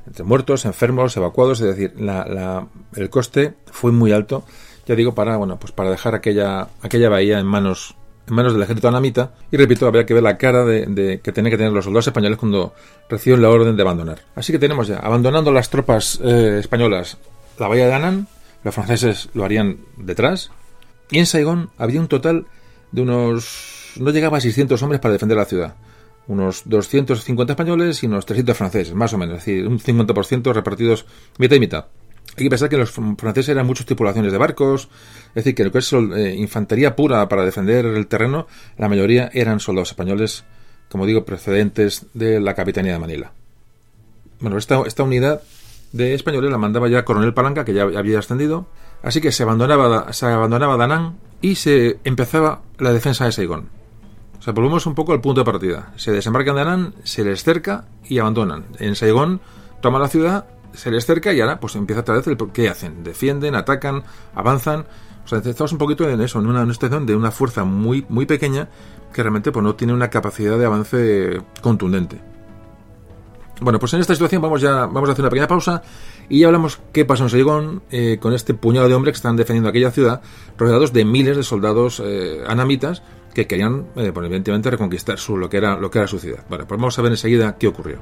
Entre muertos, enfermos, evacuados. Es decir, la, el coste fue muy alto. Ya digo, para, bueno, pues para dejar aquella bahía en manos en manos del ejército anamita y repito, habría que ver la cara de, que tienen que tener los soldados españoles cuando reciben la orden de abandonar. Así que tenemos ya, abandonando las tropas eh, españolas la bahía de Anán, los franceses lo harían detrás, y en Saigón había un total de unos... no llegaba a 600 hombres para defender la ciudad. Unos 250 españoles y unos 300 franceses, más o menos, es decir, un 50% repartidos mitad y mitad. Hay que pensar que los franceses eran muchas tripulaciones de barcos, es decir, que lo que es eh, infantería pura para defender el terreno, la mayoría eran soldados españoles, como digo, procedentes de la capitanía de Manila. Bueno, esta, unidad de españoles la mandaba ya Coronel Palanca, que ya había ascendido, así que se abandonaba, se abandonaba Danán y se empezaba la defensa de Saigón. O sea, volvemos un poco al punto de partida. Se desembarcan de Danán, se les cerca y abandonan. En Saigón toman la ciudad se les cerca y ahora pues empieza otra vez el qué hacen. Defienden, atacan, avanzan. O sea, estamos un poquito en eso, en una, situación de una fuerza muy, muy pequeña que realmente pues, no tiene una capacidad de avance contundente. Bueno, pues en esta situación vamos ya vamos a hacer una pequeña pausa y ya hablamos qué pasó en Saigón eh, con este puñado de hombres que están defendiendo aquella ciudad, rodeados de miles de soldados eh, anamitas que querían, eh, pues, evidentemente, reconquistar su, lo, que era, lo que era su ciudad. Bueno, pues vamos a ver enseguida qué ocurrió.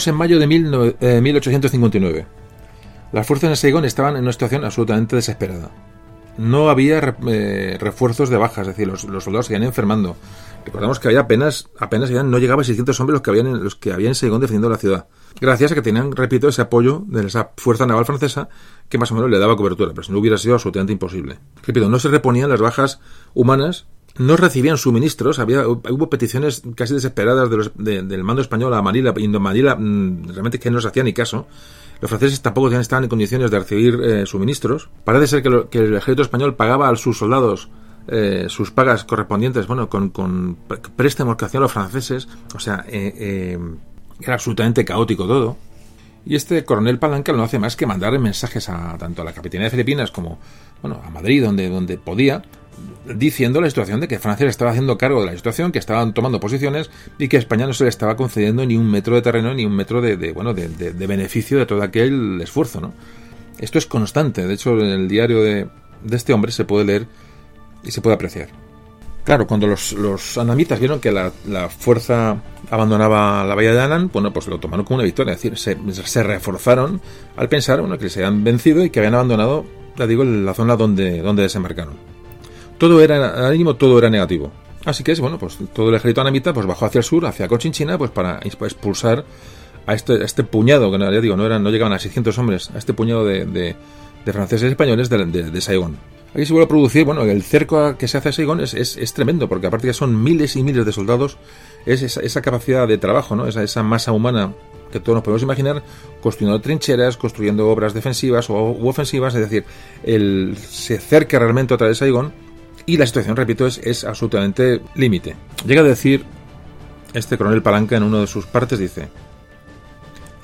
Estamos en mayo de mil, eh, 1859. Las fuerzas en Saigón estaban en una situación absolutamente desesperada. No había eh, refuerzos de bajas, es decir, los, soldados se iban enfermando. Recordamos que había apenas, apenas no llegaba a 600 hombres los que habían, los que habían en defendiendo la ciudad. Gracias a que tenían, repito, ese apoyo de esa fuerza naval francesa que más o menos le daba cobertura, pero si no hubiera sido absolutamente imposible. Repito, no se reponían las bajas humanas no recibían suministros, había, hubo peticiones casi desesperadas de los, de, del mando español a Manila, y Manila mmm, realmente que no se hacía ni caso. Los franceses tampoco estaban en condiciones de recibir eh, suministros. Parece ser que, lo, que, el ejército español pagaba a sus soldados eh, sus pagas correspondientes, bueno, con, con préstamos que hacían los franceses. O sea, eh, eh, era absolutamente caótico todo. Y este coronel Palanca no hace más que mandar mensajes a tanto a la Capitanía de Filipinas como bueno, a Madrid, donde, donde podía, diciendo la situación de que Francia le estaba haciendo cargo de la situación, que estaban tomando posiciones y que España no se le estaba concediendo ni un metro de terreno ni un metro de, bueno de, beneficio de todo aquel esfuerzo, ¿no? Esto es constante. De hecho, en el diario de, este hombre se puede leer y se puede apreciar. Claro, cuando los, los anamitas vieron que la, fuerza abandonaba la bahía de Anan, bueno, pues lo tomaron como una victoria. Es decir, se, se reforzaron al pensar bueno, que se habían vencido y que habían abandonado, digo, la zona donde, donde desembarcaron. Todo era, al mínimo, todo era negativo. Así que es, bueno, pues todo el ejército anamita pues bajó hacia el sur, hacia Cochinchina, pues para expulsar a este, este puñado, que no, ya digo, no, eran, no llegaban a 600 hombres, a este puñado de, de, franceses y españoles de, de, Saigón. Aquí se vuelve a producir, bueno, el cerco que se hace a Saigón es, es, es, tremendo, porque aparte que son miles y miles de soldados, es esa, esa capacidad de trabajo, ¿no? Esa, esa, masa humana que todos nos podemos imaginar, construyendo trincheras, construyendo obras defensivas o u ofensivas, es decir, el, se cerca realmente otra vez Saigón y la situación, repito, es, es absolutamente límite. Llega a decir este coronel Palanca en uno de sus partes, dice,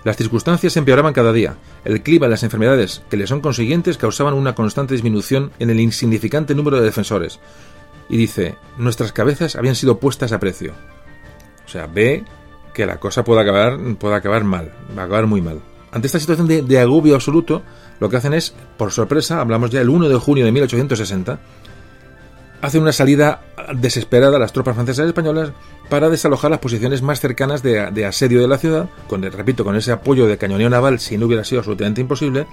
las circunstancias empeoraban cada día. El clima y las enfermedades que le son consiguientes causaban una constante disminución en el insignificante número de defensores. Y dice, nuestras cabezas habían sido puestas a precio. O sea, ve que la cosa puede acabar, puede acabar mal, va a acabar muy mal. Ante esta situación de, de agobio absoluto, lo que hacen es, por sorpresa, hablamos ya el 1 de junio de 1860, hacen una salida desesperada a las tropas francesas y españolas para desalojar las posiciones más cercanas de, asedio de la ciudad, con, repito, con ese apoyo de cañoneo naval, si no hubiera sido absolutamente imposible,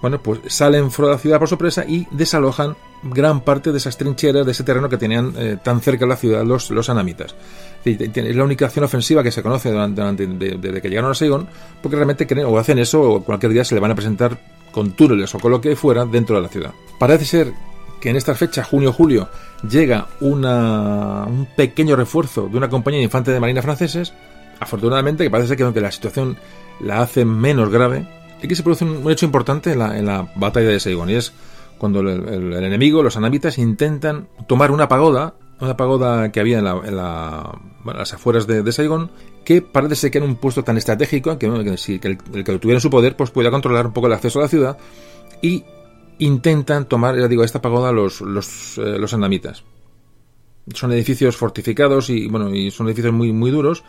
bueno, pues salen fuera de la ciudad por sorpresa y desalojan gran parte de esas trincheras, de ese terreno que tenían eh, tan cerca de la ciudad los, los anamitas. Es la única acción ofensiva que se conoce durante, desde de, de que llegaron a Saigón, porque realmente creen, o hacen eso, o cualquier día se le van a presentar con túneles o con lo que fuera dentro de la ciudad. Parece ser que en esta fecha, junio-julio, llega una, un pequeño refuerzo de una compañía de infantes de marina franceses, afortunadamente, que parece que la situación la hace menos grave, y que se produce un, hecho importante en la, batalla de Saigón, y es cuando el, enemigo, los anamitas, intentan tomar una pagoda, una pagoda que había en, la, las afueras de, de, Saigón, que parece ser que era un puesto tan estratégico que, el, que tuviera en su poder, pues podía controlar un poco el acceso a la ciudad, y intentan tomar, ya digo, esta pagoda los, los, eh, los andamitas. Son edificios fortificados y, bueno, y son edificios muy, muy duros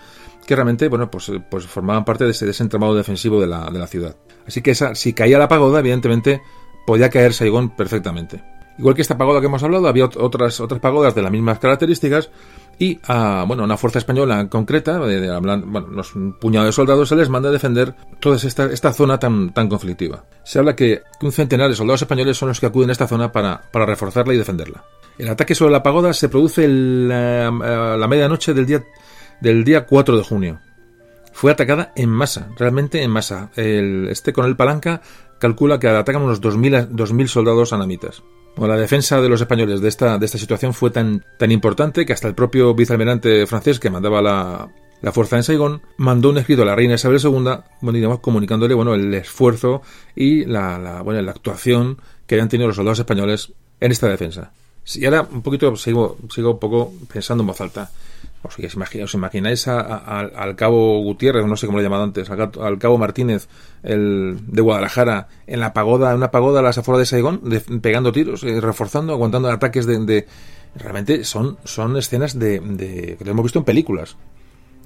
que realmente, bueno, pues, pues formaban parte de ese, de ese entramado defensivo de la, de la ciudad. Así que esa, si caía la pagoda, evidentemente, podía caer Saigón perfectamente. Igual que esta pagoda que hemos hablado, había otras, otras pagodas de las mismas características y a bueno, una fuerza española concreta, de, de, bueno, unos, un puñado de soldados, se les manda a defender toda esta, zona tan, conflictiva. Se habla que un centenar de soldados españoles son los que acuden a esta zona para, reforzarla y defenderla. El ataque sobre la pagoda se produce el, la medianoche del día, del día 4 de junio. Fue atacada en masa, realmente en masa. El, este coronel Palanca calcula que atacan unos 2.000, 2.000 soldados anamitas. Bueno, la defensa de los españoles de esta, de esta situación fue tan, tan importante que hasta el propio vicealmirante francés que mandaba la, la fuerza en Saigón mandó un escrito a la reina Isabel II comunicándole bueno, el esfuerzo y la, la, bueno, la actuación que habían tenido los soldados españoles en esta defensa. Y ahora un poquito sigo, sigo un poco pensando en voz alta. Os, os imagináis a, a, al cabo Gutiérrez, no sé cómo lo he llamado antes, al, cabo Martínez el de Guadalajara, en la pagoda, en una pagoda a las afueras de Saigón, pegando tiros, eh, reforzando, aguantando ataques de, realmente son, son escenas de, que lo hemos visto en películas.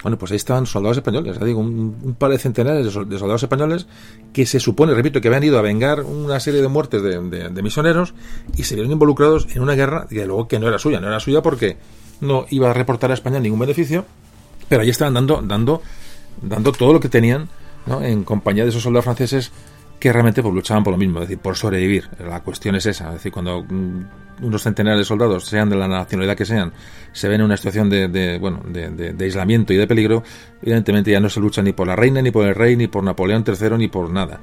Bueno, pues ahí estaban soldados españoles, ya digo, un, par de centenares de, de, soldados españoles que se supone, repito, que habían ido a vengar una serie de muertes de, de, de misioneros y se vieron involucrados en una guerra que luego que no era suya, no era suya porque no iba a reportar a España ningún beneficio, pero ahí estaban dando, dando, dando todo lo que tenían en compañía de esos soldados franceses que realmente pues, luchaban por lo mismo, es decir, por sobrevivir. La cuestión es esa, es decir, cuando unos centenares de soldados, sean de la nacionalidad que sean, se ven en una situación de, de bueno, de, de, aislamiento y de peligro, evidentemente ya no se lucha ni por la reina, ni por el rey, ni por Napoleón III, ni por nada.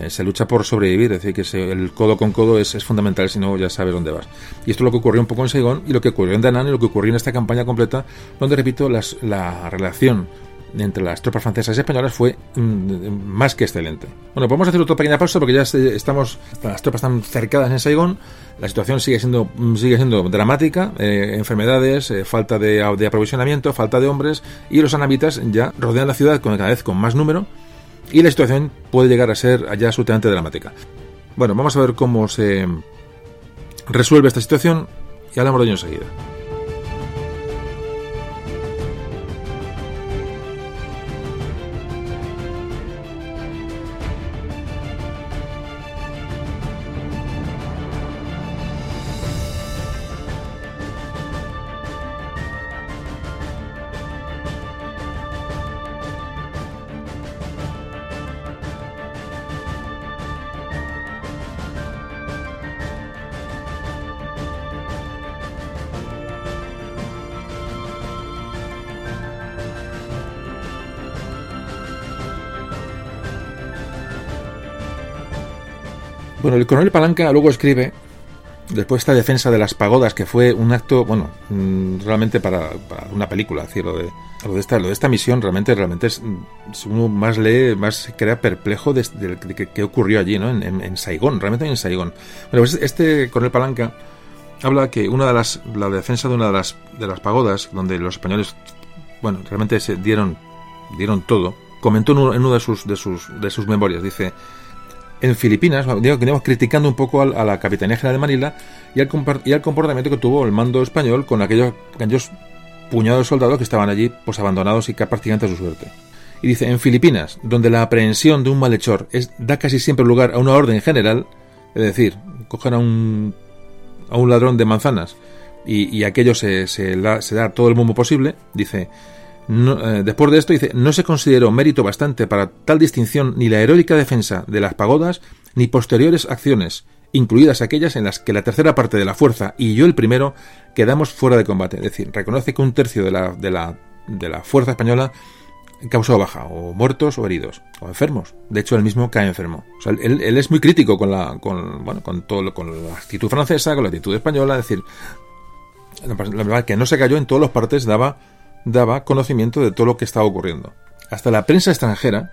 Eh, se lucha por sobrevivir, es decir, que se, el codo con codo es, es, fundamental, si no ya sabes dónde vas. Y esto es lo que ocurrió un poco en Saigón, y lo que ocurrió en Danán, y lo que ocurrió en esta campaña completa, donde, repito, las, la relación entre las tropas francesas y españolas fue mm, más que excelente. Bueno, podemos hacer otra pequeña pausa porque ya estamos, las tropas están cercadas en Saigón, la situación sigue siendo, sigue siendo dramática, eh, enfermedades, eh, falta de, de, aprovisionamiento, falta de hombres y los anamitas ya rodean la ciudad con, cada vez con más número y la situación puede llegar a ser allá absolutamente dramática. Bueno, vamos a ver cómo se resuelve esta situación y hablamos de ello enseguida. Coronel Palanca luego escribe, después de esta defensa de las pagodas, que fue un acto, bueno, mm, realmente para, una película, lo de, lo de, esta, lo de esta misión realmente, realmente es, uno más lee, más se queda perplejo de, qué ocurrió allí, ¿no? En, en, Saigón, realmente en Saigón. Bueno, pues este coronel Palanca habla que una de las, la defensa de una de las, de las pagodas, donde los españoles, bueno, realmente se dieron, dieron todo, comentó en uno, de sus, de sus, de sus memorias, dice, en Filipinas, digamos, criticando un poco a, la Capitanía General de Manila y al, comportamiento que tuvo el mando español con aquellos, puñados de soldados que estaban allí pues abandonados y prácticamente a su suerte. Y dice, en Filipinas, donde la aprehensión de un malhechor da casi siempre lugar a una orden general, es decir, coger a un, a un ladrón de manzanas y, aquello se, se, se da todo el mundo posible, dice, eh, después de esto dice, no se consideró mérito bastante para tal distinción ni la heroica defensa de las pagodas, ni posteriores acciones, incluidas aquellas en las que la tercera parte de la fuerza y yo el primero quedamos fuera de combate. Es decir, reconoce que un tercio de la, de la, de la fuerza española causó baja, o muertos o heridos, o enfermos. De hecho, él mismo cae enfermo. Él, es muy crítico con la, con, bueno, con todo, con la actitud francesa, con la actitud española, es decir, la verdad que no se cayó en todas las partes, daba daba conocimiento de todo lo que estaba ocurriendo. Hasta la prensa extranjera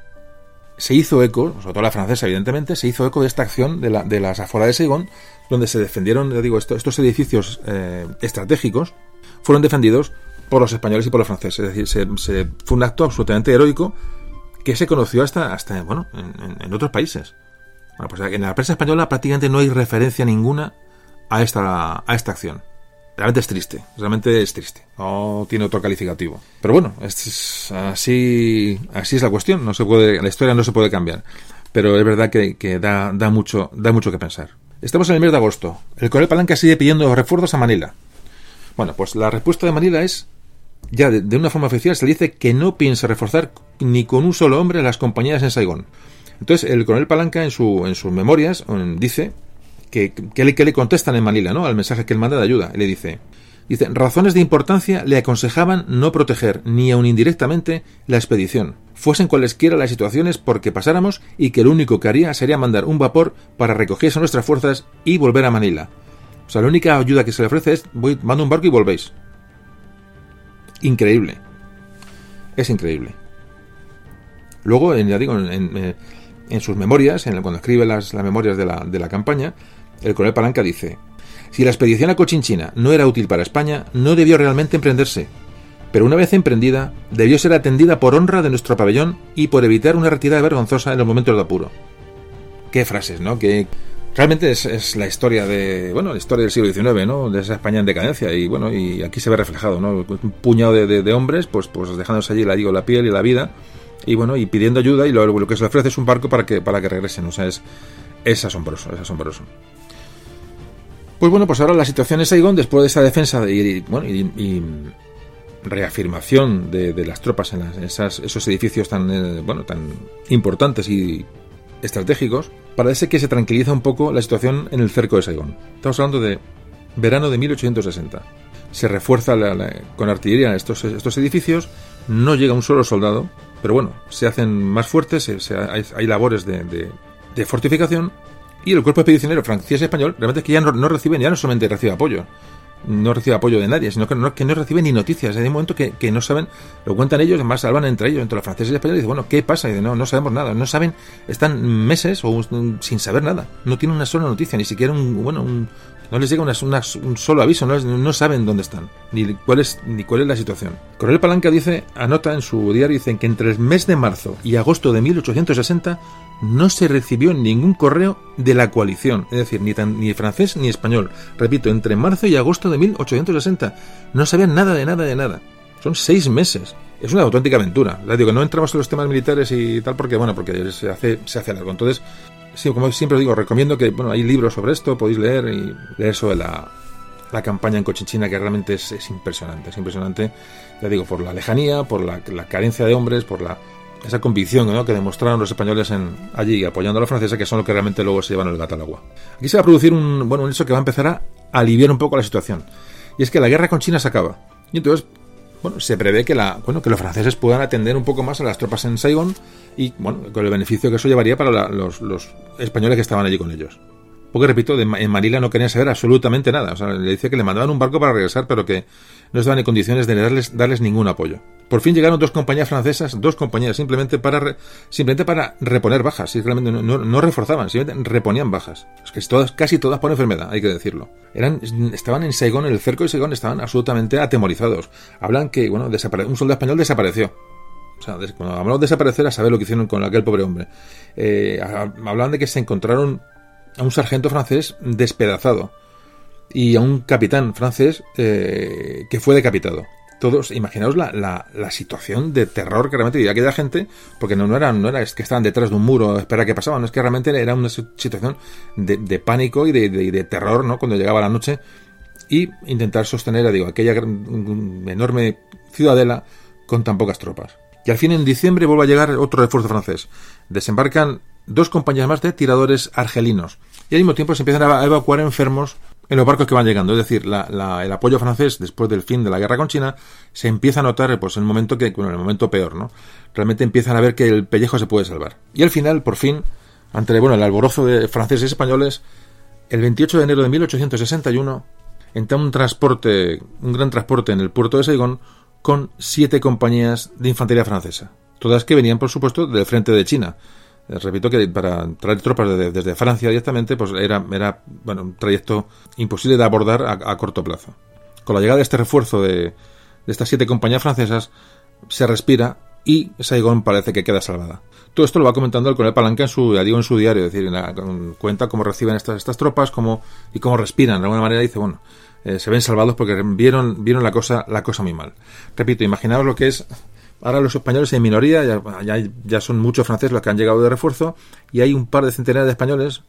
se hizo eco, sobre todo la francesa evidentemente, se hizo eco de esta acción de, la, de las afueras de Saigón, donde se defendieron, ya digo, estos edificios eh, estratégicos, fueron defendidos por los españoles y por los franceses. Es decir, se, fue un acto absolutamente heroico que se conoció hasta, hasta bueno, en, otros países. Bueno, pues en la prensa española prácticamente no hay referencia ninguna a esta, a esta acción realmente es triste, realmente es triste. No tiene otro calificativo. Pero bueno, es, así, es la cuestión. No se puede, la historia no se puede cambiar. Pero es verdad que, da, da, mucho, da mucho que pensar. Estamos en el mes de agosto. El coronel Palanca sigue pidiendo refuerzos a Manila. Bueno, pues la respuesta de Manila es, ya de, una forma oficial, se dice que no piensa reforzar ni con un solo hombre las compañías en Saigón. Entonces, el coronel Palanca en, su, en sus memorias dice que, le, que le contestan en Manila, ¿no? Al mensaje que él manda de ayuda. le dice, dice, razones de importancia le aconsejaban no proteger, ni aun indirectamente, la expedición, fuesen cualesquiera las situaciones por que pasáramos y que lo único que haría sería mandar un vapor para recogerse nuestras fuerzas y volver a Manila. O sea, la única ayuda que se le ofrece es, voy, mando un barco y volvéis. Increíble. Es increíble. Luego, ya digo, en, en, sus memorias, en, cuando escribe las, las memorias de la, de la campaña, el coronel Palanca dice, si la expedición a Cochinchina no era útil para España, no debió realmente emprenderse, pero una vez emprendida, debió ser atendida por honra de nuestro pabellón y por evitar una retirada vergonzosa en los momentos de apuro. Qué frases, ¿no? Que realmente es, la historia de, bueno, la historia del siglo XIX, ¿no? De esa España en decadencia y bueno, y aquí se ve reflejado, ¿no? Un puñado de, hombres, pues, pues dejándose allí la, la piel y la vida y bueno, y pidiendo ayuda y lo, lo, que se le ofrece es un barco para que, para que regresen, o sea, es, es asombroso, es asombroso. Pues bueno, pues ahora la situación en Saigón, después de esa defensa y, bueno, y, reafirmación de, las tropas en, esos edificios tan, eh, bueno, tan importantes y estratégicos, parece que se tranquiliza un poco la situación en el cerco de Saigón. Estamos hablando de verano de 1860. Se refuerza con artillería estos, estos edificios, no llega un solo soldado, pero bueno, se hacen más fuertes, hay, labores de fortificación y el cuerpo expedicionario francés y español realmente es que ya no, reciben, ya no solamente recibe apoyo, no recibe apoyo de nadie, sino que no, que no recibe ni noticias. Hay un momento que, no saben, lo cuentan ellos, además hablan entre ellos, entre los franceses y españoles, y dicen, bueno, ¿qué pasa? Y dicen, no, no sabemos nada, no saben, están meses o sin saber nada, no tienen una sola noticia, ni siquiera un, bueno, un, no les llega un solo aviso, no, saben dónde están, ni cuál es, ni cuál es la situación. Coronel Palanca dice, anota en su diario, dicen que entre el mes de marzo y agosto de 1860 no se recibió ningún correo de la coalición, es decir, ni, ni francés ni español. Repito, entre marzo y agosto de 1860 no sabían nada de nada de nada. Son seis meses. Es una auténtica aventura. Les digo, no entramos en los temas militares y tal porque, bueno, porque se hace, se hace largo. Entonces, sí, como siempre digo, recomiendo que, bueno, hay libros sobre esto, podéis leer y leer sobre la, la campaña en Cochinchina, que realmente es, impresionante, es impresionante, ya digo, por la lejanía, por la, carencia de hombres, por la esa convicción que demostraron los españoles en, allí apoyando a los franceses, que son los que realmente luego se llevan el gato al agua. Aquí se va a producir un, bueno, un hecho que va a empezar a aliviar un poco la situación. Y es que la guerra con China se acaba. Y entonces bueno, se prevé que, la, bueno, que los franceses puedan atender un poco más a las tropas en Saigón y bueno, con el beneficio que eso llevaría para los, españoles que estaban allí con ellos. Porque repito, en Manila no querían saber absolutamente nada. O sea, le dice que le mandaban un barco para regresar, pero que no estaban en condiciones de darles, darles ningún apoyo. Por fin llegaron dos compañías francesas, dos compañías, simplemente para simplemente para reponer bajas. No, reforzaban, simplemente reponían bajas. Es que todas, casi todas por enfermedad, hay que decirlo. Eran, estaban en Saigón, en el cerco de Saigón, estaban absolutamente atemorizados. Hablan que, bueno, un soldado español desapareció. O sea, cuando hablamos de desaparecer, a saber lo que hicieron con aquel pobre hombre. Eh, hablan de que se encontraron a un sargento francés despedazado y a un capitán francés eh, que fue decapitado. Todos, imaginaos la, la, situación de terror que realmente vivía aquella gente, porque no, no, era, no era que estaban detrás de un muro a esperar a que pasaba, no es que realmente era una situación de, pánico y de, terror, ¿no? Cuando llegaba la noche y intentar sostener, digo, aquella enorme ciudadela con tan pocas tropas. Y al fin en diciembre vuelve a llegar otro refuerzo francés. Desembarcan dos compañías más de tiradores argelinos. Y al mismo tiempo se empiezan a evacuar enfermos en los barcos que van llegando. Es decir, el apoyo francés después del fin de la guerra con China se empieza a notar pues, en el momento que, bueno, en el momento peor, ¿no? Realmente empiezan a ver que el pellejo se puede salvar. Y al final, por fin, ante bueno, el alborozo de franceses y españoles, el 28 de enero de 1861 entra un transporte, un gran transporte en el puerto de Saigón con siete compañías de infantería francesa. Todas que venían, por supuesto, del frente de China repito que para traer tropas desde, Francia directamente, pues era, era bueno, un trayecto imposible de abordar a, corto plazo. Con la llegada de este refuerzo de, estas siete compañías francesas, se respira y Saigón parece que queda salvada. Todo esto lo va comentando el coronel Palanca en su, diario, es decir, cuenta cómo reciben estas, estas tropas cómo, y cómo respiran. De alguna manera dice, bueno, eh, se ven salvados porque vieron, vieron la cosa, la cosa muy mal. Repito, imaginaos lo que es Ahora los españoles en minoría, ya, ya, son muchos franceses los que han llegado de refuerzo, y hay un par de centenares de españoles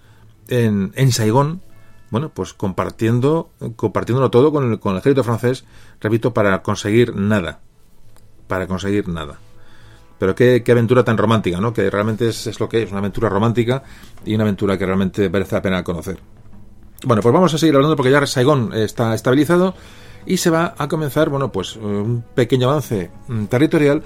en, en Saigón, bueno, pues compartiendo, compartiéndolo todo con el, con el ejército francés, repito, para conseguir nada. Para conseguir nada. Pero qué, qué aventura tan romántica, ¿no? Que realmente es, es, lo que es, una aventura romántica y una aventura que realmente merece la pena conocer. Bueno, pues vamos a seguir hablando porque ya Saigón está estabilizado y se va a comenzar, bueno, pues eh, un pequeño avance mm, territorial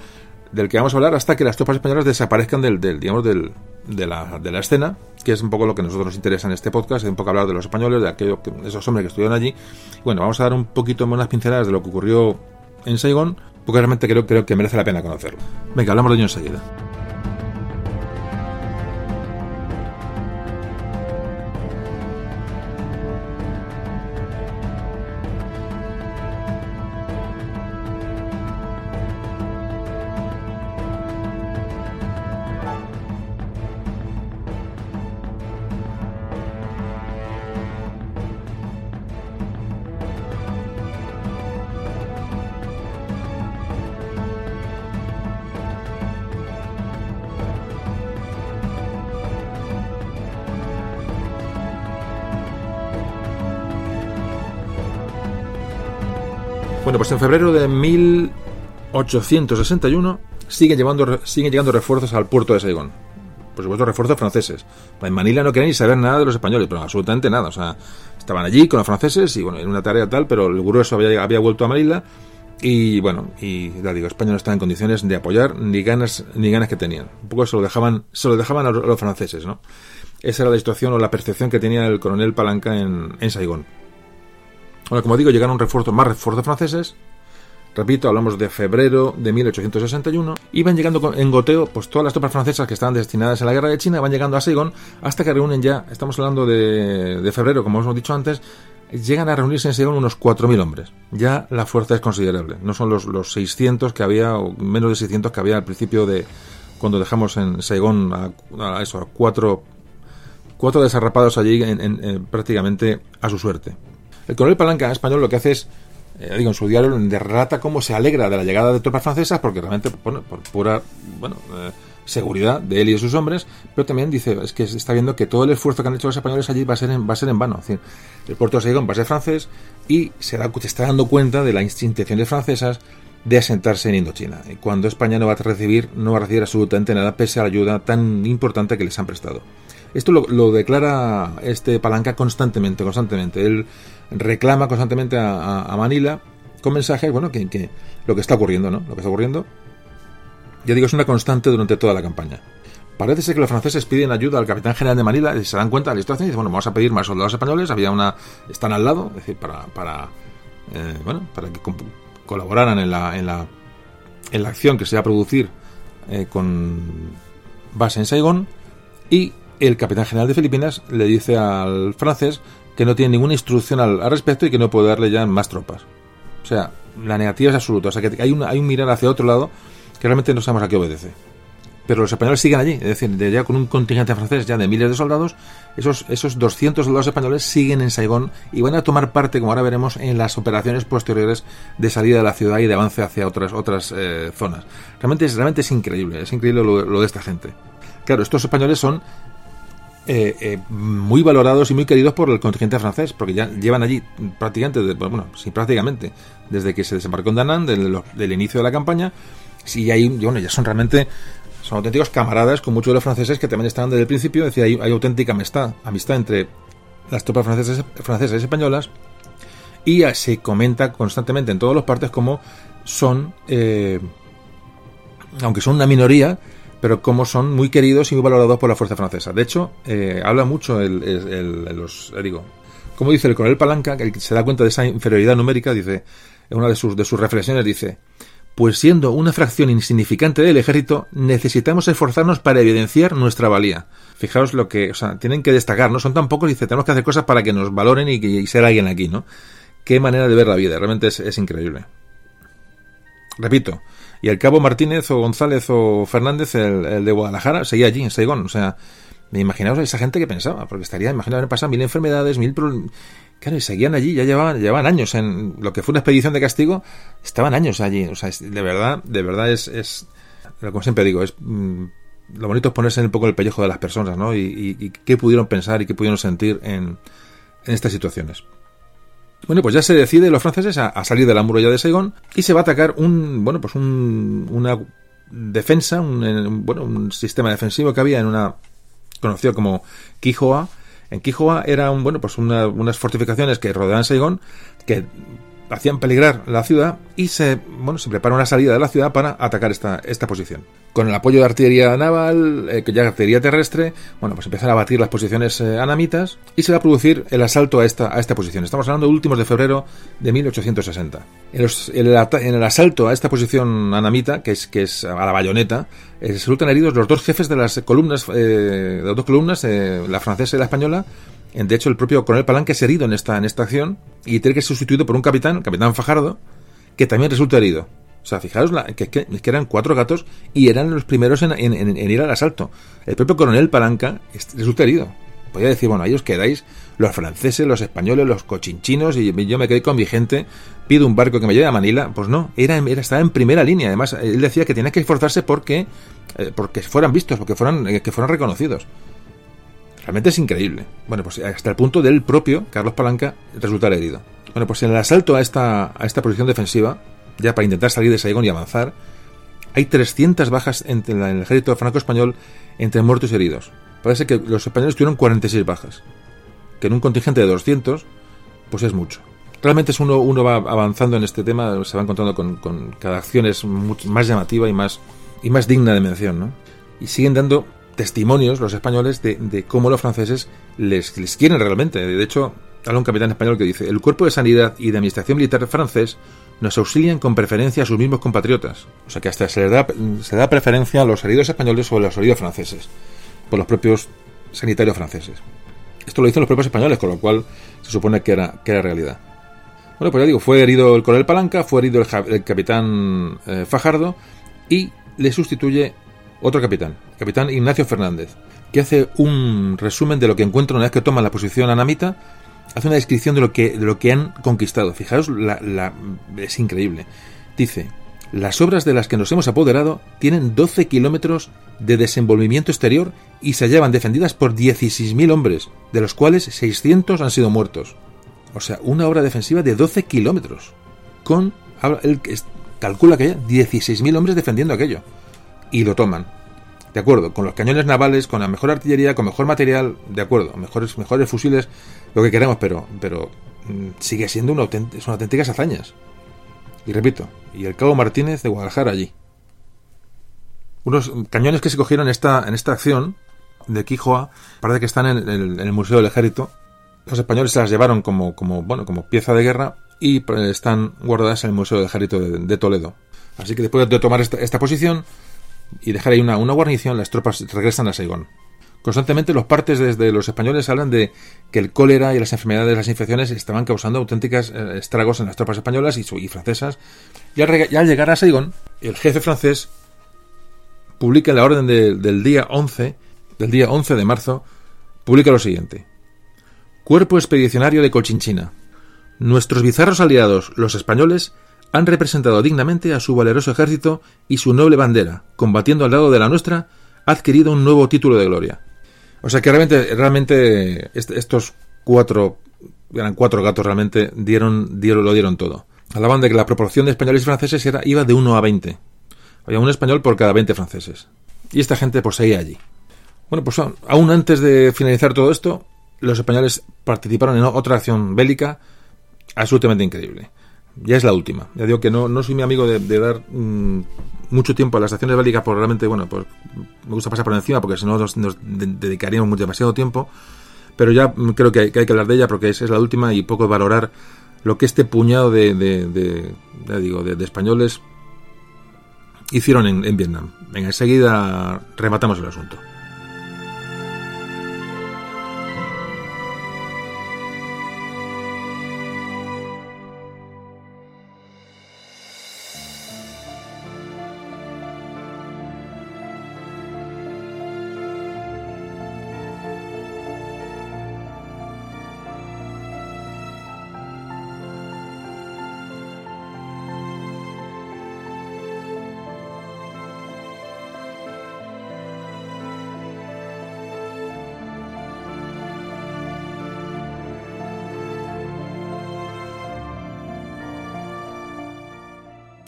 del que vamos a hablar hasta que las tropas españolas desaparezcan del, del digamos, del, de, la, de la escena, que es un poco lo que a nosotros nos interesa en este podcast, es un poco hablar de los españoles, de aquellos, esos hombres que estuvieron allí. Bueno, vamos a dar un poquito unas pinceladas de lo que ocurrió en Saigón, porque realmente creo, creo que merece la pena conocerlo. Venga, hablamos de ello enseguida. Febrero de 1861 siguen, llevando, siguen llegando refuerzos al puerto de Saigón. Por supuesto, refuerzos franceses. En Manila no querían ni saber nada de los españoles, pero absolutamente nada. O sea, estaban allí con los franceses y bueno, en una tarea tal, pero el grueso había, había vuelto a Manila y bueno, y ya digo, España no estaba en condiciones de apoyar ni ganas ni ganas que tenían. Un poco se lo dejaban, se lo dejaban a los, franceses, ¿no? Esa era la situación o la percepción que tenía el coronel Palanca en, en Saigón. Bueno, como digo, llegaron refuerzos, más refuerzos franceses. Repito, hablamos de febrero de 1861. Y van llegando en goteo, pues todas las tropas francesas que estaban destinadas a la guerra de China van llegando a Saigón hasta que reúnen ya, estamos hablando de, febrero, como hemos dicho antes, llegan a reunirse en Saigón unos 4.000 hombres. Ya la fuerza es considerable. No son los, los 600 que había, o menos de 600 que había al principio de cuando dejamos en Saigón a, eso, a cuatro, cuatro desarrapados allí en, prácticamente a su suerte. El coronel Palanca español lo que hace es, eh, digo, en su diario relata cómo se alegra de la llegada de tropas francesas, porque realmente, bueno, por pura, bueno, eh, seguridad de él y de sus hombres, pero también dice, es que está viendo que todo el esfuerzo que han hecho los españoles allí va a ser en, va a ser en vano. El puerto de Saigón va a ser francés y se, está dando cuenta de las intenciones francesas de asentarse en Indochina. Cuando España no va a recibir, no va a recibir absolutamente nada, pese a la ayuda tan importante que les han prestado. Esto lo, declara este Palanca constantemente, constantemente. Él reclama constantemente a, Manila con mensajes, bueno, que, que, lo que está ocurriendo, ¿no? Lo que está ocurriendo, ya digo, es una constante durante toda la campaña. Parece ser que los franceses piden ayuda al capitán general de Manila y se dan cuenta de la situación y dicen, bueno, vamos a pedir más soldados españoles. Había una, están al lado, es decir, para, para eh, bueno, para que colaboraran en la, en la, en la acción que se va a producir eh, con base en Saigón. Y el capitán general de Filipinas le dice al francés que no tiene ninguna instrucción al, respecto y que no puede darle ya más tropas. O sea, la negativa es absoluta. O sea, que hay, una, hay un mirar hacia otro lado que realmente no sabemos a qué obedece. Pero los españoles siguen allí, es decir, ya con un contingente francés ya de miles de soldados, esos, esos 200 soldados españoles siguen en Saigón y van a tomar parte, como ahora veremos, en las operaciones posteriores de salida de la ciudad y de avance hacia otras, otras eh, zonas. Realmente es, realmente es increíble, es increíble lo de esta gente. Claro, estos españoles son eh, eh, muy valorados y muy queridos por el contingente francés, porque ya llevan allí prácticamente, bueno, sí, prácticamente, desde que se desembarcó en Danán, del, inicio de la campaña, sí, hay, bueno, ya son realmente, son auténticos camaradas con muchos de los franceses que también estaban desde el principio, es decir, hay, auténtica amistad, amistad entre las tropas francesas, francesas y españolas, y se comenta constantemente en todas las partes como son, eh, aunque son una minoría, pero como son muy queridos y muy valorados por la fuerza francesa. De hecho, eh, habla mucho el, los, eh, digo, como dice el coronel Palanca, que se da cuenta de esa inferioridad numérica, dice, en una de sus, de sus reflexiones dice, pues siendo una fracción insignificante del ejército, necesitamos esforzarnos para evidenciar nuestra valía. Fijaos lo que, o sea, tienen que destacar, no son tan pocos, dice, tenemos que hacer cosas para que nos valoren y, que, ser alguien aquí, ¿no? Qué manera de ver la vida, realmente es increíble. Repito, y el cabo Martínez o González o Fernández, el, de Guadalajara, seguía allí, en Saigón. O sea, me imaginaos a esa gente que pensaba, porque estaría, imaginaos, pasado mil enfermedades, mil problemas. Claro, y seguían allí, ya llevaban, llevaban años en lo que fue una expedición de castigo, estaban años allí. O sea, de verdad, de verdad es, es como siempre digo, es mm, lo bonito es ponerse en un poco el pellejo de las personas, ¿no? Y, qué pudieron pensar y qué pudieron sentir en, en estas situaciones. Bueno, pues ya se decide los franceses a, salir de la muralla de Saigón y se va a atacar un, bueno, pues un, una defensa, un, bueno, un sistema defensivo que había en una conocido como Quijoa. En Quijoa era un, bueno, pues unas fortificaciones que rodeaban Saigón que hacían peligrar la ciudad y se, bueno, se prepara una salida de la ciudad para atacar esta, esta posición. Con el apoyo de artillería naval, eh, ya artillería terrestre, bueno, pues empiezan a batir las posiciones eh, anamitas y se va a producir el asalto a esta, a esta posición. Estamos hablando de últimos de febrero de 1860. En, en, el, asalto a esta posición anamita, que es, que es a la bayoneta, eh, resultan heridos los dos jefes de las columnas, de las dos columnas, la francesa y la española, de hecho, el propio coronel Palanque es herido en esta, en esta acción y tiene que ser sustituido por un capitán, capitán Fajardo, que también resulta herido. O sea, fijaos que, que, eran cuatro gatos y eran los primeros en, ir al asalto. El propio coronel Palanca resulta herido. Podría decir, bueno, ahí os quedáis los franceses, los españoles, los cochinchinos y yo me quedé con mi gente, pido un barco que me lleve a Manila. Pues no, era, era estaba en primera línea. Además, él decía que tenía que esforzarse porque, eh, porque fueran vistos, porque fueran, eh, que fueran reconocidos. Realmente es increíble. Bueno, pues hasta el punto del propio Carlos Palanca resultar herido. Bueno, pues en el asalto a esta, a esta posición defensiva, ya para intentar salir de Saigón y avanzar, hay 300 bajas en el ejército franco-español entre muertos y heridos. Parece que los españoles tuvieron 46 bajas, que en un contingente de 200, pues es mucho. Realmente es uno, uno va avanzando en este tema, se va encontrando con, con cada acción es más llamativa y más, y más digna de mención, ¿no? Y siguen dando testimonios los españoles de, cómo los franceses les, quieren realmente. De hecho, habla un capitán español que dice, el cuerpo de sanidad y de administración militar francés nos auxilian con preferencia a sus mismos compatriotas. O sea que hasta se, le da, se da preferencia a los heridos españoles sobre los heridos franceses, por los propios sanitarios franceses. Esto lo dicen los propios españoles, con lo cual se supone que era, que era realidad. Bueno, pues ya digo, fue herido el coronel Palanca, fue herido el, capitán eh, Fajardo y le sustituye otro capitán, capitán Ignacio Fernández, que hace un resumen de lo que encuentra una vez que toma la posición anamita, hace una descripción de lo que, de lo que han conquistado. Fijaos, la, es increíble. Dice, las obras de las que nos hemos apoderado tienen 12 kilómetros de desenvolvimiento exterior y se hallaban defendidas por 16.000 hombres, de los cuales 600 han sido muertos. O sea, una obra defensiva de 12 kilómetros. Con, él calcula que haya 16.000 hombres defendiendo aquello y lo toman. De acuerdo, con los cañones navales, con la mejor artillería, con mejor material, de acuerdo, mejores, mejores fusiles, lo que queremos, pero, pero mm, sigue siendo una son auténticas hazañas. Y repito, y el cabo Martínez de Guadalajara allí. unos cañones que se cogieron en esta, en esta acción de Quijoa, parece que están en el, Museo del Ejército. Los españoles se las llevaron como, como, bueno, como pieza de guerra y pues, están guardadas en el Museo del Ejército de, de Toledo. Así que después de tomar esta, esta posición y dejar ahí una, una guarnición, las tropas regresan a Saigón. Constantemente los partes desde los españoles hablan de que el cólera y las enfermedades, las infecciones estaban causando auténticas eh, estragos en las tropas españolas y, francesas. Y al, llegar a Saigón, el jefe francés publica la orden de- del día 11, del día 11 de marzo, publica lo siguiente. Cuerpo expedicionario de Cochinchina. Nuestros bizarros aliados, los españoles, han representado dignamente a su valeroso ejército y su noble bandera, combatiendo al lado de la nuestra, ha adquirido un nuevo título de gloria. O sea que realmente, realmente est- estos cuatro, eran cuatro gatos realmente, dieron, dieron, lo dieron todo. Hablaban de que la proporción de españoles y franceses era, iba de 1 a 20. Había un español por cada 20 franceses. Y esta gente seguía allí. Bueno, pues aún antes de finalizar todo esto, los españoles participaron en otra acción bélica absolutamente increíble. Ya es la última. Ya digo que no, no soy mi amigo de, dar mm, mucho tiempo a las acciones bélicas, porque realmente, bueno, pues me gusta pasar por encima, porque si no nos, nos de- dedicaríamos demasiado tiempo. Pero ya creo que hay, que hablar de ella, porque es, es la última y poco valorar lo que este puñado de, de, digo, de españoles hicieron en, en Vietnam. Venga, enseguida rematamos el asunto.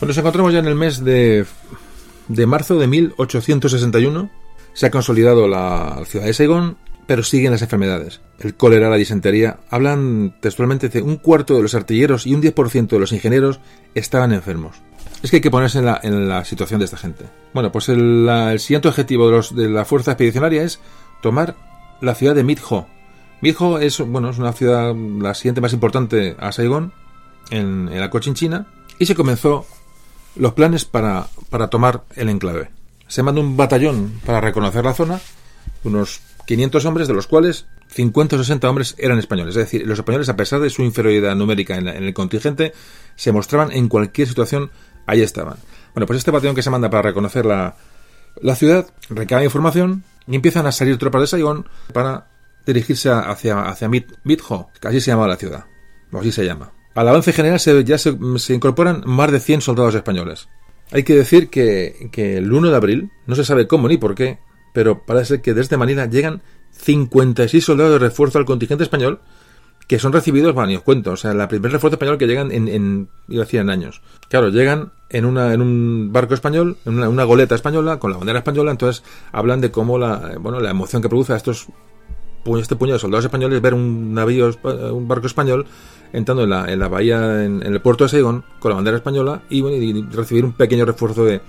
Pues nos encontramos ya en el mes de, de marzo de 1861. Se ha consolidado la ciudad de Saigón, pero siguen las enfermedades. El cólera, la disentería. Hablan textualmente de un cuarto de los artilleros y un 10% de los ingenieros estaban enfermos. Es que hay que ponerse en la, en la situación de esta gente. Bueno, pues el, la- el siguiente objetivo de, los, de la fuerza expedicionaria es tomar la ciudad de Midho. Midho es, bueno, es una ciudad, la siguiente más importante a Saigón, en, en la Cochinchina, y se comenzó los planes para, para tomar el enclave. Se mandó un batallón para reconocer la zona, unos 500 hombres, de los cuales 50 o 60 hombres eran españoles. Es decir, los españoles, a pesar de su inferioridad numérica en, la- en el contingente, se mostraban en cualquier situación, ahí estaban. Bueno, pues este batallón que se manda para reconocer la, la ciudad recaba información y empiezan a salir tropas de Saigón para dirigirse hacia, hacia Mit, Mitho, que así se llamaba la ciudad, o así se llama. Al avance general se, ya se, se incorporan más de 100 soldados españoles. Hay que decir que, el 1 de abril, no se sabe cómo ni por qué, pero parece que desde Manila llegan 56 soldados de refuerzo al contingente español que son recibidos, bueno, ni os cuento, o sea, la primer refuerzo español que llegan en, en iba a decir en años. Claro, llegan en una en un barco español, en una, goleta española, con la bandera española, entonces hablan de cómo la, bueno, la emoción que produce a estos pu- este puñado de soldados españoles ver un navío, espa- un barco español entrando en la, en la bahía, en, en el puerto de Saigón, con la bandera española y, bueno, y recibir un pequeño refuerzo de,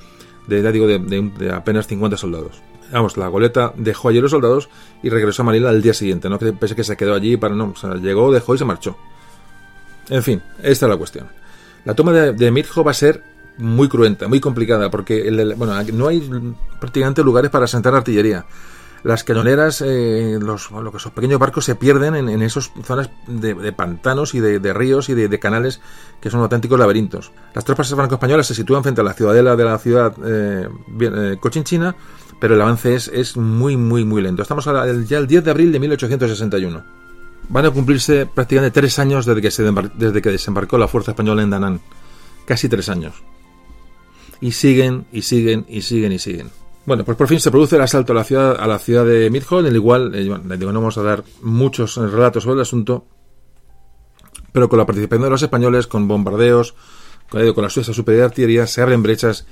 de, digo, de, de apenas 50 soldados. Vamos, la goleta dejó allí los soldados y regresó a Manila al día siguiente, no que pensé que se quedó allí para no, o sea, llegó, dejó y se marchó. En fin, esta es la cuestión. La toma de, de Mitjo va a ser muy cruenta, muy complicada, porque el- bueno, no hay prácticamente lugares para sentar artillería. Las cañoneras, eh, los, lo que esos pequeños barcos se pierden en, en esas zonas de, de pantanos y de, ríos y de, canales que son auténticos laberintos. Las tropas franco-españolas se sitúan frente a la ciudadela de la ciudad eh, eh, cochinchina, pero el avance es, muy, muy, muy lento. Estamos ya el 10 de abril de 1861. Van a cumplirse prácticamente tres años desde que, desde que desembarcó la fuerza española en Danán. Casi tres años. Y siguen, y siguen, y siguen, y siguen. Bueno, pues por fin se produce el asalto a la ciudad, a la ciudad de Midhall, en el igual, eh, digo, no vamos a dar muchos relatos sobre el asunto, pero con la participación de los españoles, con bombardeos, con, con la suya superior de artillería, se abren brechas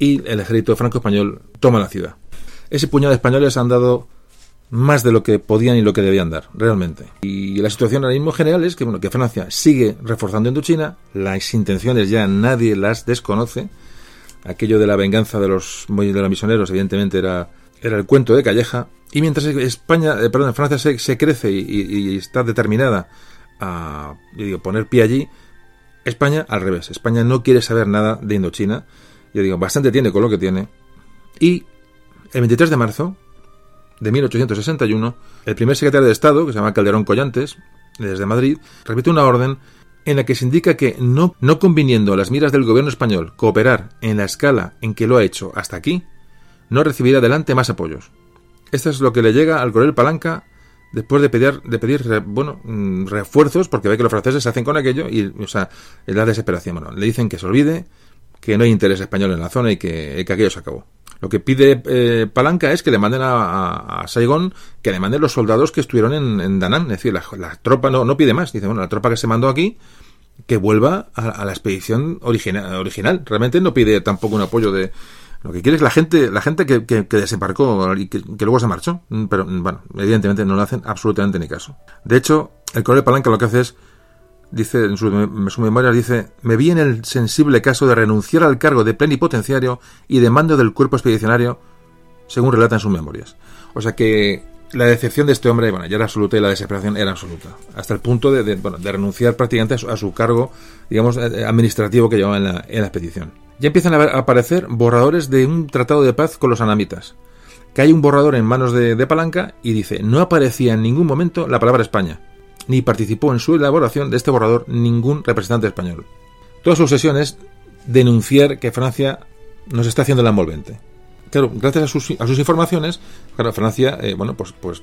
y el ejército franco-español toma la ciudad. Ese puñado de españoles han dado más de lo que podían y lo que debían dar, realmente. Y la situación ahora mismo general es que, bueno, que Francia sigue reforzando Indochina, las intenciones ya nadie las desconoce, aquello de la venganza de los, de los misioneros, evidentemente era, era el cuento de Calleja. Y mientras España, eh, perdón, Francia se, crece y, y, está determinada a yo digo, poner pie allí, España al revés. España no quiere saber nada de Indochina. Yo digo, bastante tiene con lo que tiene. Y el 23 de marzo de 1861, el primer secretario de Estado, que se llama Calderón Collantes, desde Madrid, repite una orden en la que se indica que no, no conviniendo a las miras del gobierno español cooperar en la escala en que lo ha hecho hasta aquí, no recibirá adelante más apoyos. Esto es lo que le llega al coronel Palanca después de pedir, de pedir bueno, mm, refuerzos, porque ve que los franceses se hacen con aquello y, o sea, es la desesperación. Bueno, le dicen que se olvide, que no hay interés español en la zona y que, que aquello se acabó. Lo que pide eh, Palanca es que le manden a, a, Saigón, que le manden los soldados que estuvieron en, en Danán. Es decir, la, tropa no, no pide más. Dice, bueno, la tropa que se mandó aquí, que vuelva a, a la expedición original. Realmente no pide tampoco un apoyo de, lo que quiere es la gente, la gente que, que, que desembarcó y que, luego se marchó. Pero, bueno, evidentemente no le hacen absolutamente ni caso. De hecho, el coronel Palanca lo que hace es, dice en su, en su memoria, dice, me vi en el sensible caso de renunciar al cargo de plenipotenciario y de mando del cuerpo expedicionario, según relata en sus memorias. O sea que la decepción de este hombre, bueno, ya era absoluta y la desesperación era absoluta. Hasta el punto de, bueno, de renunciar prácticamente a su, cargo, digamos, eh, administrativo que llevaba en la, en la expedición ya empiezan a aparecer borradores de un tratado de paz con los anamitas. Que hay un borrador en manos de, de, Palanca y dice, no aparecía en ningún momento la palabra España, ni participó en su elaboración de este borrador ningún representante español. Toda su obsesión es denunciar que Francia nos está haciendo la envolvente. Claro, gracias a sus, a sus informaciones, claro, Francia, eh, bueno, pues, pues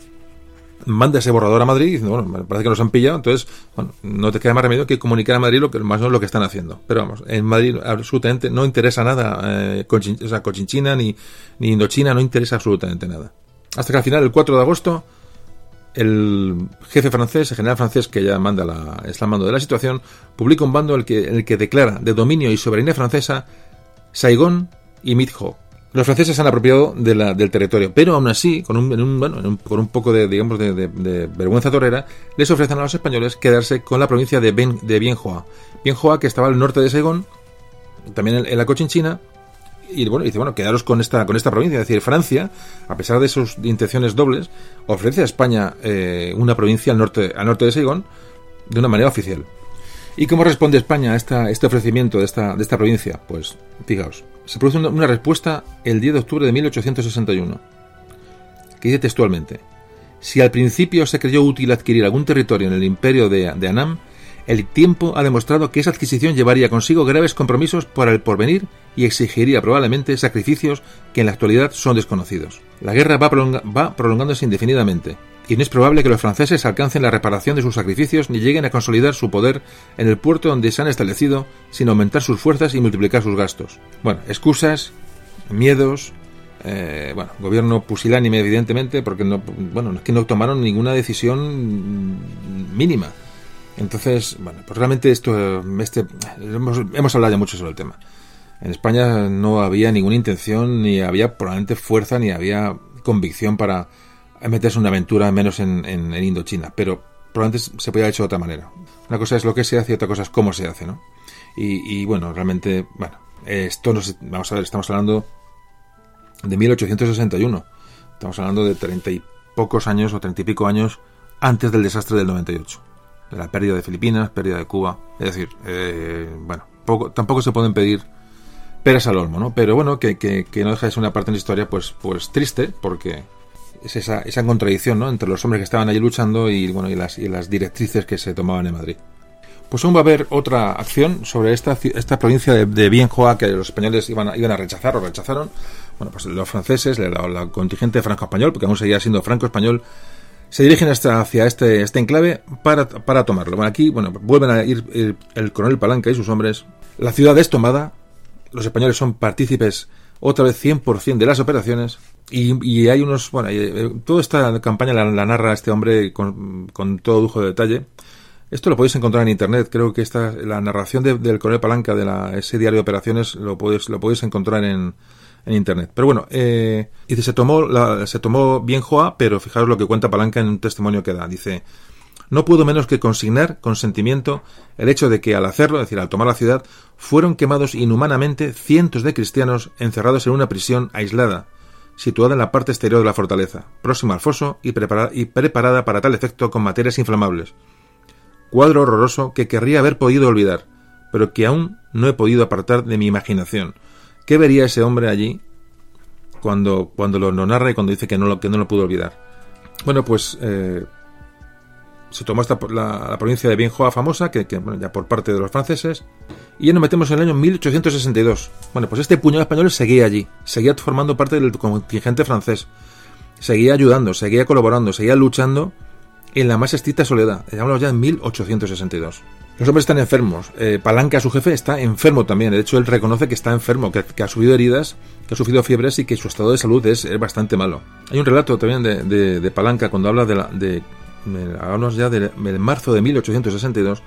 manda ese borrador a Madrid dice, bueno, parece que nos han pillado, entonces, bueno, no te queda más remedio que comunicar a Madrid lo que más o menos lo que están haciendo. Pero vamos, en Madrid absolutamente no interesa nada, eh, o sea, Cochinchina ni, ni Indochina, no interesa absolutamente nada. Hasta que al final, el 4 de agosto, el jefe francés, el general francés que ya manda la, está al mando de la situación, publica un bando en el que, el que declara de dominio y soberanía francesa Saigón y Mitho, los franceses se han apropiado del territorio, pero aún así, con un, un, bueno, un, con un poco de, digamos, de, vergüenza torera, les ofrecen a los españoles quedarse con la provincia de, ben, de Bienjoa. Bienjoa, que estaba al norte de Saigón, también en, en la Cochinchina, y bueno, dice, bueno, quedaros con esta, con esta provincia. Es decir, Francia, a pesar de sus intenciones dobles, ofrece a España eh, una provincia al norte, al norte de Saigón de una manera oficial. ¿Y cómo responde España a esta, este ofrecimiento de esta, de esta provincia? Pues, fijaos, se produce una, respuesta el 10 de octubre de 1861, que dice textualmente, si al principio se creyó útil adquirir algún territorio en el imperio de, de Anam, el tiempo ha demostrado que esa adquisición llevaría consigo graves compromisos para el porvenir y exigiría probablemente sacrificios que en la actualidad son desconocidos. La guerra va, va prolongándose indefinidamente, y no es probable que los franceses alcancen la reparación de sus sacrificios ni lleguen a consolidar su poder en el puerto donde se han establecido sin aumentar sus fuerzas y multiplicar sus gastos. Bueno, excusas, miedos, eh, bueno, gobierno pusilánime evidentemente, porque no, bueno, es que no tomaron ninguna decisión mínima. Entonces, bueno, pues realmente esto, este, hemos, hemos hablado ya mucho sobre el tema. En España no había ninguna intención, ni había probablemente fuerza, ni había convicción para meterse una aventura menos en, Indochina, pero probablemente se podía haber hecho de otra manera. Una cosa es lo que se hace y otra cosa es cómo se hace, ¿no? Y, y bueno, realmente, bueno, esto nos, vamos a ver, estamos hablando de 1861, estamos hablando de treinta y pocos años o treinta y pico años antes del desastre del 98, de la pérdida de Filipinas, pérdida de Cuba, es decir, eh, bueno, poco, tampoco se pueden pedir peras al olmo, ¿no? Pero bueno, que, que, no deja de ser una parte de la historia, pues, pues triste, porque es esa, esa contradicción ¿no? entre los hombres que estaban allí luchando y, bueno, y, las, y las directrices que se tomaban en Madrid. Pues aún va a haber otra acción sobre esta, esta provincia de, de Bienjoa que los españoles iban a, iban a rechazar o rechazaron. Bueno, pues los franceses, la, la contingente franco-español, porque aún seguía siendo franco-español, se dirigen hasta, hacia este, este enclave para, para tomarlo. Bueno, aquí bueno, vuelven a ir el, el coronel Palanca y sus hombres. La ciudad es tomada, los españoles son partícipes otra vez 100% de las operaciones y, y, hay unos, bueno, eh, toda esta campaña la, la narra este hombre con, con, todo lujo de detalle. Esto lo podéis encontrar en internet. Creo que esta, la narración de, del coronel Palanca de la, ese diario de operaciones lo podéis, lo podéis encontrar en, en internet. Pero bueno, eh, dice, se tomó, la, se tomó bien Joa, pero fijaros lo que cuenta Palanca en un testimonio que da. Dice, no puedo menos que consignar con sentimiento el hecho de que al hacerlo, es decir, al tomar la ciudad, fueron quemados inhumanamente cientos de cristianos encerrados en una prisión aislada, situada en la parte exterior de la fortaleza, próxima al foso y, y preparada para tal efecto con materias inflamables. Cuadro horroroso que querría haber podido olvidar, pero que aún no he podido apartar de mi imaginación. ¿Qué vería ese hombre allí cuando, cuando lo, narra y cuando dice que no lo, que no lo pudo olvidar? Bueno, pues eh, se tomó esta, la, provincia de Bienjoa famosa, que, ya por parte de los franceses, y ya nos metemos en el año 1862. Bueno, pues este puñado español seguía allí, seguía formando parte del contingente francés, seguía ayudando, seguía colaborando, seguía luchando en la más estricta soledad. Hablamos ya en 1862. Los hombres están enfermos. Eh, Palanca, su jefe, está enfermo también. De hecho, él reconoce que está enfermo, que, ha sufrido heridas, que ha sufrido fiebres y que su estado de salud es, bastante malo. Hay un relato también de, Palanca cuando habla de, la, de, hablamos ya del marzo de 1862,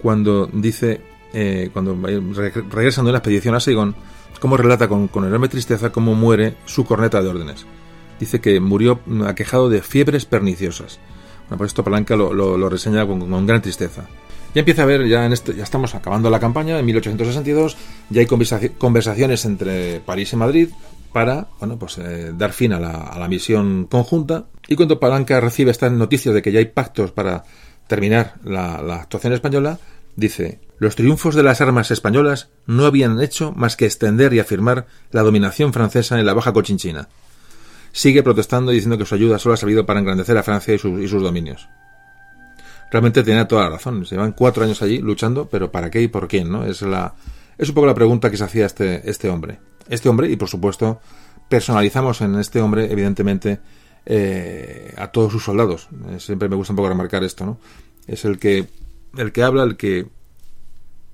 cuando dice, eh, cuando regresando de la expedición a Saigón, cómo relata con enorme tristeza cómo muere su corneta de órdenes. Dice que murió aquejado de fiebres perniciosas. Bueno, pues esto Palanca lo, reseña con gran tristeza. Ya empieza a ver, ya, en ya estamos acabando la campaña, en 1862, ya hay conversaciones entre París y Madrid para bueno, pues, eh, dar fin a la, misión conjunta. Y cuando Palanca recibe estas noticias de que ya hay pactos para terminar la, la actuación española, dice, los triunfos de las armas españolas no habían hecho más que extender y afirmar la dominación francesa en la Baja Cochinchina. Sigue protestando y diciendo que su ayuda solo ha servido para engrandecer a Francia y sus dominios realmente tenía toda la razón. Se llevan cuatro años allí luchando, pero ¿para qué y por quién? ¿no? Es, la, es un poco la pregunta que se hacía este, este hombre. Este hombre, y por supuesto, personalizamos en este hombre, evidentemente, eh, a todos sus soldados. Eh, siempre me gusta un poco remarcar esto, ¿no? Es el que, el que habla, el que,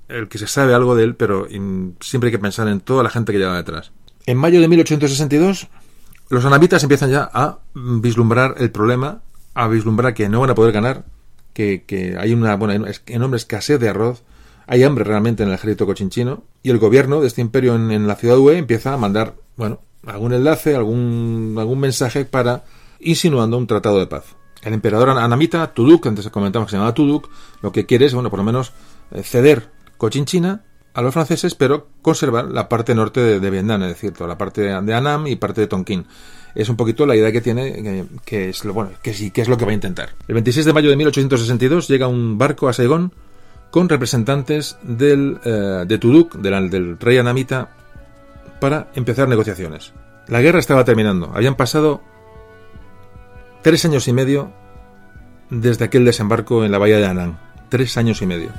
el que se sabe algo de él, pero siempre hay que pensar en toda la gente que lleva detrás. En mayo de 1862, los anamitas empiezan ya a vislumbrar el problema, a vislumbrar que no van a poder ganar, que, hay una bueno, enorme escasez de arroz, hay hambre realmente en el ejército cochinchino, y el gobierno de este imperio en, la ciudad UE empieza a mandar, bueno, algún enlace, algún, algún mensaje para insinuando un tratado de paz. El emperador anamita, Tuduk, antes comentamos que se llamaba Tuduk, lo que quiere es, bueno, por lo menos eh, ceder Cochinchina a los franceses, pero conservar la parte norte de, Vietnam, es decir, la parte de Annam y parte de Tonkin es un poquito la idea que tiene, que, es lo bueno, que sí, que es lo que va a intentar. El 26 de mayo de 1862 llega un barco a Saigón con representantes del, eh, de Tuduk, del, del rey anamita, para empezar negociaciones. La guerra estaba terminando. Habían pasado tres años y medio desde aquel desembarco en la bahía de Anán. Tres años y medio.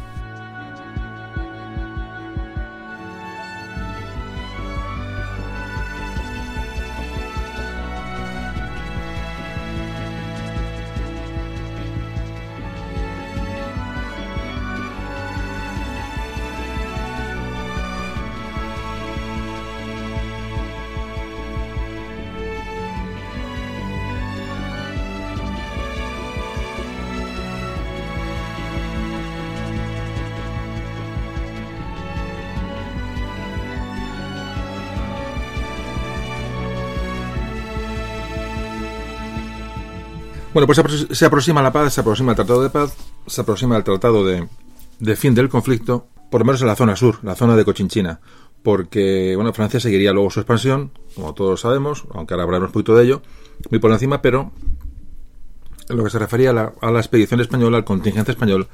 Bueno, pues se aproxima la paz, se aproxima el tratado de paz, se aproxima el tratado de, fin del conflicto, por lo menos en la zona sur, la zona de Cochinchina, porque, bueno, Francia seguiría luego su expansión, como todos sabemos, aunque ahora hablaremos un poquito de ello, muy por encima, pero en lo que se refería a la, a la expedición española, al contingente español,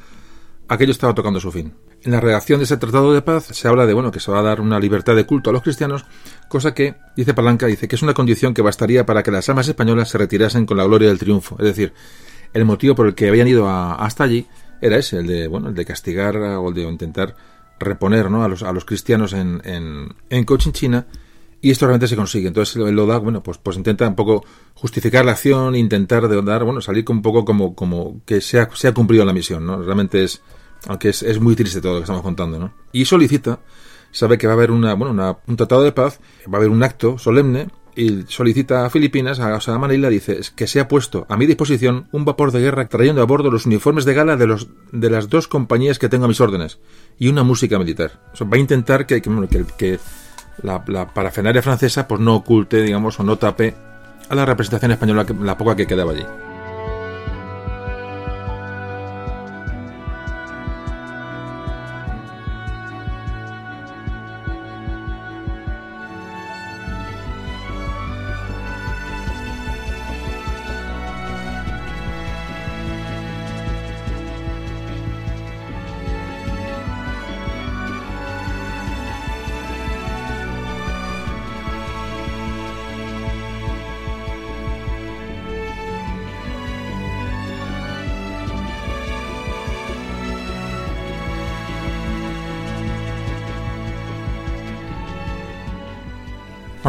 aquello estaba tocando su fin. En la redacción de ese tratado de paz se habla de bueno que se va a dar una libertad de culto a los cristianos, cosa que dice Palanca dice que es una condición que bastaría para que las almas españolas se retirasen con la gloria del triunfo. Es decir, el motivo por el que habían ido hasta allí era ese, el de bueno el de castigar o el de intentar reponer ¿no? a, los, a los cristianos en, en, en Cochinchina y esto realmente se consigue. Entonces él lo da, bueno, pues, pues intenta un poco justificar la acción, intentar de dar, bueno, salir un poco como, como que se ha, se ha cumplido la misión, ¿no? Realmente es, aunque es, es, muy triste todo lo que estamos contando, ¿no? Y solicita, sabe que va a haber una, bueno, un tratado de paz, va a haber un acto solemne, y solicita a Filipinas, a, a Manila, dice que se ha puesto a mi disposición un vapor de guerra trayendo a bordo los uniformes de gala de, los, de las dos compañías que tengo a mis órdenes y una música militar. va a intentar que, que, que la, la, parafenaria francesa pues no oculte, digamos, o no tape a la representación española, la poca que quedaba allí.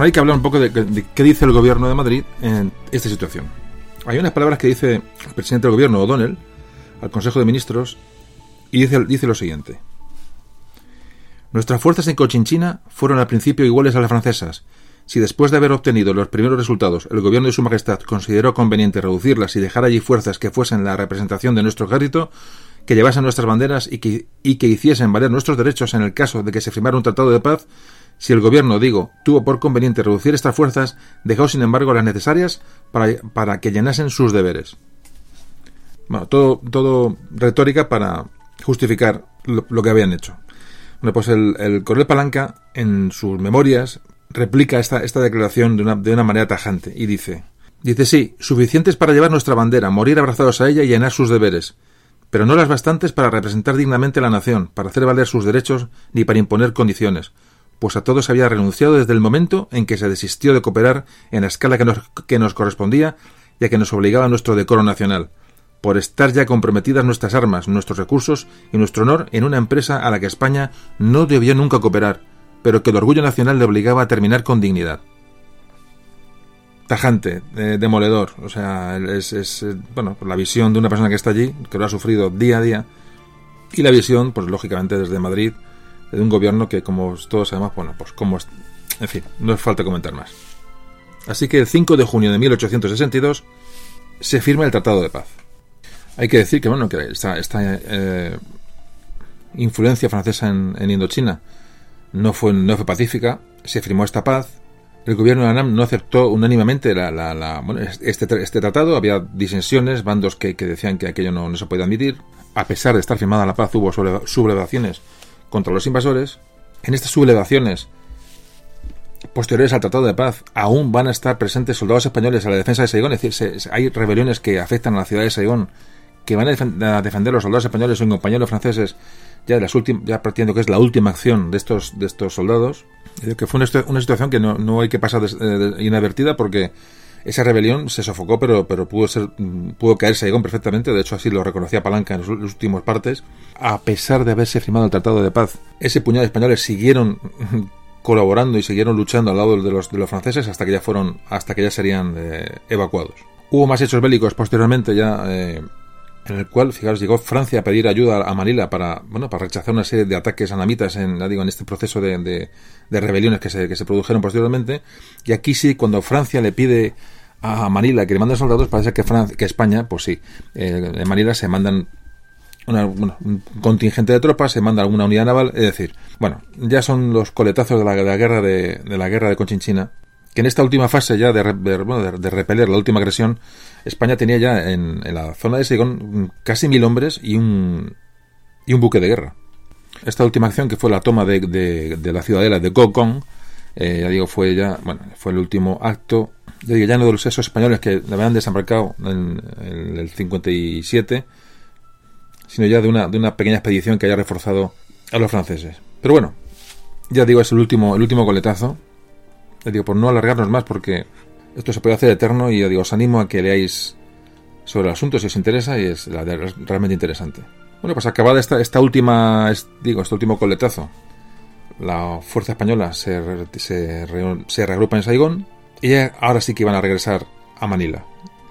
Hay que hablar un poco de, de, qué dice el gobierno de Madrid en esta situación. Hay unas palabras que dice el presidente del gobierno, O'Donnell, al Consejo de Ministros, y dice, dice lo siguiente. Nuestras fuerzas en Cochinchina fueron al principio iguales a las francesas. Si después de haber obtenido los primeros resultados el gobierno de Su Majestad consideró conveniente reducirlas y dejar allí fuerzas que fuesen la representación de nuestro ejército, que llevasen nuestras banderas y que, y que hiciesen valer nuestros derechos en el caso de que se firmara un tratado de paz, si el gobierno, digo, tuvo por conveniente reducir estas fuerzas, dejó sin embargo las necesarias para, para que llenasen sus deberes. Bueno, todo, todo retórica para justificar lo, que habían hecho. Bueno, pues el, el, Palanca, en sus memorias, replica esta, esta declaración de una, de una manera tajante y dice, dice sí, suficientes para llevar nuestra bandera, morir abrazados a ella y llenar sus deberes, pero no las bastantes para representar dignamente a la nación, para hacer valer sus derechos ni para imponer condiciones, pues a todos había renunciado desde el momento en que se desistió de cooperar en la escala que nos, que nos correspondía y a que nos obligaba nuestro decoro nacional, por estar ya comprometidas nuestras armas, nuestros recursos y nuestro honor en una empresa a la que España no debió nunca cooperar, pero que el orgullo nacional le obligaba a terminar con dignidad. Tajante, eh, demoledor, o sea, es, es, bueno, la visión de una persona que está allí, que lo ha sufrido día a día, y la visión, pues lógicamente desde Madrid, de un gobierno que, como todos sabemos, bueno, pues como... En fin, no es falta comentar más. Así que el 5 de junio de 1862 se firma el Tratado de Paz. Hay que decir que, bueno, que esta, esta eh, influencia francesa en, en, Indochina no fue, no fue pacífica, se firmó esta paz, el gobierno de Anam no aceptó unánimemente la, la, la, bueno, este, este tratado, había disensiones, bandos que, que decían que aquello no, no, se podía admitir, a pesar de estar firmada la paz hubo sublevaciones contra los invasores, en estas sublevaciones posteriores al Tratado de Paz aún van a estar presentes soldados españoles a la defensa de Saigón, es decir, se, hay rebeliones que afectan a la ciudad de Saigón que van a, defender, a defender los soldados españoles. O compañeros franceses ya de las ya partiendo que es la última acción de estos de estos soldados. Que fue una, situación que no, no, hay que pasar de, de, inadvertida porque esa rebelión se sofocó pero pero pudo ser pudo caer perfectamente. De hecho así lo reconocía Palanca en los últimos partes. A pesar de haberse firmado el tratado de paz ese puñado de españoles siguieron <laughs> colaborando y siguieron luchando al lado de los de los franceses hasta que ya fueron hasta que ya serían eh, evacuados. Hubo más hechos bélicos posteriormente ya eh, en el cual, fijaros, llegó Francia a pedir ayuda a Manila para, bueno, para rechazar una serie de ataques anamitas en, digo, en este proceso de, de, rebeliones que se, que se, produjeron posteriormente. Y aquí sí, cuando Francia le pide a Manila que le manden soldados, parece que, Francia, que España, pues sí, eh, en Manila se mandan una, un contingente de tropas, se manda alguna unidad naval, es decir, bueno, ya son los coletazos de la, de la guerra de, de la guerra de Conchinchina, que en esta última fase ya de, de, de repeler la última agresión, España tenía ya en, la zona de Saigón casi mil hombres y un, y un buque de guerra. Esta última acción, que fue la toma de, de, la ciudadela de Gokong, eh, ya digo, fue ya, bueno, fue el último acto, ya digo, ya no de los esos españoles que habían desembarcado en, en, el 57, sino ya de una, de una pequeña expedición que haya reforzado a los franceses. Pero bueno, ya digo, es el último, el último coletazo, ya digo, por no alargarnos más, porque esto se puede hacer eterno y os animo a que leáis sobre el asunto si os interesa y es la de, realmente interesante. Bueno, pues acabada esta, esta última, digo, este último coletazo, la fuerza española se, se, se reagrupa en Saigón y ahora sí que iban a regresar a Manila.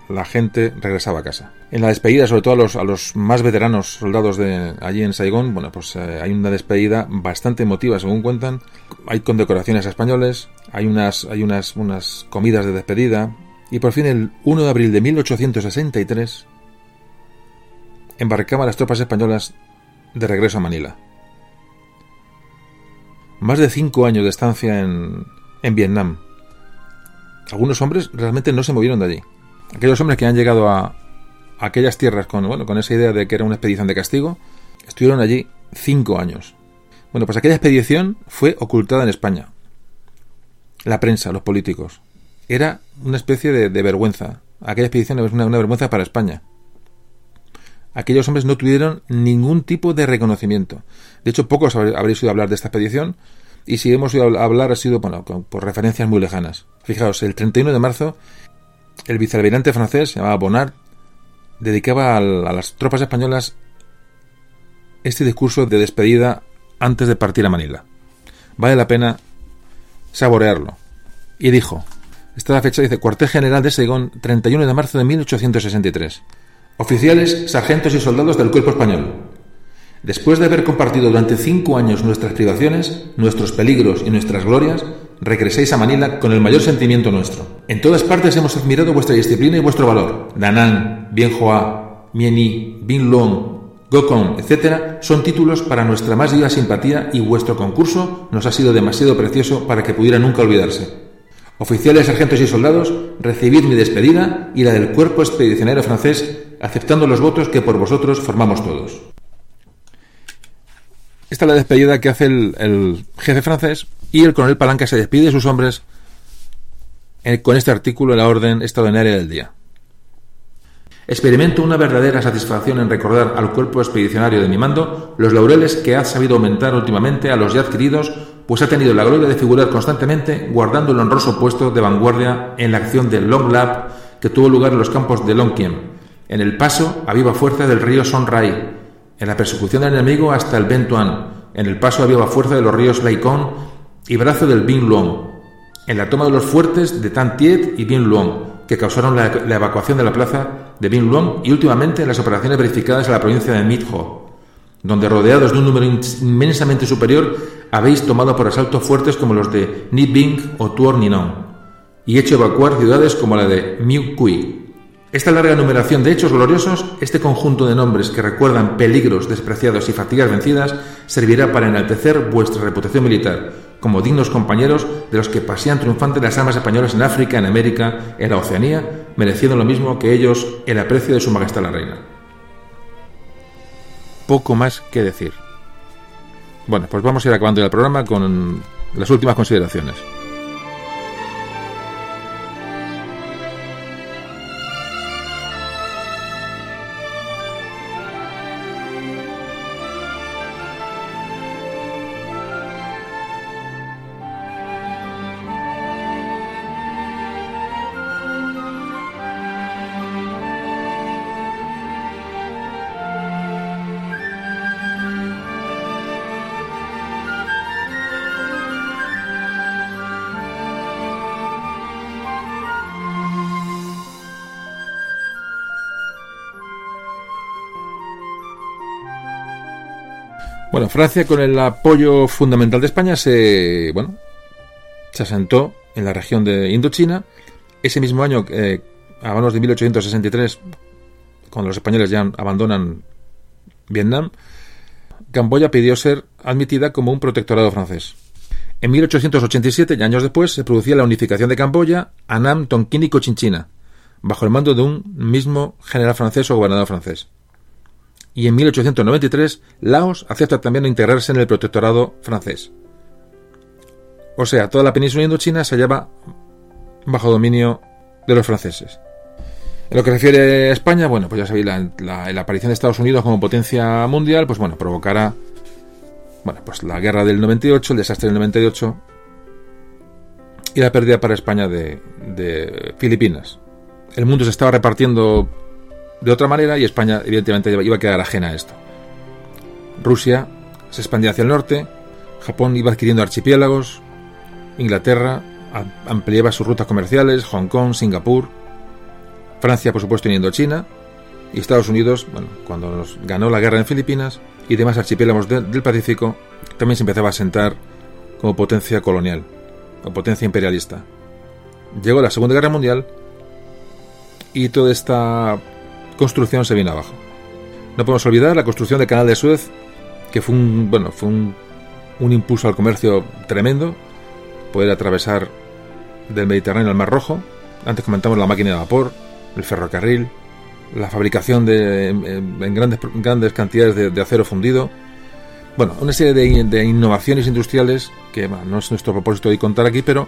La gente regresaba a casa. En la despedida, sobre todo a los, a los más veteranos soldados de allí en Saigón, bueno, pues eh, hay una despedida bastante emotiva, según cuentan. Hay condecoraciones españoles, hay unas, hay unas, unas comidas de despedida, y por fin el 1 de abril de 1863 embarcaban las tropas españolas de regreso a Manila. Más de cinco años de estancia en, en Vietnam. Algunos hombres realmente no se movieron de allí. Aquellos hombres que han llegado a, aquellas tierras con, bueno, con esa idea de que era una expedición de castigo, estuvieron allí cinco años. Bueno, pues aquella expedición fue ocultada en España. La prensa, los políticos. Era una especie de, vergüenza. Aquella expedición una, una vergüenza para España aquellos hombres no tuvieron ningún tipo de reconocimiento. De hecho, pocos habréis oído hablar de esta expedición, y si hemos oído hablar ha sido bueno, por referencias muy lejanas. Fijaos, el 31 de marzo, el vicealmirante francés, llamado Bonnard, dedicaba a las tropas españolas este discurso de despedida antes de partir a Manila. Vale la pena saborearlo. y dijo, esta la fecha dice, cuartel general de Saigón, 31 de marzo de 1863. Oficiales, sargentos y soldados del cuerpo español. Después de haber compartido durante cinco años nuestras privaciones, nuestros peligros y nuestras glorias, regreséis a Manila con el mayor sentimiento nuestro. En todas partes hemos admirado vuestra disciplina y vuestro valor. Danang, Bien Hoa, Mieni, Bin Long, Gokong, etc., son títulos para nuestra más viva simpatía y vuestro concurso nos ha sido demasiado precioso para que pudiera nunca olvidarse. Oficiales, sargentos y soldados, recibid mi despedida y la del cuerpo expedicionario francés, aceptando los votos que por vosotros formamos todos. Esta es la despedida que hace el, jefe francés y el coronel Palanca se despide de sus hombres eh, con este artículo en la orden extraordinaria del día. Experimento una verdadera satisfacción en recordar al cuerpo expedicionario de mi mando los laureles que ha sabido aumentar últimamente a los ya adquiridos, pues ha tenido la gloria de figurar constantemente guardando el honroso puesto de vanguardia en la acción del Long Lap que tuvo lugar en los campos de Longkiem, en el paso a viva fuerza del río Sonrai, en la persecución del enemigo hasta el Ben en el paso a viva fuerza de los ríos Laikon y brazo del Bin Luong, en la toma de los fuertes de Tan Tiet y Bin Luong, que causaron la, evacuación de la plaza de Bin Luong y últimamente en las operaciones verificadas en la provincia de Mitho, donde rodeados de un número inmensamente superior habéis tomado por asalto fuertes como los de Bing o Tuor Ninon, y hecho evacuar ciudades como la de Miu Kui, esta larga numeración de hechos gloriosos, este conjunto de nombres que recuerdan peligros despreciados y fatigas vencidas, servirá para enaltecer vuestra reputación militar, como dignos compañeros de los que pasean triunfantes las armas españolas en África, en América, en la Oceanía, mereciendo lo mismo que ellos el aprecio de su Majestad la Reina. Poco más que decir. Bueno, pues vamos a ir acabando el programa con las últimas consideraciones. Bueno, Francia con el apoyo fundamental de España se, bueno, se asentó en la región de Indochina. Ese mismo año, eh, a manos de 1863, cuando los españoles ya abandonan Vietnam, Camboya pidió ser admitida como un protectorado francés. En 1887, y años después, se producía la unificación de Camboya, Annam, Tonkin y Cochinchina, bajo el mando de un mismo general francés o gobernador francés y en 1893 Laos acepta también integrarse en el protectorado francés. O sea, toda la península indochina se hallaba bajo dominio de los franceses. En lo que refiere a España, bueno, pues ya sabéis, la, la, aparición de Estados Unidos como potencia mundial, pues bueno, provocará, bueno, pues la guerra del 98, el desastre del 98 y la pérdida para España de, de Filipinas. El mundo se estaba repartiendo de otra manera y España evidentemente iba a quedar ajena a esto. Rusia se expandía hacia el norte, Japón iba adquiriendo archipiélagos, Inglaterra ampliaba sus rutas comerciales, Hong Kong, Singapur, Francia por supuesto uniendo China y Estados Unidos, bueno, cuando nos ganó la guerra en Filipinas y demás archipiélagos del Pacífico, también se empezaba a sentar como potencia colonial o potencia imperialista. Llegó la Segunda Guerra Mundial y toda esta construcción se viene abajo. No podemos olvidar la construcción del canal de Suez, que fue un, bueno, fue un, un impulso al comercio tremendo, poder atravesar del Mediterráneo al Mar Rojo. Antes comentamos la máquina de vapor, el ferrocarril, la fabricación de, en, grandes, grandes cantidades de, acero fundido. Bueno, una serie de, innovaciones industriales que no es nuestro propósito de contar aquí, pero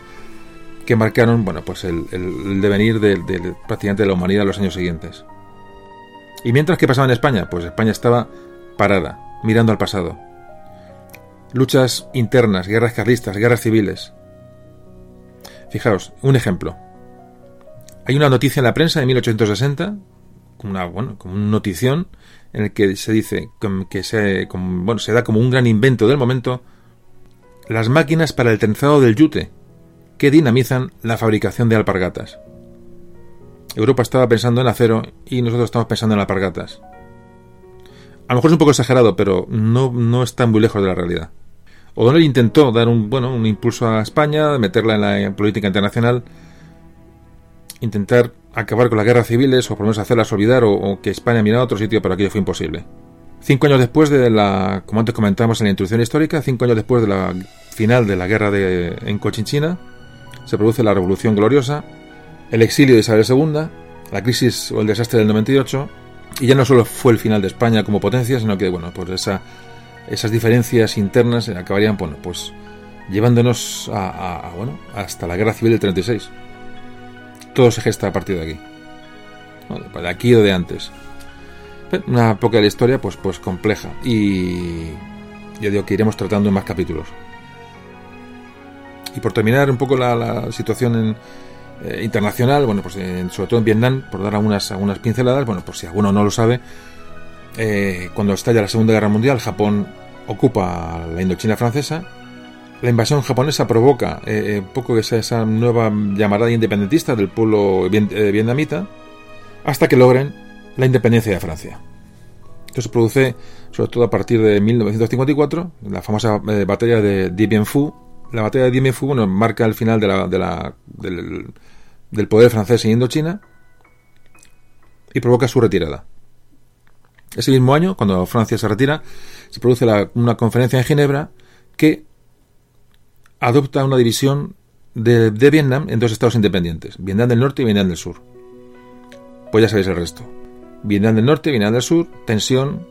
que marcaron bueno, pues el, devenir de, prácticamente de la humanidad en los años siguientes. ¿Y mientras qué pasaba en España? Pues España estaba parada, mirando al pasado. Luchas internas, guerras carlistas, guerras civiles. Fijaos, un ejemplo. Hay una noticia en la prensa de 1860, una, bueno, como una notición, en el que se dice que se, se da como un gran invento del momento las máquinas para el trenzado del yute, que dinamizan la fabricación de alpargatas. Europa estaba pensando en acero y nosotros estamos pensando en alpargatas. A lo mejor es un poco exagerado, pero no, no está muy lejos de la realidad. O'Donnell intentó dar un, bueno, un impulso a España, meterla en la política internacional, intentar acabar con las guerras civiles o por lo menos hacerlas olvidar o, que España mirara a otro sitio, pero aquello fue imposible. Cinco años después de la, como antes comentamos en la introducción histórica, cinco años después de la final de la guerra de, en Cochinchina, se produce la Revolución Gloriosa, el exilio de Isabel II, la crisis o el desastre del 98, y ya no solo fue el final de España como potencia, sino que, bueno, pues esa, esas diferencias internas acabarían, bueno, pues llevándonos a, bueno, hasta la guerra civil del 36. Todo se gesta a partir de aquí. De aquí o de antes. Una época de la historia pues, pues compleja y yo digo que iremos tratando en más capítulos. Y por terminar un poco la, situación en, eh, internacional, bueno, pues sobre todo en Vietnam, por dar algunas, algunas pinceladas, bueno, por si alguno no lo sabe, eh, cuando estalla la Segunda Guerra Mundial, Japón ocupa la Indochina francesa. La invasión japonesa provoca eh, un poco esa, esa nueva llamada independentista del pueblo vietnamita, hasta que logren la independencia de Francia. Esto se produce sobre todo a partir de 1954, la famosa eh, batalla de Dien Phu. La batalla de Dien Phu bueno, marca el final de la, de la, del, poder francés en Indochina y provoca su retirada. Ese mismo año, cuando Francia se retira, se produce una conferencia en Ginebra que adopta una división de, Vietnam en dos estados independientes, Vietnam del Norte y Vietnam del Sur. Pues ya sabéis el resto. Vietnam del Norte, Vietnam del Sur, tensión,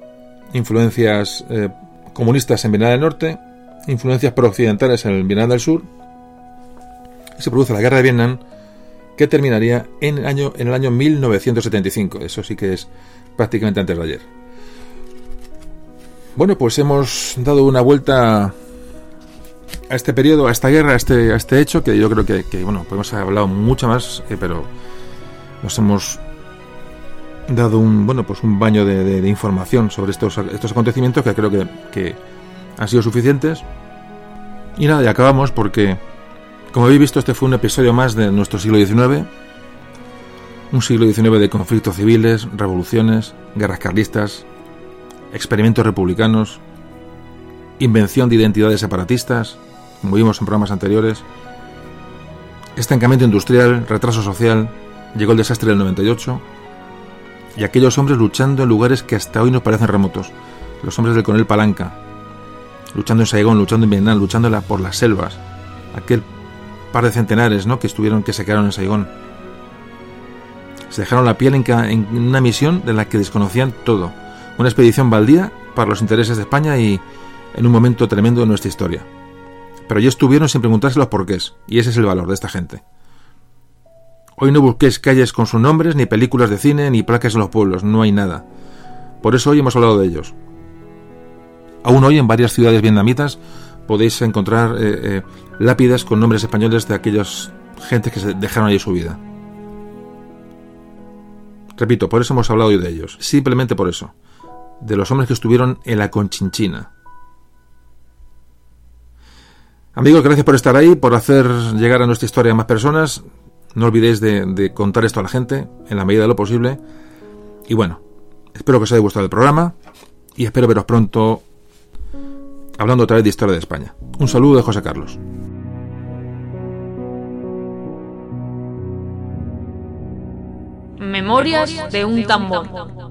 influencias eh, comunistas en Vietnam del Norte, influencias pro-occidentales en Vietnam del Sur, se produce la guerra de Vietnam que terminaría en el año, en el año 1975. Eso sí que es prácticamente antes de ayer. Bueno, pues hemos dado una vuelta a este periodo, a esta guerra, a este, a este hecho, que yo creo que, bueno, podemos haber hablado mucho más, eh, pero nos hemos dado un bueno pues un baño de, información sobre estos, estos acontecimientos que creo que, que, han sido suficientes y nada y acabamos porque como habéis visto este fue un episodio más de nuestro siglo XIX un siglo XIX de conflictos civiles revoluciones guerras carlistas experimentos republicanos invención de identidades separatistas como vimos en programas anteriores estancamiento industrial retraso social llegó el desastre del 98 y aquellos hombres luchando en lugares que hasta hoy nos parecen remotos. Los hombres del coronel Palanca, luchando en Saigón, luchando en Vietnam, luchando por las selvas. Aquel par de centenares ¿no? que estuvieron, que se quedaron en Saigón. Se dejaron la piel en, una misión de la que desconocían todo. Una expedición baldía para los intereses de España y en un momento tremendo de nuestra historia. Pero ellos estuvieron sin preguntarse los porqués, y ese es el valor de esta gente. Hoy no busquéis calles con sus nombres, ni películas de cine, ni placas en los pueblos, no hay nada. Por eso hoy hemos hablado de ellos. Aún hoy en varias ciudades vietnamitas podéis encontrar eh, eh, lápidas con nombres españoles de aquellas gentes que se dejaron allí su vida. Repito, por eso hemos hablado hoy de ellos. Simplemente por eso. De los hombres que estuvieron en la Conchinchina. Amigos, gracias por estar ahí, por hacer llegar a nuestra historia a más personas. No olvidéis de, contar esto a la gente en la medida de lo posible. Y bueno, espero que os haya gustado el programa y espero veros pronto hablando otra vez de historia de España. Un saludo de José Carlos. Memorias de un tambor.